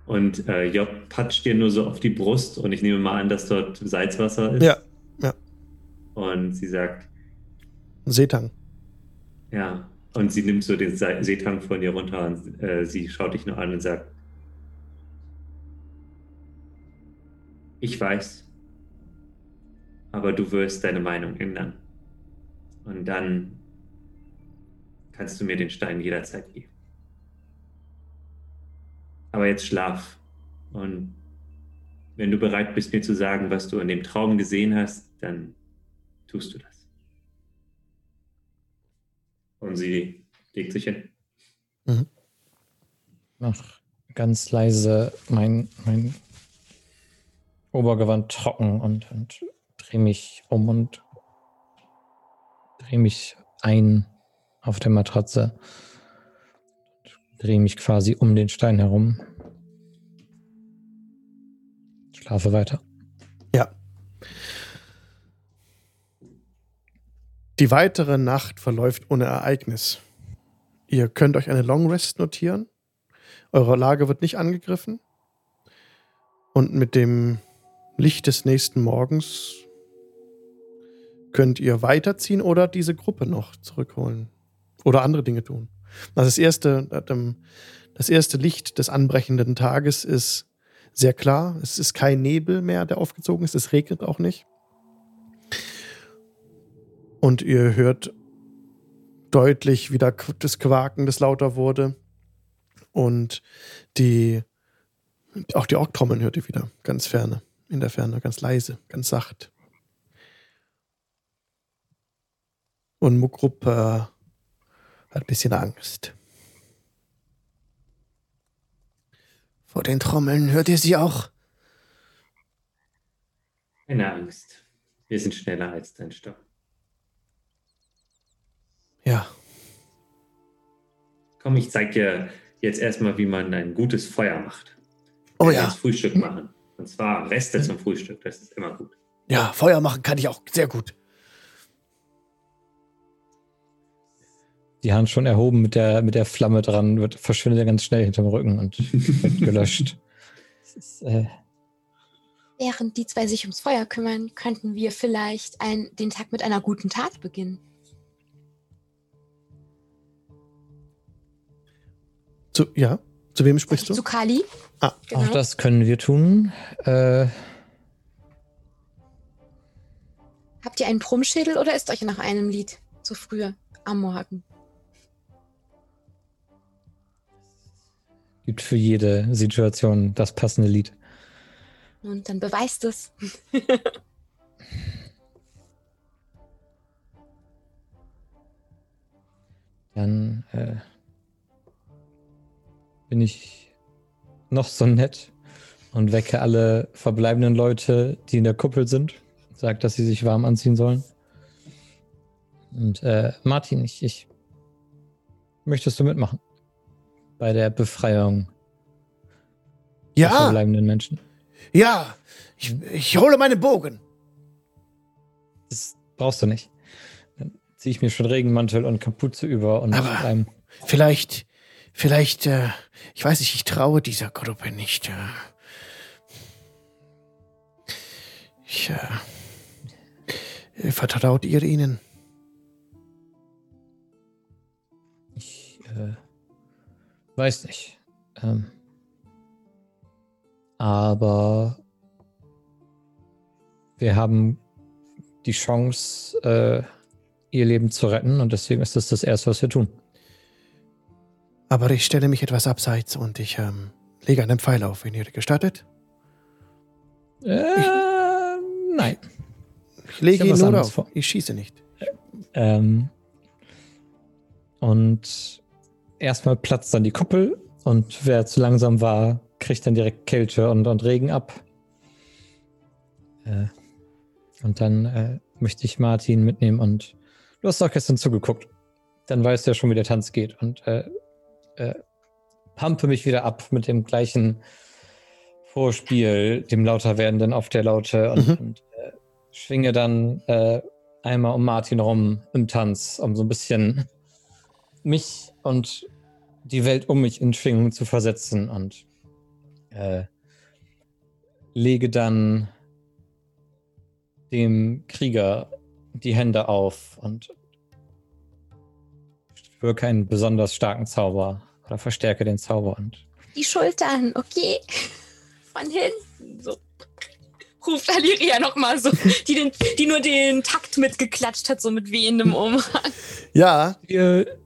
Und äh, Job patscht dir nur so auf die Brust und ich nehme mal an, dass dort Salzwasser ist. Ja, ja. Und sie sagt, Seetang. ja. Und sie nimmt so den Se- Seetank von dir runter und äh, sie schaut dich nur an und sagt, ich weiß, aber du wirst deine Meinung ändern. Und dann kannst du mir den Stein jederzeit geben. Aber jetzt schlaf. Und wenn du bereit bist, mir zu sagen, was du in dem Traum gesehen hast, dann tust du das. Und sie legt sich hin. Mach ganz leise mein, mein Obergewand trocken und, und drehe mich um und drehe mich ein auf der Matratze. Drehe mich quasi um den Stein herum. Schlafe weiter. Ja. Die weitere Nacht verläuft ohne Ereignis. Ihr könnt euch eine Long Rest notieren. Eure Lage wird nicht angegriffen. Und mit dem Licht des nächsten Morgens könnt ihr weiterziehen oder diese Gruppe noch zurückholen. Oder andere Dinge tun. Also das erste, das erste Licht des anbrechenden Tages ist sehr klar. Es ist kein Nebel mehr, der aufgezogen ist. Es regnet auch nicht. Und ihr hört deutlich, wie da das Quaken, das lauter wurde. Und die, auch die Orktrommeln hört ihr wieder, ganz ferne, in der Ferne, ganz leise, ganz sacht. Und Mukrup äh, hat ein bisschen Angst. Vor den Trommeln hört ihr sie auch? Keine Angst. Wir sind schneller als dein Sturm. Ja, Komm, ich zeig dir jetzt erstmal, wie man ein gutes Feuer macht. Oh ja. Das Frühstück machen. Und zwar Reste zum Frühstück. Das ist immer gut. Ja, Feuer machen kann ich auch sehr gut. Die Hand schon erhoben mit der, mit der Flamme dran, wird, verschwindet er ganz schnell hinterm Rücken und wird *laughs* gelöscht. Ist, äh, Während die zwei sich ums Feuer kümmern, könnten wir vielleicht ein, den Tag mit einer guten Tat beginnen. Zu, ja. Zu wem sprichst du? Zu Kali. Ah, Genau. Auch das können wir tun. Äh, Habt ihr einen Brummschädel oder ist euch nach einem Lied zu früh am Morgen? gibt für jede Situation das passende Lied. Und dann beweist es. *laughs* Dann äh, bin ich noch so nett und wecke alle verbleibenden Leute, die in der Kuppel sind. Sag, dass sie sich warm anziehen sollen. Und äh, Martin, ich, ich möchtest du mitmachen bei der Befreiung der Ja, verbleibenden Menschen? ja. Ich, ich hole meinen Bogen. Das brauchst du nicht. Dann ziehe ich mir schon Regenmantel und Kapuze über und Aber- einem Vielleicht, vielleicht, äh, ich weiß nicht, ich traue dieser Gruppe nicht. Äh. Ich, äh, vertraut ihr ihnen? Ich äh, weiß nicht. Ähm, aber wir haben die Chance, äh, ihr Leben zu retten und deswegen ist das das Erste, was wir tun. Aber ich stelle mich etwas abseits und ich ähm, lege einen Pfeil auf, wenn ihr gestattet. Äh, nein. Ich lege Ich hab ihn nur auf. vor. Ich schieße nicht. Ähm, und erstmal platzt dann die Kuppel und wer zu langsam war, kriegt dann direkt Kälte und, und Regen ab. Äh, und dann äh, möchte ich Martin mitnehmen und du hast doch gestern zugeguckt. Dann weißt du ja schon, wie der Tanz geht. Und äh, äh, pumpe mich wieder ab mit dem gleichen Vorspiel, dem lauter werdenden auf der Laute und, Mhm. und äh, schwinge dann äh, einmal um Martin rum im Tanz, um so ein bisschen mich und die Welt um mich in Schwingung zu versetzen und äh, lege dann dem Krieger die Hände auf und wirke einen besonders starken Zauber oder verstärke den Zauber und Die Schultern, okay. Von hinten. So. Ruft Aliria nochmal so, die, den, die nur den Takt mitgeklatscht hat, so mit wehendem Umhang. Ja, stehe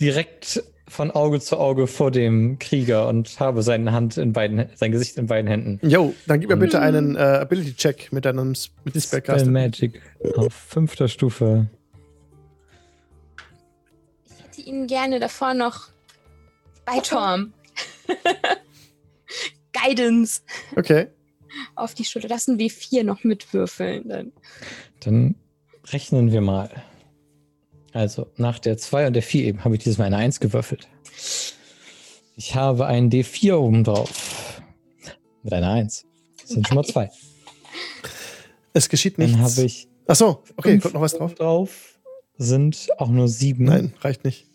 direkt von Auge zu Auge vor dem Krieger und habe seine Hand in beiden, sein Gesicht in beiden Händen. jo, dann gib mir bitte Mhm. einen äh, Ability-Check mit deinem mit dem Spell Spellcaster. Magic auf fünfter Stufe. Ich hätte ihn gerne davor noch bei Torm. *laughs* Guidance Okay. auf die Schulter. Das sind W4 noch mitwürfeln. Dann. Dann rechnen wir mal. Also nach der 2 und der 4 eben habe ich dieses Mal eine 1 gewürfelt. Ich habe einen D4 oben drauf. Mit einer 1. Das sind schon mal zwei. Es geschieht nichts. Dann habe ich Ach so, okay, kommt noch was drauf? drauf. Sind auch nur sieben. Nein, reicht nicht.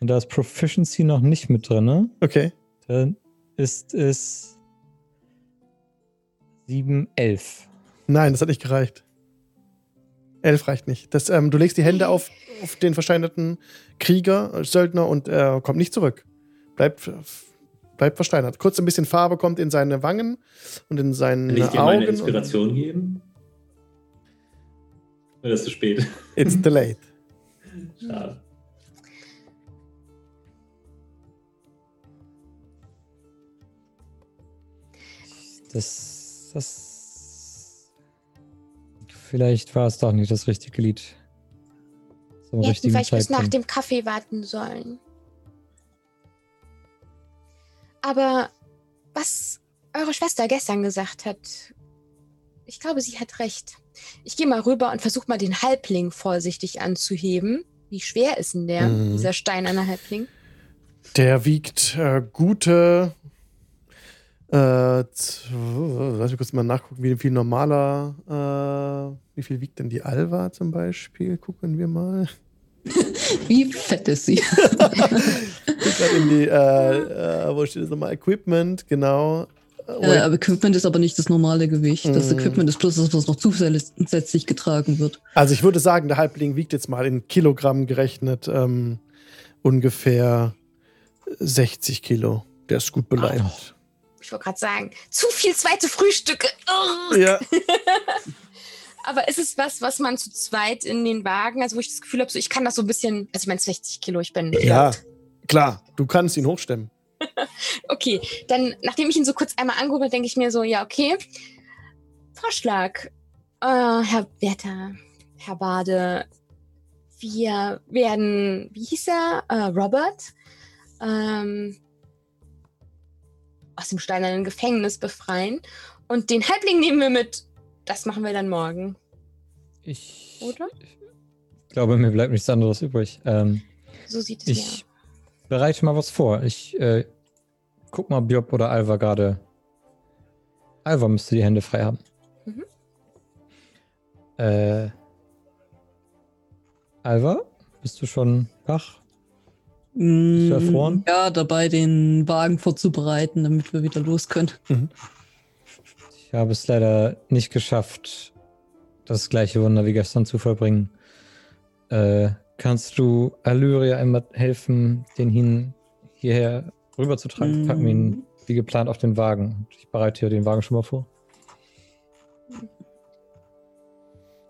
Und da ist Proficiency noch nicht mit drin. Ne? Okay. Dann ist es 7, 11. Nein, das hat nicht gereicht. Elf reicht nicht. Das, ähm, du legst die Hände auf, auf den versteinerten Krieger, äh, Söldner und er kommt nicht zurück. Bleibt, bleibt versteinert. Kurz ein bisschen Farbe kommt in seine Wangen und in seine Kann ich dir Augen. meine und- Inspiration geben? Oder ist es zu spät? It's delayed. *laughs* Schade. Das, das. Vielleicht war es doch nicht das richtige Lied. Zum Wir hätten vielleicht bis nach dem Kaffee warten sollen. Aber was eure Schwester gestern gesagt hat, ich glaube, sie hat recht. Ich gehe mal rüber und versuche mal den Halbling vorsichtig anzuheben. Wie schwer ist denn der, Mhm. dieser steinerne Halbling? Der wiegt äh, gute. Äh, lass mich kurz mal nachgucken, wie viel normaler. Äh, wie viel wiegt denn die Alva zum Beispiel? Gucken wir mal. *laughs* Wie fett ist sie? *laughs* In die, äh, äh, wo steht das nochmal? Equipment, genau. Äh, aber Equipment ist aber nicht das normale Gewicht. Das Mhm. Equipment ist bloß das, was noch zusätzlich getragen wird. Also ich würde sagen, der Halbling wiegt jetzt mal in Kilogramm gerechnet ähm, ungefähr 60 Kilo. Der ist gut beleimt. Ich wollte gerade sagen, zu viel zweite Frühstücke. Ja, *laughs* Aber ist es was, was man zu zweit in den Wagen, also wo ich das Gefühl habe, so ich kann das so ein bisschen, also ich meine 60 Kilo, ich bin ja, klar. Du kannst ihn hochstemmen. *laughs* Okay, dann, nachdem ich ihn so kurz einmal angehoben habe, denke ich mir so, ja, okay. Vorschlag. Äh, Herr Werther, Herr Bade, wir werden, wie hieß er? Äh, Robert, ähm, aus dem steinernen Gefängnis befreien. Und den Halbling nehmen wir mit. Das machen wir dann morgen, Ich oder? glaube, mir bleibt nichts anderes übrig. Ähm, So sieht es ich bereite mal was vor. Ich äh, guck mal, Bjob oder Alva gerade. Alva müsste die Hände frei haben. Mhm. Äh, Alva, bist du schon wach? Mm, erfroren? Ja, dabei den Wagen vorzubereiten, damit wir wieder los können. Ich habe es leider nicht geschafft, das gleiche Wunder wie gestern zu vollbringen. Äh, kannst du Allyria einmal helfen, den hin hierher rüberzutragen? Mm. Packen wir ihn wie geplant auf den Wagen. Und Ich bereite hier den Wagen schon mal vor.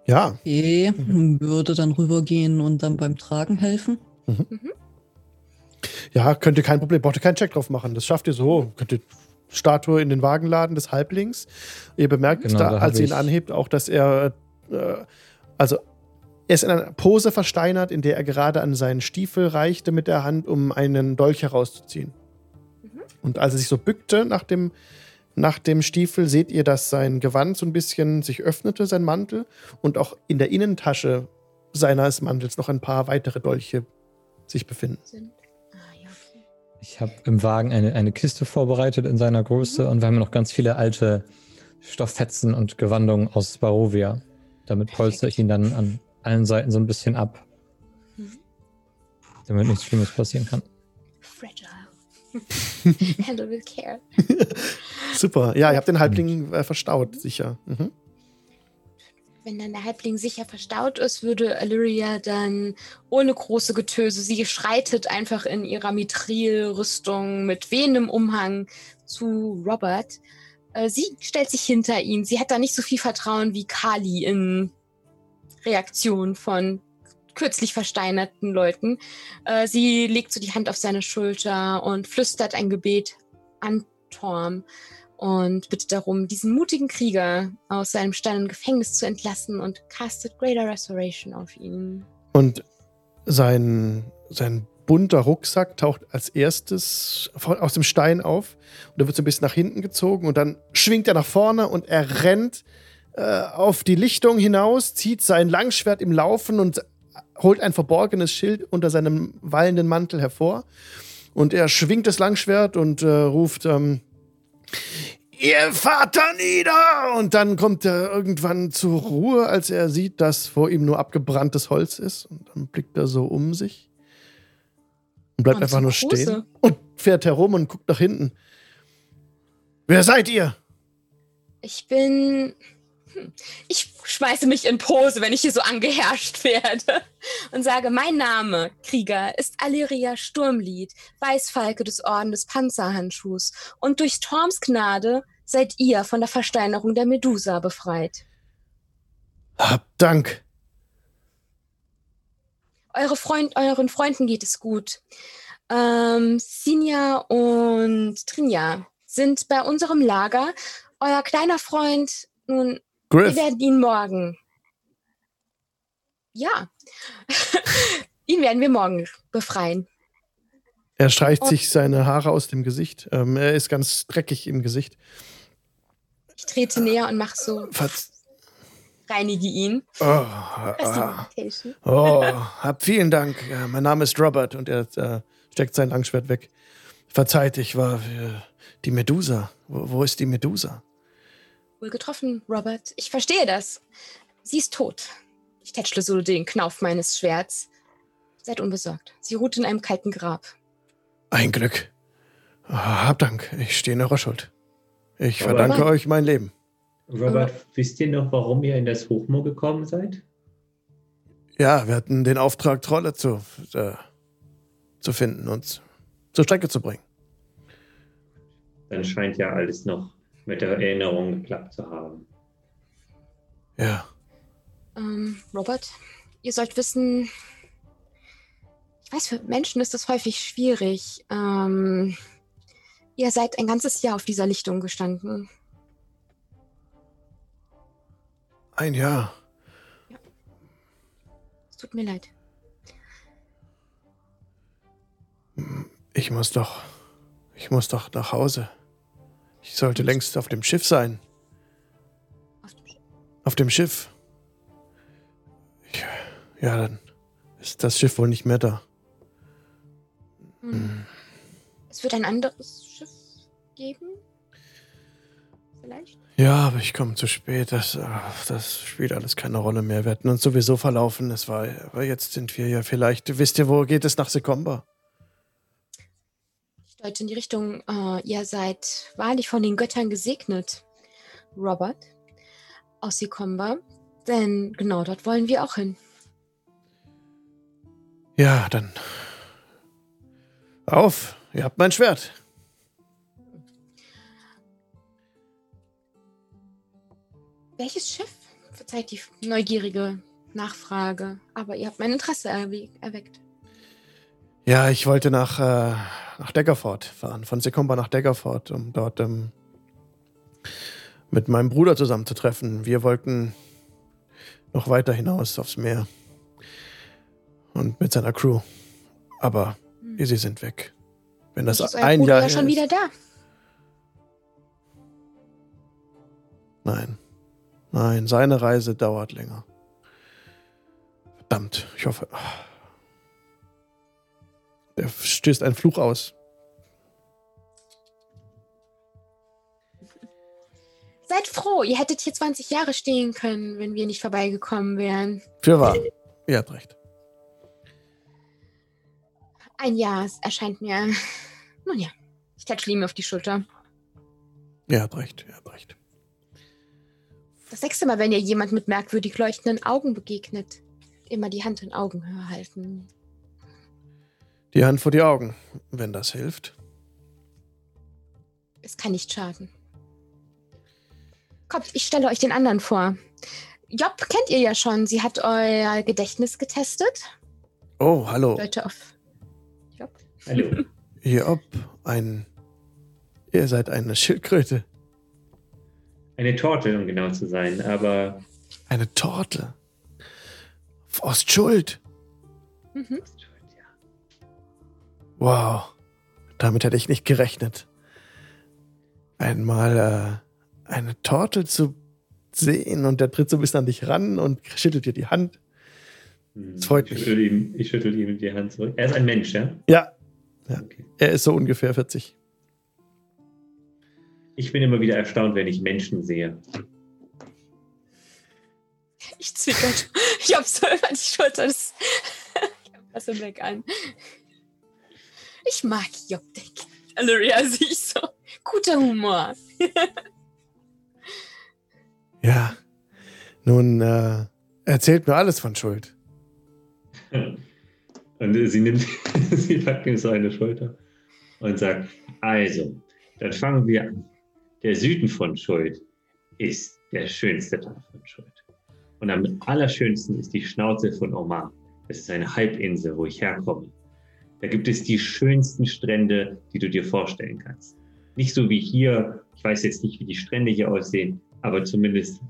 Ja, Okay, würde dann rübergehen und dann beim Tragen helfen. Ja, könnt ihr kein Problem, braucht ihr keinen Check drauf machen. Das schafft ihr so. Könnt ihr Statue in den Wagen laden des Halblings. Ihr bemerkt Genau, da, als ihr ihn anhebt, auch, dass er, äh, also er ist in einer Pose versteinert, in der er gerade an seinen Stiefel reichte mit der Hand, um einen Dolch herauszuziehen. Und als er sich so bückte nach dem, nach dem Stiefel, seht ihr, dass sein Gewand so ein bisschen sich öffnete, sein Mantel, und auch in der Innentasche seines Mantels noch ein paar weitere Dolche sich befinden. Sind. Ich habe im Wagen eine, eine Kiste vorbereitet in seiner Größe und wir haben noch ganz viele alte Stofffetzen und Gewandungen aus Barovia. Damit polster ich ihn dann an allen Seiten so ein bisschen ab, Mhm. damit nichts Schlimmes passieren kann. Fragile. *laughs* Handle with care. *laughs* Super. Ja, ihr habt den Halbling äh, verstaut, sicher. Mhm. Wenn dann der Halbling sicher verstaut ist, würde Illyria dann ohne große Getöse, sie schreitet einfach in ihrer Mithril-Rüstung mit wehendem Umhang zu Robert. Äh, sie stellt sich hinter ihn. Sie hat da nicht so viel Vertrauen wie Kali in Reaktion von kürzlich versteinerten Leuten. Äh, sie legt so die Hand auf seine Schulter und flüstert ein Gebet an Torm und bittet darum, diesen mutigen Krieger aus seinem steinernen Gefängnis zu entlassen und castet Greater Restoration auf ihn. Und sein, sein bunter Rucksack taucht als erstes aus dem Stein auf. Und er wird so ein bisschen nach hinten gezogen und dann schwingt er nach vorne und er rennt äh, auf die Lichtung hinaus, zieht sein Langschwert im Laufen und holt ein verborgenes Schild unter seinem wallenden Mantel hervor. Und er schwingt das Langschwert und äh, ruft, ähm, Ihr Vater nieder! Und dann kommt er irgendwann zur Ruhe, als er sieht, dass vor ihm nur abgebranntes Holz ist. Und dann blickt er so um sich und bleibt Und einfach nur große. stehen und fährt herum und guckt nach hinten. Wer seid ihr? Ich bin. Hm, Ich schmeiße mich in Pose, wenn ich hier so angeherrscht werde. Und sage: Mein Name, Krieger, ist Alyria Sturmlied, Weißfalke des Orden des Panzerhandschuhs. Und durch Torms Gnade seid ihr von der Versteinerung der Medusa befreit. Hab Dank. Eure Freund, euren Freunden geht es gut. Ähm, Sinja und Trinja sind bei unserem Lager. Euer kleiner Freund, nun, wir Griff, werden ihn morgen. Ja. *laughs* ihn werden wir morgen befreien. er streicht sich seine Haare aus dem Gesicht. Ähm, er ist ganz dreckig im Gesicht. Ich trete näher und mache so, Verz reinige ihn. oh, ah, Prestidigitation. oh, *laughs* hab vielen Dank. Ja, mein Name ist Robert und er äh, steckt sein Langschwert weg. Verzeiht, ich war äh, die Medusa. Wo, wo ist die Medusa? Wohl getroffen, Robert. Ich verstehe das. Sie ist tot. Ich tätschle so den Knauf meines Schwerts. Seid unbesorgt. Sie ruht in einem kalten Grab. Ein Glück. Ah, hab Dank. Ich stehe in eurer Schuld. Ich Aber- verdanke euch mein Leben. Robert, wisst ihr noch, warum ihr in das Hochmoor gekommen seid? Ja, wir hatten den Auftrag, Trolle zu, äh, zu finden und zur Strecke zu bringen. Dann scheint ja alles noch mit der Erinnerung geklappt zu haben. Ja. Ähm, Robert, ihr sollt wissen, ich weiß, für Menschen ist das häufig schwierig. Ähm, ihr seid ein ganzes Jahr auf dieser Lichtung gestanden. Ein Jahr. Es tut mir leid. Ich muss doch. Ich muss doch nach Hause. Ich sollte längst auf dem Schiff sein. Auf dem Schiff. Auf dem Schiff. Ich, ja, dann ist das Schiff wohl nicht mehr da. Hm. Es wird ein anderes Schiff geben? Vielleicht? Ja, aber ich komme zu spät. Das, äh, das spielt alles keine Rolle mehr. Wir hatten uns sowieso verlaufen. Es war, aber jetzt sind wir ja vielleicht. Wisst ihr, wo geht es nach Sekomba? Ich deute in die Richtung, äh, ihr seid wahrlich von den Göttern gesegnet, Robert, aus Sikomba. Denn genau dort wollen wir auch hin. Ja, dann. Auf, ihr habt mein Schwert. Welches Schiff? Verzeiht die neugierige Nachfrage. Aber ihr habt mein Interesse erwe erweckt. Ja, ich wollte nach, äh, nach Daggerford fahren, von Sekomba nach Daggerford, um dort ähm, mit meinem Bruder zusammenzutreffen. Wir wollten noch weiter hinaus aufs Meer. Und mit seiner Crew. Aber Hm. sie sind weg. Wenn das Und ist ein Bruder Jahr ja schon wieder da. Nein. Nein, seine Reise dauert länger. Verdammt, ich hoffe. Er stößt einen Fluch aus. Seid froh, ihr hättet hier 20 Jahre stehen können, wenn wir nicht vorbeigekommen wären. Für wahr. Ihr habt recht. Ein Jahr es erscheint mir. Nun ja, ich tätschle ihm auf die Schulter. Ihr habt recht, ihr habt recht. Das nächste Mal, wenn ihr jemand mit merkwürdig leuchtenden Augen begegnet, immer die Hand in Augenhöhe halten. Die Hand vor die Augen, wenn das hilft. Es kann nicht schaden. Kommt, ich stelle euch den anderen vor. Job kennt ihr ja schon. Sie hat euer Gedächtnis getestet. Oh, hallo. Leute auf Job. Hallo. Job, ein. Ihr seid eine Schildkröte. Eine Torte, um genau zu sein, aber Eine Torte. Aus Schuld. Mhm. Wow. Damit hätte ich nicht gerechnet. Einmal äh, eine Torte zu sehen und der tritt so ein bisschen an dich ran und schüttelt dir die Hand. Das freut ich mich. schüttel ihm, ich schüttel ihm die Hand zurück. Er ist ein Mensch, ja? Ja, Okay. er ist so ungefähr 40. Ich bin immer wieder erstaunt, wenn ich Menschen sehe. Ich zwickel. Job so über die Schulter. Das *laughs* ich hab was im Blick an. Ich mag Job, denkt Aluria sich so. Guter Humor. *laughs* Ja. Nun, äh, erzählt mir alles von Schuld. *laughs* Und sie nimmt, *laughs* sie packt ihm so eine Schulter und sagt, also, dann fangen wir an. Der Süden von Schuld ist der schönste Teil von Schuld. Und am allerschönsten ist die Schnauze von Omar. Das ist eine Halbinsel, wo ich herkomme. Da gibt es die schönsten Strände, die du dir vorstellen kannst. Nicht so wie hier, ich weiß jetzt nicht, wie die Strände hier aussehen, aber zumindest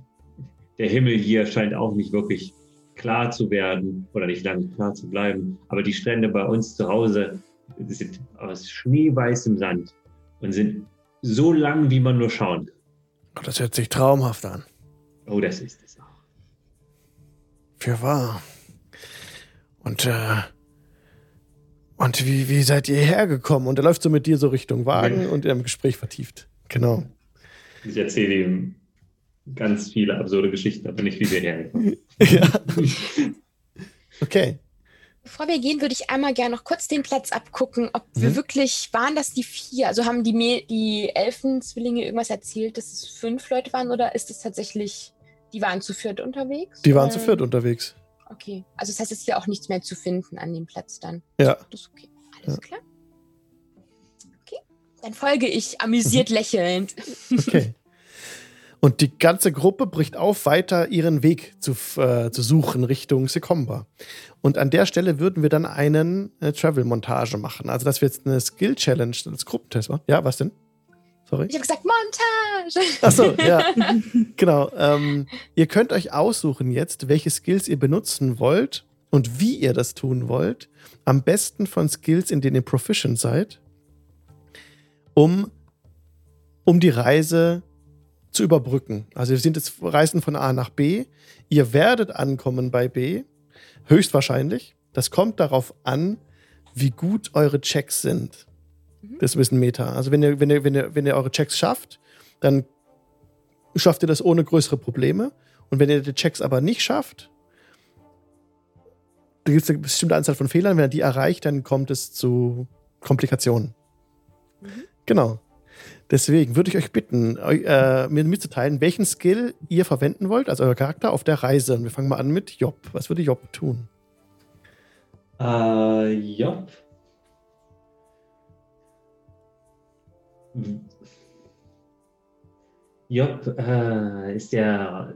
der Himmel hier scheint auch nicht wirklich klar zu werden oder nicht lange klar zu bleiben. Aber die Strände bei uns zu Hause sind aus schneeweißem Sand und sind so lang, wie man nur schauen kann. Oh, das hört sich traumhaft an. Oh, das ist es auch. Für wahr. Und, äh, und wie, wie seid ihr hergekommen? Und er läuft so mit dir so Richtung Wagen Ja. und im Gespräch vertieft. Genau. Ich erzähle ihm ganz viele absurde Geschichten, aber nicht, wie wir herkommen. *laughs* ja. Okay. Bevor wir gehen, würde ich einmal gerne noch kurz den Platz abgucken, ob wir Mhm. wirklich, waren das die vier? Also haben die, Me die Elfenzwillinge irgendwas erzählt, dass es fünf Leute waren oder ist es tatsächlich, die waren zu viert unterwegs? Die waren zu viert unterwegs. Okay, also das heißt, es ist hier auch nichts mehr zu finden an dem Platz dann. Ja. Das ist okay. Alles Ja. klar. Okay, dann folge ich amüsiert Mhm. lächelnd. Okay. *laughs* Und die ganze Gruppe bricht auf, weiter ihren Weg zu, äh, zu suchen Richtung Sekomba. Und an der Stelle würden wir dann einen äh, Travel-Montage machen. Also, dass wir jetzt eine Skill-Challenge als Gruppentest machen. Ja, was denn? Sorry. Ich habe gesagt, Montage! Achso, ja. *laughs* genau. Ähm, ihr könnt euch aussuchen jetzt, welche Skills ihr benutzen wollt und wie ihr das tun wollt. Am besten von Skills, in denen ihr proficient seid, um, um die Reise zu überbrücken. Also wir sind jetzt reisen von A nach B. Ihr werdet ankommen bei B, höchstwahrscheinlich. Das kommt darauf an, wie gut eure Checks sind. Das ist ein bisschen Meta. Also wenn ihr, wenn ihr, wenn ihr, wenn ihr eure Checks schafft, dann schafft ihr das ohne größere Probleme. Und wenn ihr die Checks aber nicht schafft, da gibt es eine bestimmte Anzahl von Fehlern. Wenn ihr die erreicht, dann kommt es zu Komplikationen. Genau. Deswegen würde ich euch bitten, eu- äh, mir mitzuteilen, welchen Skill ihr verwenden wollt, also euer Charakter auf der Reise. Und wir fangen mal an mit Job. Was würde Job tun? Äh, Job. Job äh, ist ja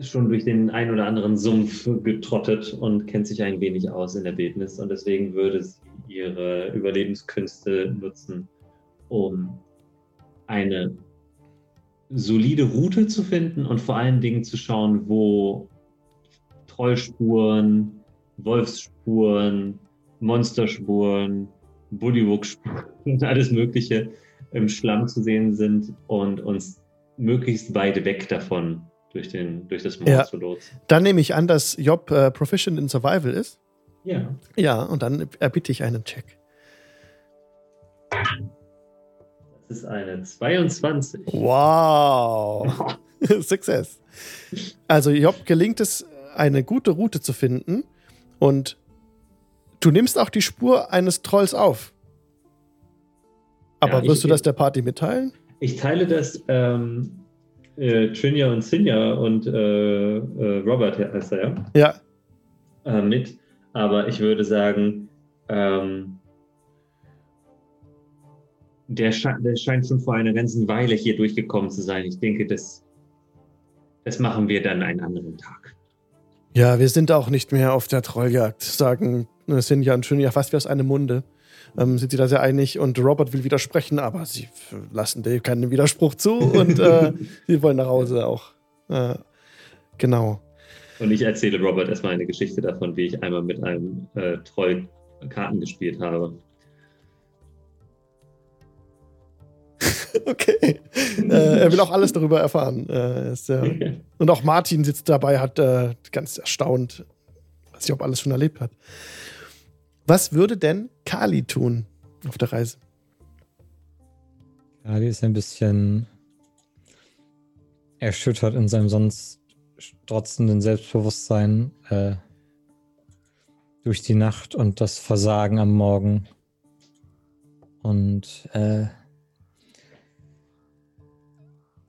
schon durch den ein oder anderen Sumpf getrottet und kennt sich ein wenig aus in der Wildnis. Und deswegen würde sie ihre Überlebenskünste nutzen, um eine solide Route zu finden und vor allen Dingen zu schauen, wo Trollspuren, Wolfsspuren, Monsterspuren, Bullywug-Spuren und alles Mögliche im Schlamm zu sehen sind und uns möglichst weit weg davon durch, den, durch das Moor Ja. zu lotsen. Dann nehme ich an, dass Job äh, proficient in Survival ist. Ja. Ja, und dann erbitte ich einen Check. Das ist eine 22. Wow. *laughs* Success. Also Job gelingt es, eine gute Route zu finden und du nimmst auch die Spur eines Trolls auf. Aber Ja, ich- wirst du das der Party mitteilen? Ich teile das ähm, äh, Trinja und Sinja und äh, äh, Robert heißt er ja, Ja. äh, mit. Aber ich würde sagen, ähm, der, sche der scheint schon vor einer ganzen Weile hier durchgekommen zu sein. Ich denke, das, das machen wir dann einen anderen Tag. Ja, wir sind auch nicht mehr auf der Trolljagd, sagen äh, Sinja und Shinja fast wie aus einem Munde. Ähm, sind sie da sehr einig und Robert will widersprechen, aber sie lassen Dave keinen Widerspruch zu und äh, *laughs* sie wollen nach Hause auch. Äh, genau. Und ich erzähle Robert erstmal eine Geschichte davon, wie ich einmal mit einem äh, Troll Karten gespielt habe. *laughs* Okay. äh, er will auch alles darüber erfahren. Äh, ist, äh, *laughs* und auch Martin sitzt dabei, hat äh, ganz erstaunt, was Job alles schon erlebt hat. Was würde denn Kali tun auf der Reise? Kali ist ein bisschen erschüttert in seinem sonst strotzenden Selbstbewusstsein äh, durch die Nacht und das Versagen am Morgen. Und äh,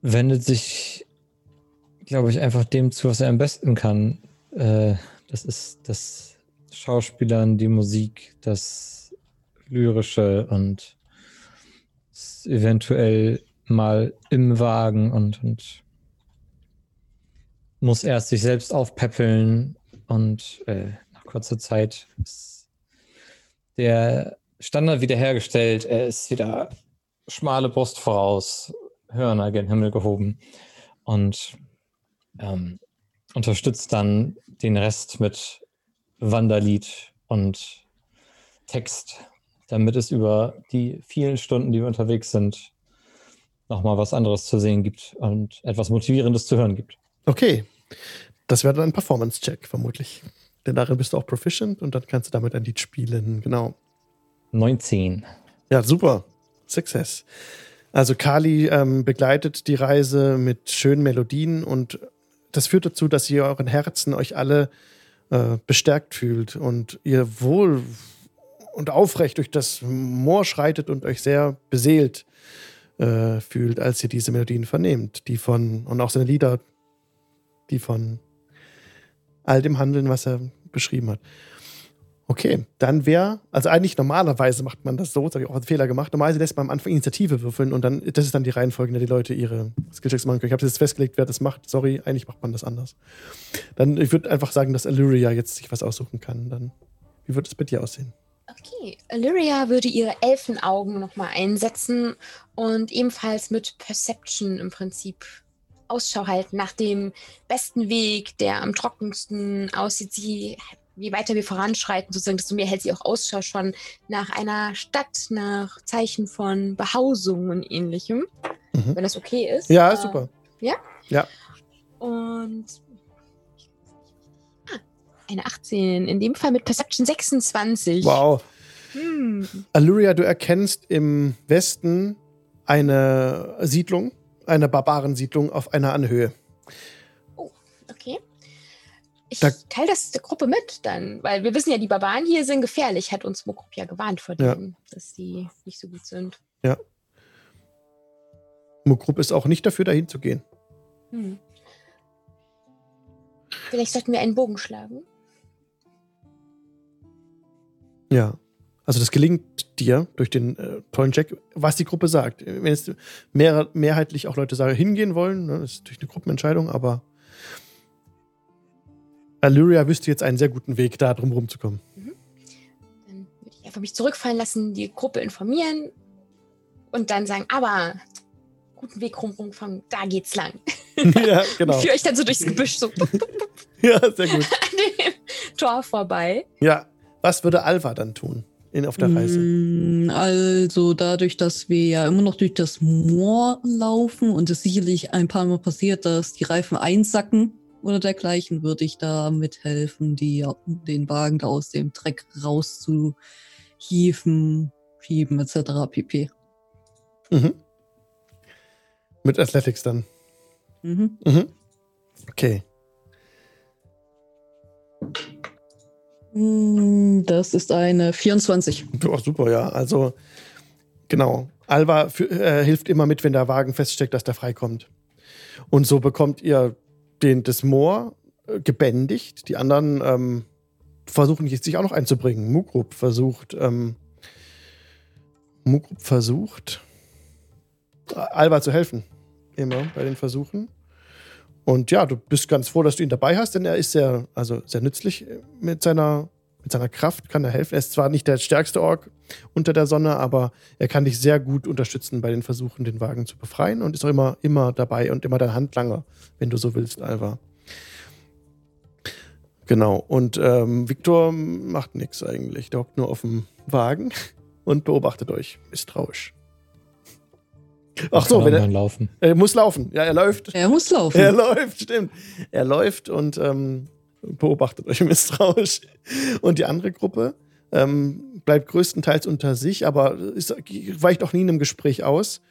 wendet sich, glaube ich, einfach dem zu, was er am besten kann. Äh, das ist das Schauspielern, die Musik, das Lyrische und eventuell mal im Wagen und, und muss erst sich selbst aufpäppeln und äh, nach kurzer Zeit ist der Standard wiederhergestellt. Er ist wieder schmale Brust voraus, Hörner gen Himmel gehoben und ähm, unterstützt dann den Rest mit Wanderlied und Text, damit es über die vielen Stunden, die wir unterwegs sind, nochmal was anderes zu sehen gibt und etwas Motivierendes zu hören gibt. Okay. Das wäre dann ein Performance-Check, vermutlich. Denn darin bist du auch proficient und dann kannst du damit ein Lied spielen. Genau. 19. Ja, super. Success. Also Kali ähm, begleitet die Reise mit schönen Melodien und das führt dazu, dass ihr euren Herzen euch alle äh, bestärkt fühlt und ihr wohl und aufrecht durch das Moor schreitet und euch sehr beseelt äh, fühlt, als ihr diese Melodien vernehmt, die von und auch seine Lieder, die von all dem handeln, was er beschrieben hat. Okay, dann wäre, also eigentlich normalerweise macht man das so, das habe ich auch einen Fehler gemacht. Normalerweise lässt man am Anfang Initiative würfeln und dann, das ist dann die Reihenfolge, in der die Leute ihre Skillchecks machen können. Ich habe jetzt festgelegt, wer das macht. Sorry, eigentlich macht man das anders. Dann, ich würde einfach sagen, dass Illyria jetzt sich was aussuchen kann. Dann, wie wird es bei dir aussehen? Okay, Illyria würde ihre Elfenaugen nochmal einsetzen und ebenfalls mit Perception im Prinzip Ausschau halten nach dem besten Weg, der am trockensten aussieht. Sie, je weiter wir voranschreiten, sozusagen, desto mehr hält sie auch Ausschau schon nach einer Stadt, nach Zeichen von Behausung und ähnlichem, Mhm. wenn das okay ist. Ja, Äh, super. Und ah, eine 18, in dem Fall mit Perception 26. Wow. Hm. Illyria, du erkennst im Westen eine Siedlung, eine Barbarensiedlung auf einer Anhöhe. Okay. Ich Da- teile das der Gruppe mit dann, weil wir wissen ja, die Barbaren hier sind gefährlich, hat uns Mokrup ja gewarnt vor Ja. denen, dass die nicht so gut sind. Mugrup ist auch nicht dafür, dahin zu gehen. Hm. Vielleicht sollten wir einen Bogen schlagen. Ja. Also das gelingt dir durch den äh, tollen Check, was die Gruppe sagt. Wenn jetzt mehr, mehrheitlich auch Leute sagen, hingehen wollen, ne, das ist durch eine Gruppenentscheidung, aber Illyria wüsste jetzt einen sehr guten Weg, da drum rumzukommen. Dann würde ich einfach mich zurückfallen lassen, die Gruppe informieren und dann sagen, aber guten Weg rum, rumfangen, da geht's lang. *laughs* ja, genau. Führe euch dann so durchs Gebüsch so an *laughs* Ja, sehr gut. dem Tor vorbei. Ja, was würde Alva dann tun in, auf der Reise? Mm, Also dadurch, dass wir ja immer noch durch das Moor laufen und es sicherlich ein paar Mal passiert, dass die Reifen einsacken oder dergleichen, würde ich da mithelfen, die, den Wagen da aus dem Dreck rauszuhieven, schieben etc. pp. Mhm. Mit Athletics dann. Mhm. Mhm. Okay. Mm, Das ist eine 24. Oh, super, ja. Also, genau. Alva äh, hilft immer mit, wenn der Wagen feststeckt, dass der freikommt. Und so bekommt ihr den, das Moor äh, gebändigt. Die anderen ähm, versuchen jetzt sich auch noch einzubringen. Mugrup versucht, ähm, Mugrup versucht, äh, Alva zu helfen. Immer bei den Versuchen. Und ja, du bist ganz froh, dass du ihn dabei hast, denn er ist sehr, also sehr nützlich mit seiner, mit seiner Kraft, kann er helfen. Er ist zwar nicht der stärkste Ork unter der Sonne, aber er kann dich sehr gut unterstützen bei den Versuchen, den Wagen zu befreien und ist auch immer, immer dabei und immer dein Handlanger, wenn du so willst, Alva. Genau. Und ähm, Viktor macht nichts eigentlich. Der hockt nur auf dem Wagen und beobachtet euch misstrauisch. Ach so, wenn er, laufen. er muss laufen. Ja, er läuft. Er muss laufen. Er läuft, stimmt. Er läuft und ähm, beobachtet euch misstrauisch. Und die andere Gruppe ähm, bleibt größtenteils unter sich, aber ist, weicht auch nie in einem Gespräch aus.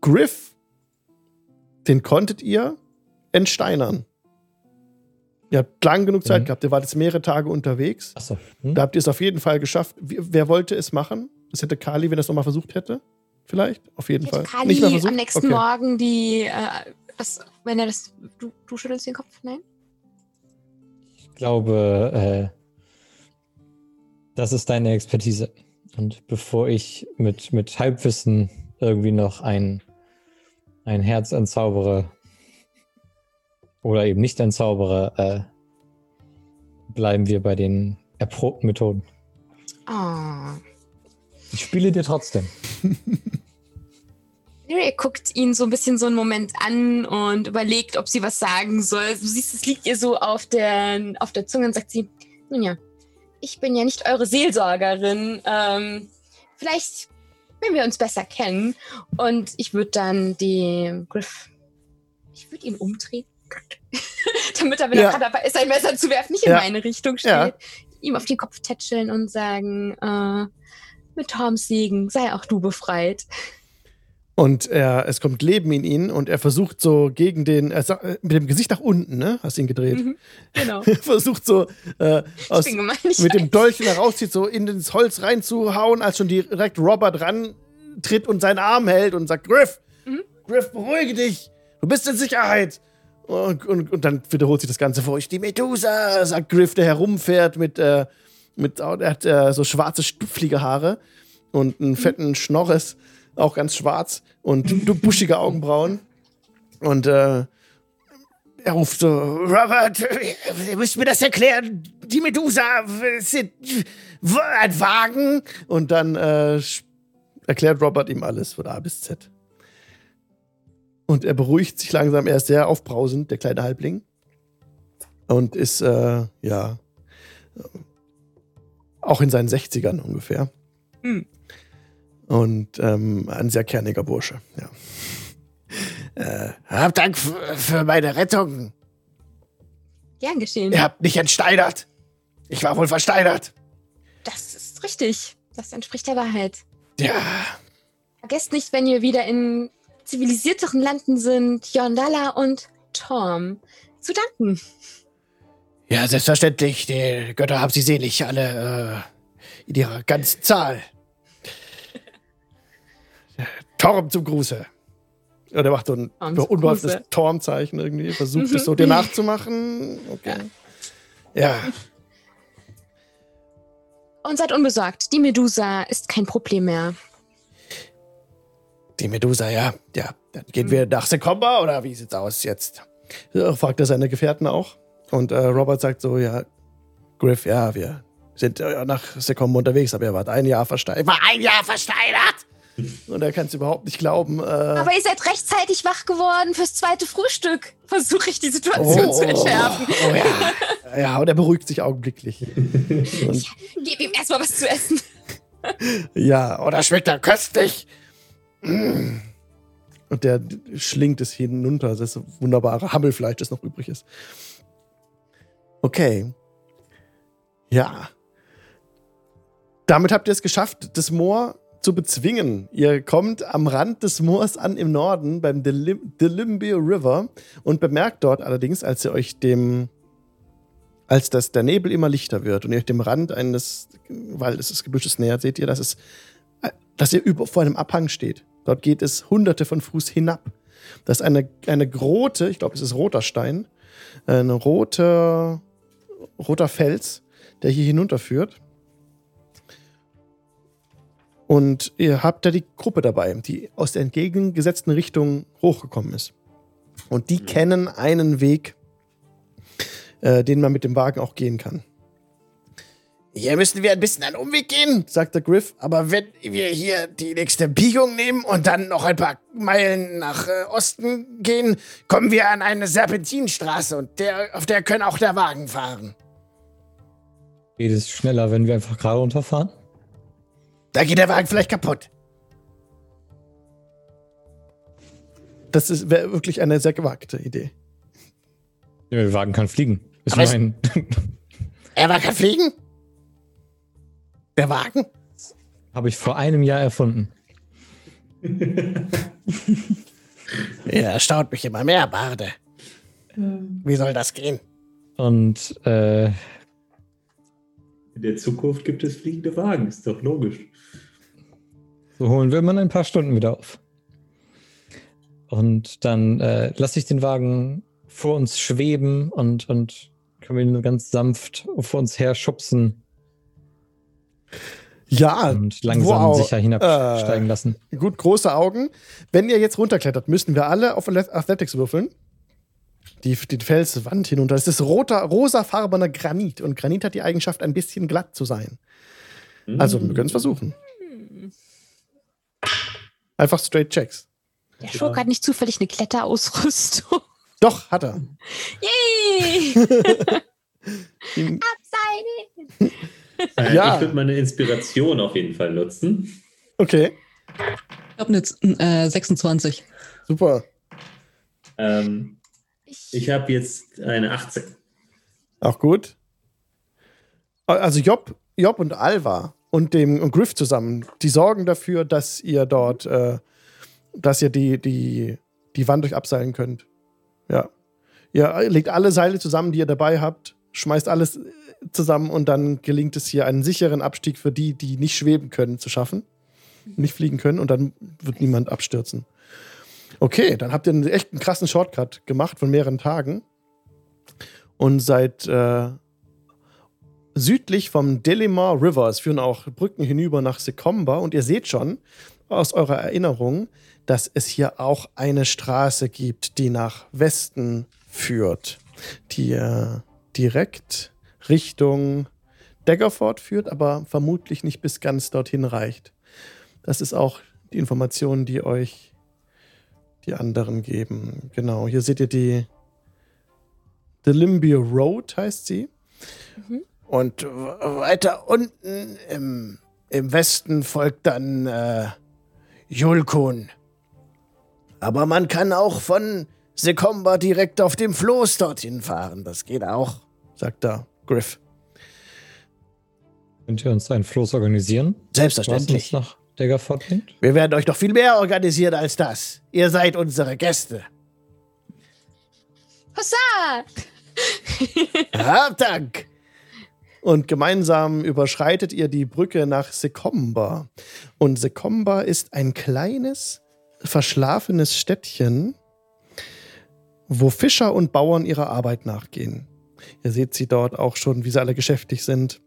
Griff, den konntet ihr entsteinern. Ihr habt lang genug Zeit Mhm. gehabt. Ihr wart jetzt mehrere Tage unterwegs. Achso. Hm? Da habt ihr es auf jeden Fall geschafft. Wer wollte es machen? Das hätte Kali, wenn er es nochmal versucht hätte. Vielleicht? Auf jeden Ich Fall. hätte Kali Nicht mehr versucht? am nächsten Okay. Morgen die, äh, was, wenn er das, du, du schüttelst den Kopf, nein? Ich glaube, äh, das ist deine Expertise. Und bevor ich mit, mit Halbwissen irgendwie noch ein, ein Herz entzaubere oder eben nicht entzaubere, äh, bleiben wir bei den erprobten Methoden. Oh. Ich spiele dir trotzdem. *laughs* Mary guckt ihn so ein bisschen so einen Moment an und überlegt, ob sie was sagen soll. Du siehst, es liegt ihr so auf der, auf der Zunge und sagt sie, nun ja, ich bin ja nicht eure Seelsorgerin. Ähm, vielleicht, wenn wir uns besser kennen. Und ich würde dann den Griff, ich würde ihn umdrehen. *laughs* Damit er, wenn Ja. er gerade dabei ist, ein Messer zu werfen, nicht in Ja. meine Richtung steht. Ja. Ihm auf den Kopf tätscheln und sagen, äh, mit Toms Segen sei auch du befreit. Und er, es kommt Leben in ihn und er versucht so gegen den, er sa- äh, mit dem Gesicht nach unten, ne? Hast ihn gedreht. Mhm, genau. *laughs* Er versucht so äh, Ich aus, gemein, ich mit dem weiß. Dolch, den er rauszieht, so in ins Holz reinzuhauen, als schon direkt Robert rantritt und seinen Arm hält und sagt: Griff, Mhm. Griff, beruhige dich, du bist in Sicherheit. Und, und, und dann wiederholt sich das Ganze vor euch. Die Medusa, sagt Griff, der herumfährt mit, äh, mit er hat äh, so schwarze Stupfliegerhaare und einen fetten Schnorres, auch ganz schwarz und du- buschige Augenbrauen. Und äh, er ruft so, Robert, ihr müsst mir das erklären. Die Medusa sind ein Wagen. Und dann äh, erklärt Robert ihm alles von A bis Z. Und er beruhigt sich langsam. Er ist sehr aufbrausend, der kleine Halbling. Und ist, äh, ja, auch in seinen 60ern ungefähr. Hm. Und ähm, ein sehr kerniger Bursche, ja. Äh, hab Dank für meine Rettung. Gern geschehen. Ihr habt mich entsteinert. Ich war wohl versteinert. Das ist richtig. Das entspricht der Wahrheit. Ja, Vergesst nicht, wenn wir wieder in zivilisierteren Landen sind, Yondala und Torm zu danken. ja, selbstverständlich. Die Götter haben sie selig alle äh, in ihrer ganzen Zahl. Torm zum Gruße. Ja, der macht so ein Gruße. Tormzeichen irgendwie, versucht es so dir *laughs* nachzumachen. Okay. Ja. Und seid unbesorgt. Die Medusa ist kein Problem mehr. Die Medusa, ja. Ja, dann gehen wir nach Sekomba oder wie sieht's aus jetzt? ja. Fragt er seine Gefährten auch. Und äh, Robert sagt so, ja, Griff, ja, wir sind äh, nach Secom unterwegs, aber er war ein Jahr versteinert. War ein Jahr versteinert. Und er kann es überhaupt nicht glauben. Äh, Aber ihr seid rechtzeitig wach geworden fürs zweite Frühstück. Versuche ich die Situation zu entschärfen. oh ja. ja, und er beruhigt sich augenblicklich. Und, Gib ihm erstmal was zu essen. ja, Oh, das schmeckt ja köstlich. und der schlingt es hinunter. Das wunderbare Hammelfleisch, das noch übrig ist. Okay. Ja. Damit habt ihr es geschafft, das Moor zu bezwingen. Ihr kommt am Rand des Moors an im Norden beim Delim Delimbio River und bemerkt dort allerdings, als ihr euch dem, als das, der Nebel immer lichter wird und ihr euch dem Rand eines Waldes, des Gebüsches nähert, seht ihr, dass es, dass ihr über, vor einem Abhang steht. Dort geht es hunderte von Fuß hinab. Das ist eine, eine grote, ich glaube, es ist roter Stein, ein roter, roter Fels, der hier hinunterführt. Und ihr habt da die Gruppe dabei, die aus der entgegengesetzten Richtung hochgekommen ist. Und die kennen einen Weg, äh, den man mit dem Wagen auch gehen kann. Hier müssen wir ein bisschen einen Umweg gehen. Sagt der Griff. Aber wenn wir hier die nächste Biegung nehmen und dann noch ein paar Meilen nach äh, Osten gehen, kommen wir an eine Serpentinstraße und der, auf der können auch der Wagen fahren. Geht es schneller, wenn wir einfach gerade runterfahren? Da geht der Wagen vielleicht kaputt. Das wäre wirklich eine sehr gewagte Idee. Ja, der Wagen kann fliegen. Ist Aber mein. Er war kann fliegen? Der Wagen? *laughs* Habe ich vor einem Jahr erfunden. *laughs* Ja, erstaunt mich immer mehr, Barde. Wie soll das gehen? Und äh, In der Zukunft gibt es fliegende Wagen, ist doch logisch. So holen wir in ein paar Stunden wieder auf. Und dann äh, lasse ich den Wagen vor uns schweben und, und können wir ihn nur ganz sanft vor uns her schubsen Ja, und langsam wow. sicher hinabsteigen Äh, lassen. gut, große Augen. Wenn ihr jetzt runterklettert, müssen wir alle auf Athletics würfeln. Die, die Felswand hinunter. Das ist roter, rosafarbener Granit. Und Granit hat die Eigenschaft, ein bisschen glatt zu sein. Also, wir können es versuchen. Einfach straight checks. Der Schurk hat nicht zufällig eine Kletterausrüstung. Doch, hat er. Yay! *laughs* Abseits! Äh, Ja. Ich würde meine Inspiration auf jeden Fall nutzen. Okay, Ich habe eine äh, 26. super. Ähm, ich habe jetzt eine 18. Auch gut. Also Job, Job und Alva und dem und Griff zusammen, die sorgen dafür, dass ihr dort, äh, dass ihr die, die, die Wand euch abseilen könnt. Ja. Ihr legt alle Seile zusammen, die ihr dabei habt, schmeißt alles zusammen und dann gelingt es hier, einen sicheren Abstieg für die, die nicht schweben können, zu schaffen. Nicht fliegen können und dann wird niemand abstürzen. Okay, dann habt ihr einen echt einen krassen Shortcut gemacht von mehreren Tagen und seid äh, südlich vom Delimar River. Es führen auch Brücken hinüber nach Secomba und ihr seht schon aus eurer Erinnerung, dass es hier auch eine Straße gibt, die nach Westen führt, die äh, direkt Richtung Daggerford führt, aber vermutlich nicht bis ganz dorthin reicht. Das ist auch die Information, die euch die anderen geben. Genau, hier seht ihr die The Limbia Road heißt sie. Und weiter unten im, im Westen folgt dann äh, Julkun. Aber man kann auch von Sekomba direkt auf dem Floß dorthin fahren. Das geht auch. sagt da Griff. Könnt ihr uns einen Floß organisieren, was uns Selbstverständlich. nach Daggerford bringt? Wir werden euch doch viel mehr organisieren als das. Ihr seid unsere Gäste. Hossa! Hab Dank. Und gemeinsam überschreitet ihr die Brücke nach Sekomba. Und Sekomba ist ein kleines, verschlafenes Städtchen, wo Fischer und Bauern ihrer Arbeit nachgehen. Ihr seht sie dort auch schon, wie sie alle geschäftig sind.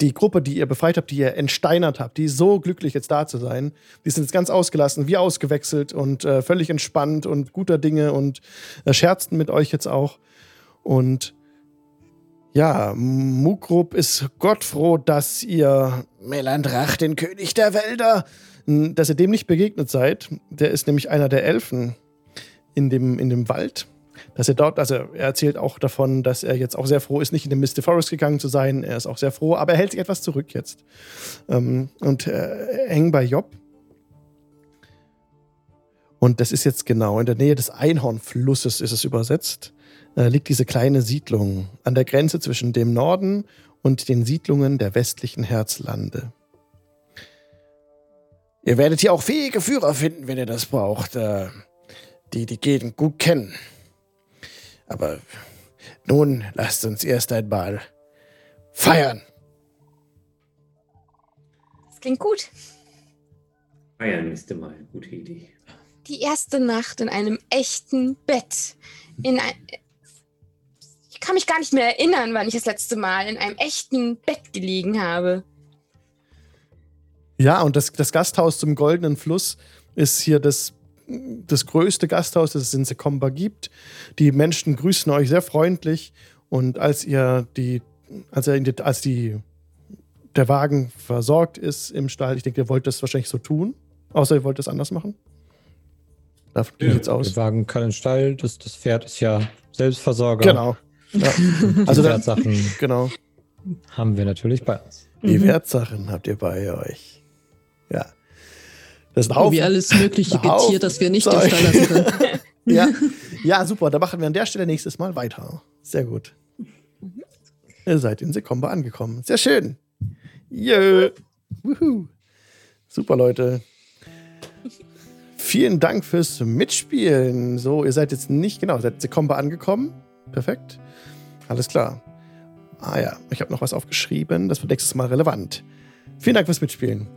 Die Gruppe, die ihr befreit habt, die ihr entsteinert habt, die ist so glücklich, jetzt da zu sein. Die sind jetzt ganz ausgelassen, wie ausgewechselt und äh, völlig entspannt und guter Dinge und äh, scherzten mit euch jetzt auch. Und ja, Mukrub ist gottfroh, dass ihr Melandrach, den König der Wälder, dass ihr dem nicht begegnet seid. Der ist nämlich einer der Elfen in dem, in dem Wald. Dass er dort, also er erzählt auch davon, dass er jetzt auch sehr froh ist, nicht in den Misty Forest gegangen zu sein. Er ist auch sehr froh, aber er hält sich etwas zurück jetzt. Ähm, und äh, eng bei Job. Und das ist jetzt genau in der Nähe des Einhornflusses ist es übersetzt. Äh, liegt diese kleine Siedlung an der Grenze zwischen dem Norden und den Siedlungen der westlichen Herzlande. Ihr werdet hier auch fähige Führer finden, wenn ihr das braucht, äh, die die Gegend gut kennen. Aber nun lasst uns erst einmal feiern. Das klingt gut. Feiern ist immer eine gute Idee. Die erste Nacht in einem echten Bett. In ein ich kann mich gar nicht mehr erinnern, wann ich das letzte Mal in einem echten Bett gelegen habe. Ja, und das, das Gasthaus zum Goldenen Fluss ist hier das, das größte Gasthaus, das es in Sekomba gibt. Die Menschen grüßen euch sehr freundlich und als ihr die, als er in die, als die, der Wagen versorgt ist im Stall, ich denke, ihr wollt das wahrscheinlich so tun. Außer ihr wollt das anders machen. Davon gehe ich jetzt Der aus. Wagen kann in den Stall, das, das Pferd ist ja Selbstversorger. Genau. Ja. *laughs* Also die Wertsachen genau. haben wir natürlich bei uns. Die Mhm. Wertsachen habt ihr bei euch. Ja. Das ist ein Wie Haufen, alles Mögliche *laughs* Haufen Getier, das wir nicht im Zeug. Stall lassen können. *laughs* ja. ja, super. Da machen wir an der Stelle nächstes Mal weiter. Sehr gut. Ihr seid in Sekomba angekommen. Sehr schön. Jö. Wuhu. Super, Leute. Vielen Dank fürs Mitspielen. So, ihr seid jetzt nicht, genau, seid Sekomba angekommen. Perfekt. Alles klar. Ah ja, ich habe noch was aufgeschrieben. Das wird nächstes Mal relevant. Vielen Dank fürs Mitspielen.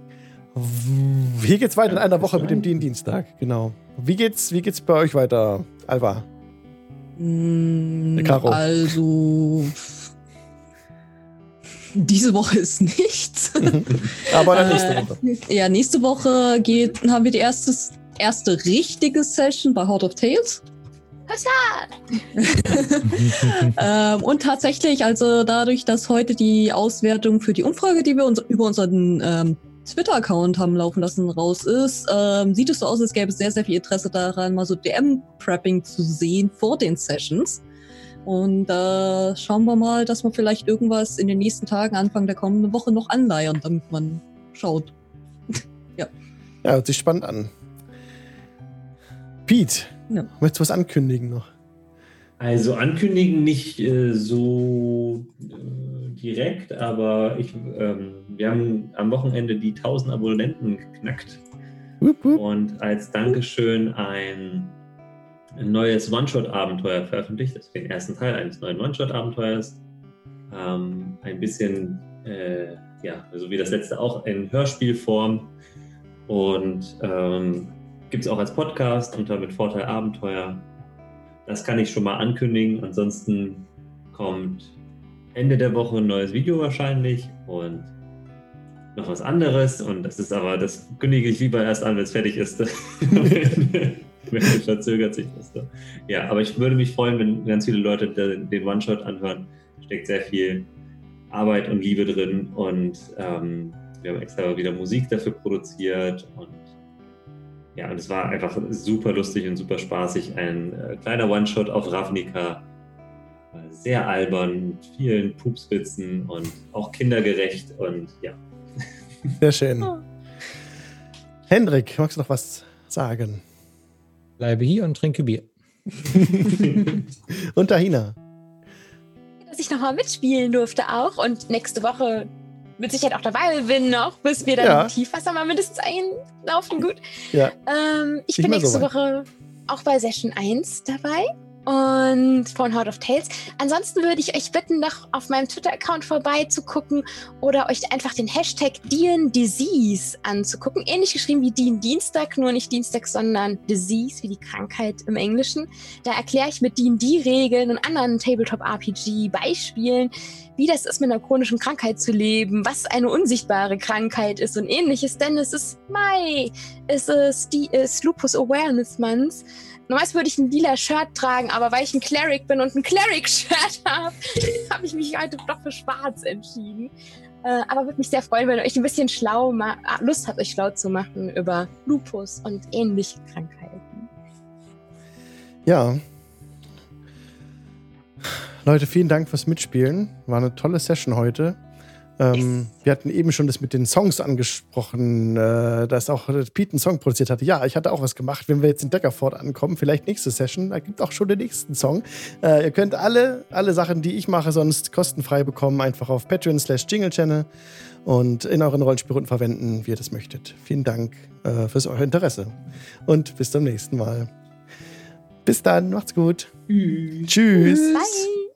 Hier geht's weiter in einer Woche mit dem Dienstag. Genau. Wie geht's, wie geht's bei euch weiter, Alva? Mm, Caro. Also. Diese Woche ist nichts. *laughs* Aber dann nächste Äh, Woche. Ja, nächste Woche geht, haben wir die erste, erste richtige Session bei Heart of Tales. *laughs* ähm, und tatsächlich, also dadurch, dass heute die Auswertung für die Umfrage, die wir uns über unseren ähm, Twitter-Account haben laufen lassen, raus ist, ähm, sieht es so aus, als gäbe es sehr, sehr viel Interesse daran, mal so DM-Prepping zu sehen vor den Sessions. Und äh, schauen wir mal, dass wir vielleicht irgendwas in den nächsten Tagen, Anfang der kommenden Woche noch anleiern, damit man schaut. *laughs* Ja, hört sich spannend an. Pete, Ja. möchtest du was ankündigen noch? Also ankündigen nicht äh, so äh, direkt, aber ich, ähm, wir haben am Wochenende die 1000 Abonnenten geknackt Wupp, wupp. und als Dankeschön ein, neues One-Shot-Abenteuer veröffentlicht. Das ist den ersten Teil eines neuen One-Shot-Abenteuers. Ähm, ein bisschen, äh, ja, so wie das letzte auch in Hörspielform und ähm, gibt es auch als Podcast unter mit Vorteil Abenteuer. Das kann ich schon mal ankündigen. Ansonsten kommt Ende der Woche ein neues Video wahrscheinlich und noch was anderes. Und das ist aber, das kündige ich lieber erst an, *laughs* wenn es fertig ist. verzögert sich das. So. Ja, aber ich würde mich freuen, wenn ganz viele Leute den den One-Shot anhören. Steckt sehr viel Arbeit und Liebe drin und ähm, wir haben extra wieder Musik dafür produziert und ja, und es war einfach super lustig und super spaßig. Ein äh, kleiner One-Shot auf Ravnica. Äh, Sehr albern, mit vielen Pupswitzen und auch kindergerecht und ja. *laughs* Sehr schön. Oh. Hendrik, magst du noch was sagen? Bleibe hier und trinke Bier. *laughs* Und Tahina. Dass ich nochmal mitspielen durfte auch und nächste Woche mit Sicherheit auch dabei bin noch, bis wir dann Ja. im Tiefwasser mal mindestens einlaufen. Gut. Ja. Ähm, ich Nicht bin so nächste weit. Woche auch bei Session 1 dabei und von Heart of Tales. Ansonsten würde ich euch bitten, noch auf meinem Twitter-Account vorbeizugucken oder euch einfach den Hashtag Dean Disease anzugucken. Ähnlich geschrieben wie Dean Dienstag, nur nicht Dienstag, sondern Disease, wie die Krankheit im Englischen. Da erkläre ich mit D&D-Regeln und anderen Tabletop-RPG-Beispielen, wie das ist, mit einer chronischen Krankheit zu leben, was eine unsichtbare Krankheit ist und ähnliches, denn es ist Mai, es ist, die, ist Lupus Awareness Month. Normalerweise würde ich ein lila Shirt tragen, aber weil ich ein Cleric bin und ein Cleric-Shirt habe, *laughs* habe ich mich heute doch für schwarz entschieden. Äh, aber würde mich sehr freuen, wenn ihr euch ein bisschen schlau ah, Lust habt, euch schlau zu machen über Lupus und ähnliche Krankheiten. Ja. Leute, vielen Dank fürs Mitspielen. War eine tolle Session heute. Ähm, wir hatten eben schon das mit den Songs angesprochen, äh, dass auch Pete einen Song produziert hatte. Ja, ich hatte auch was gemacht. Wenn wir jetzt in Deckerford ankommen, vielleicht nächste Session, da gibt auch schon den nächsten Song. Äh, ihr könnt alle, alle Sachen, die ich mache, sonst kostenfrei bekommen, einfach auf Patreon slash Jingle Channel und in euren Rollenspielrunden verwenden, wie ihr das möchtet. Vielen Dank äh, fürs eure Interesse und bis zum nächsten Mal. Bis dann, macht's gut. Tschüss. Bye!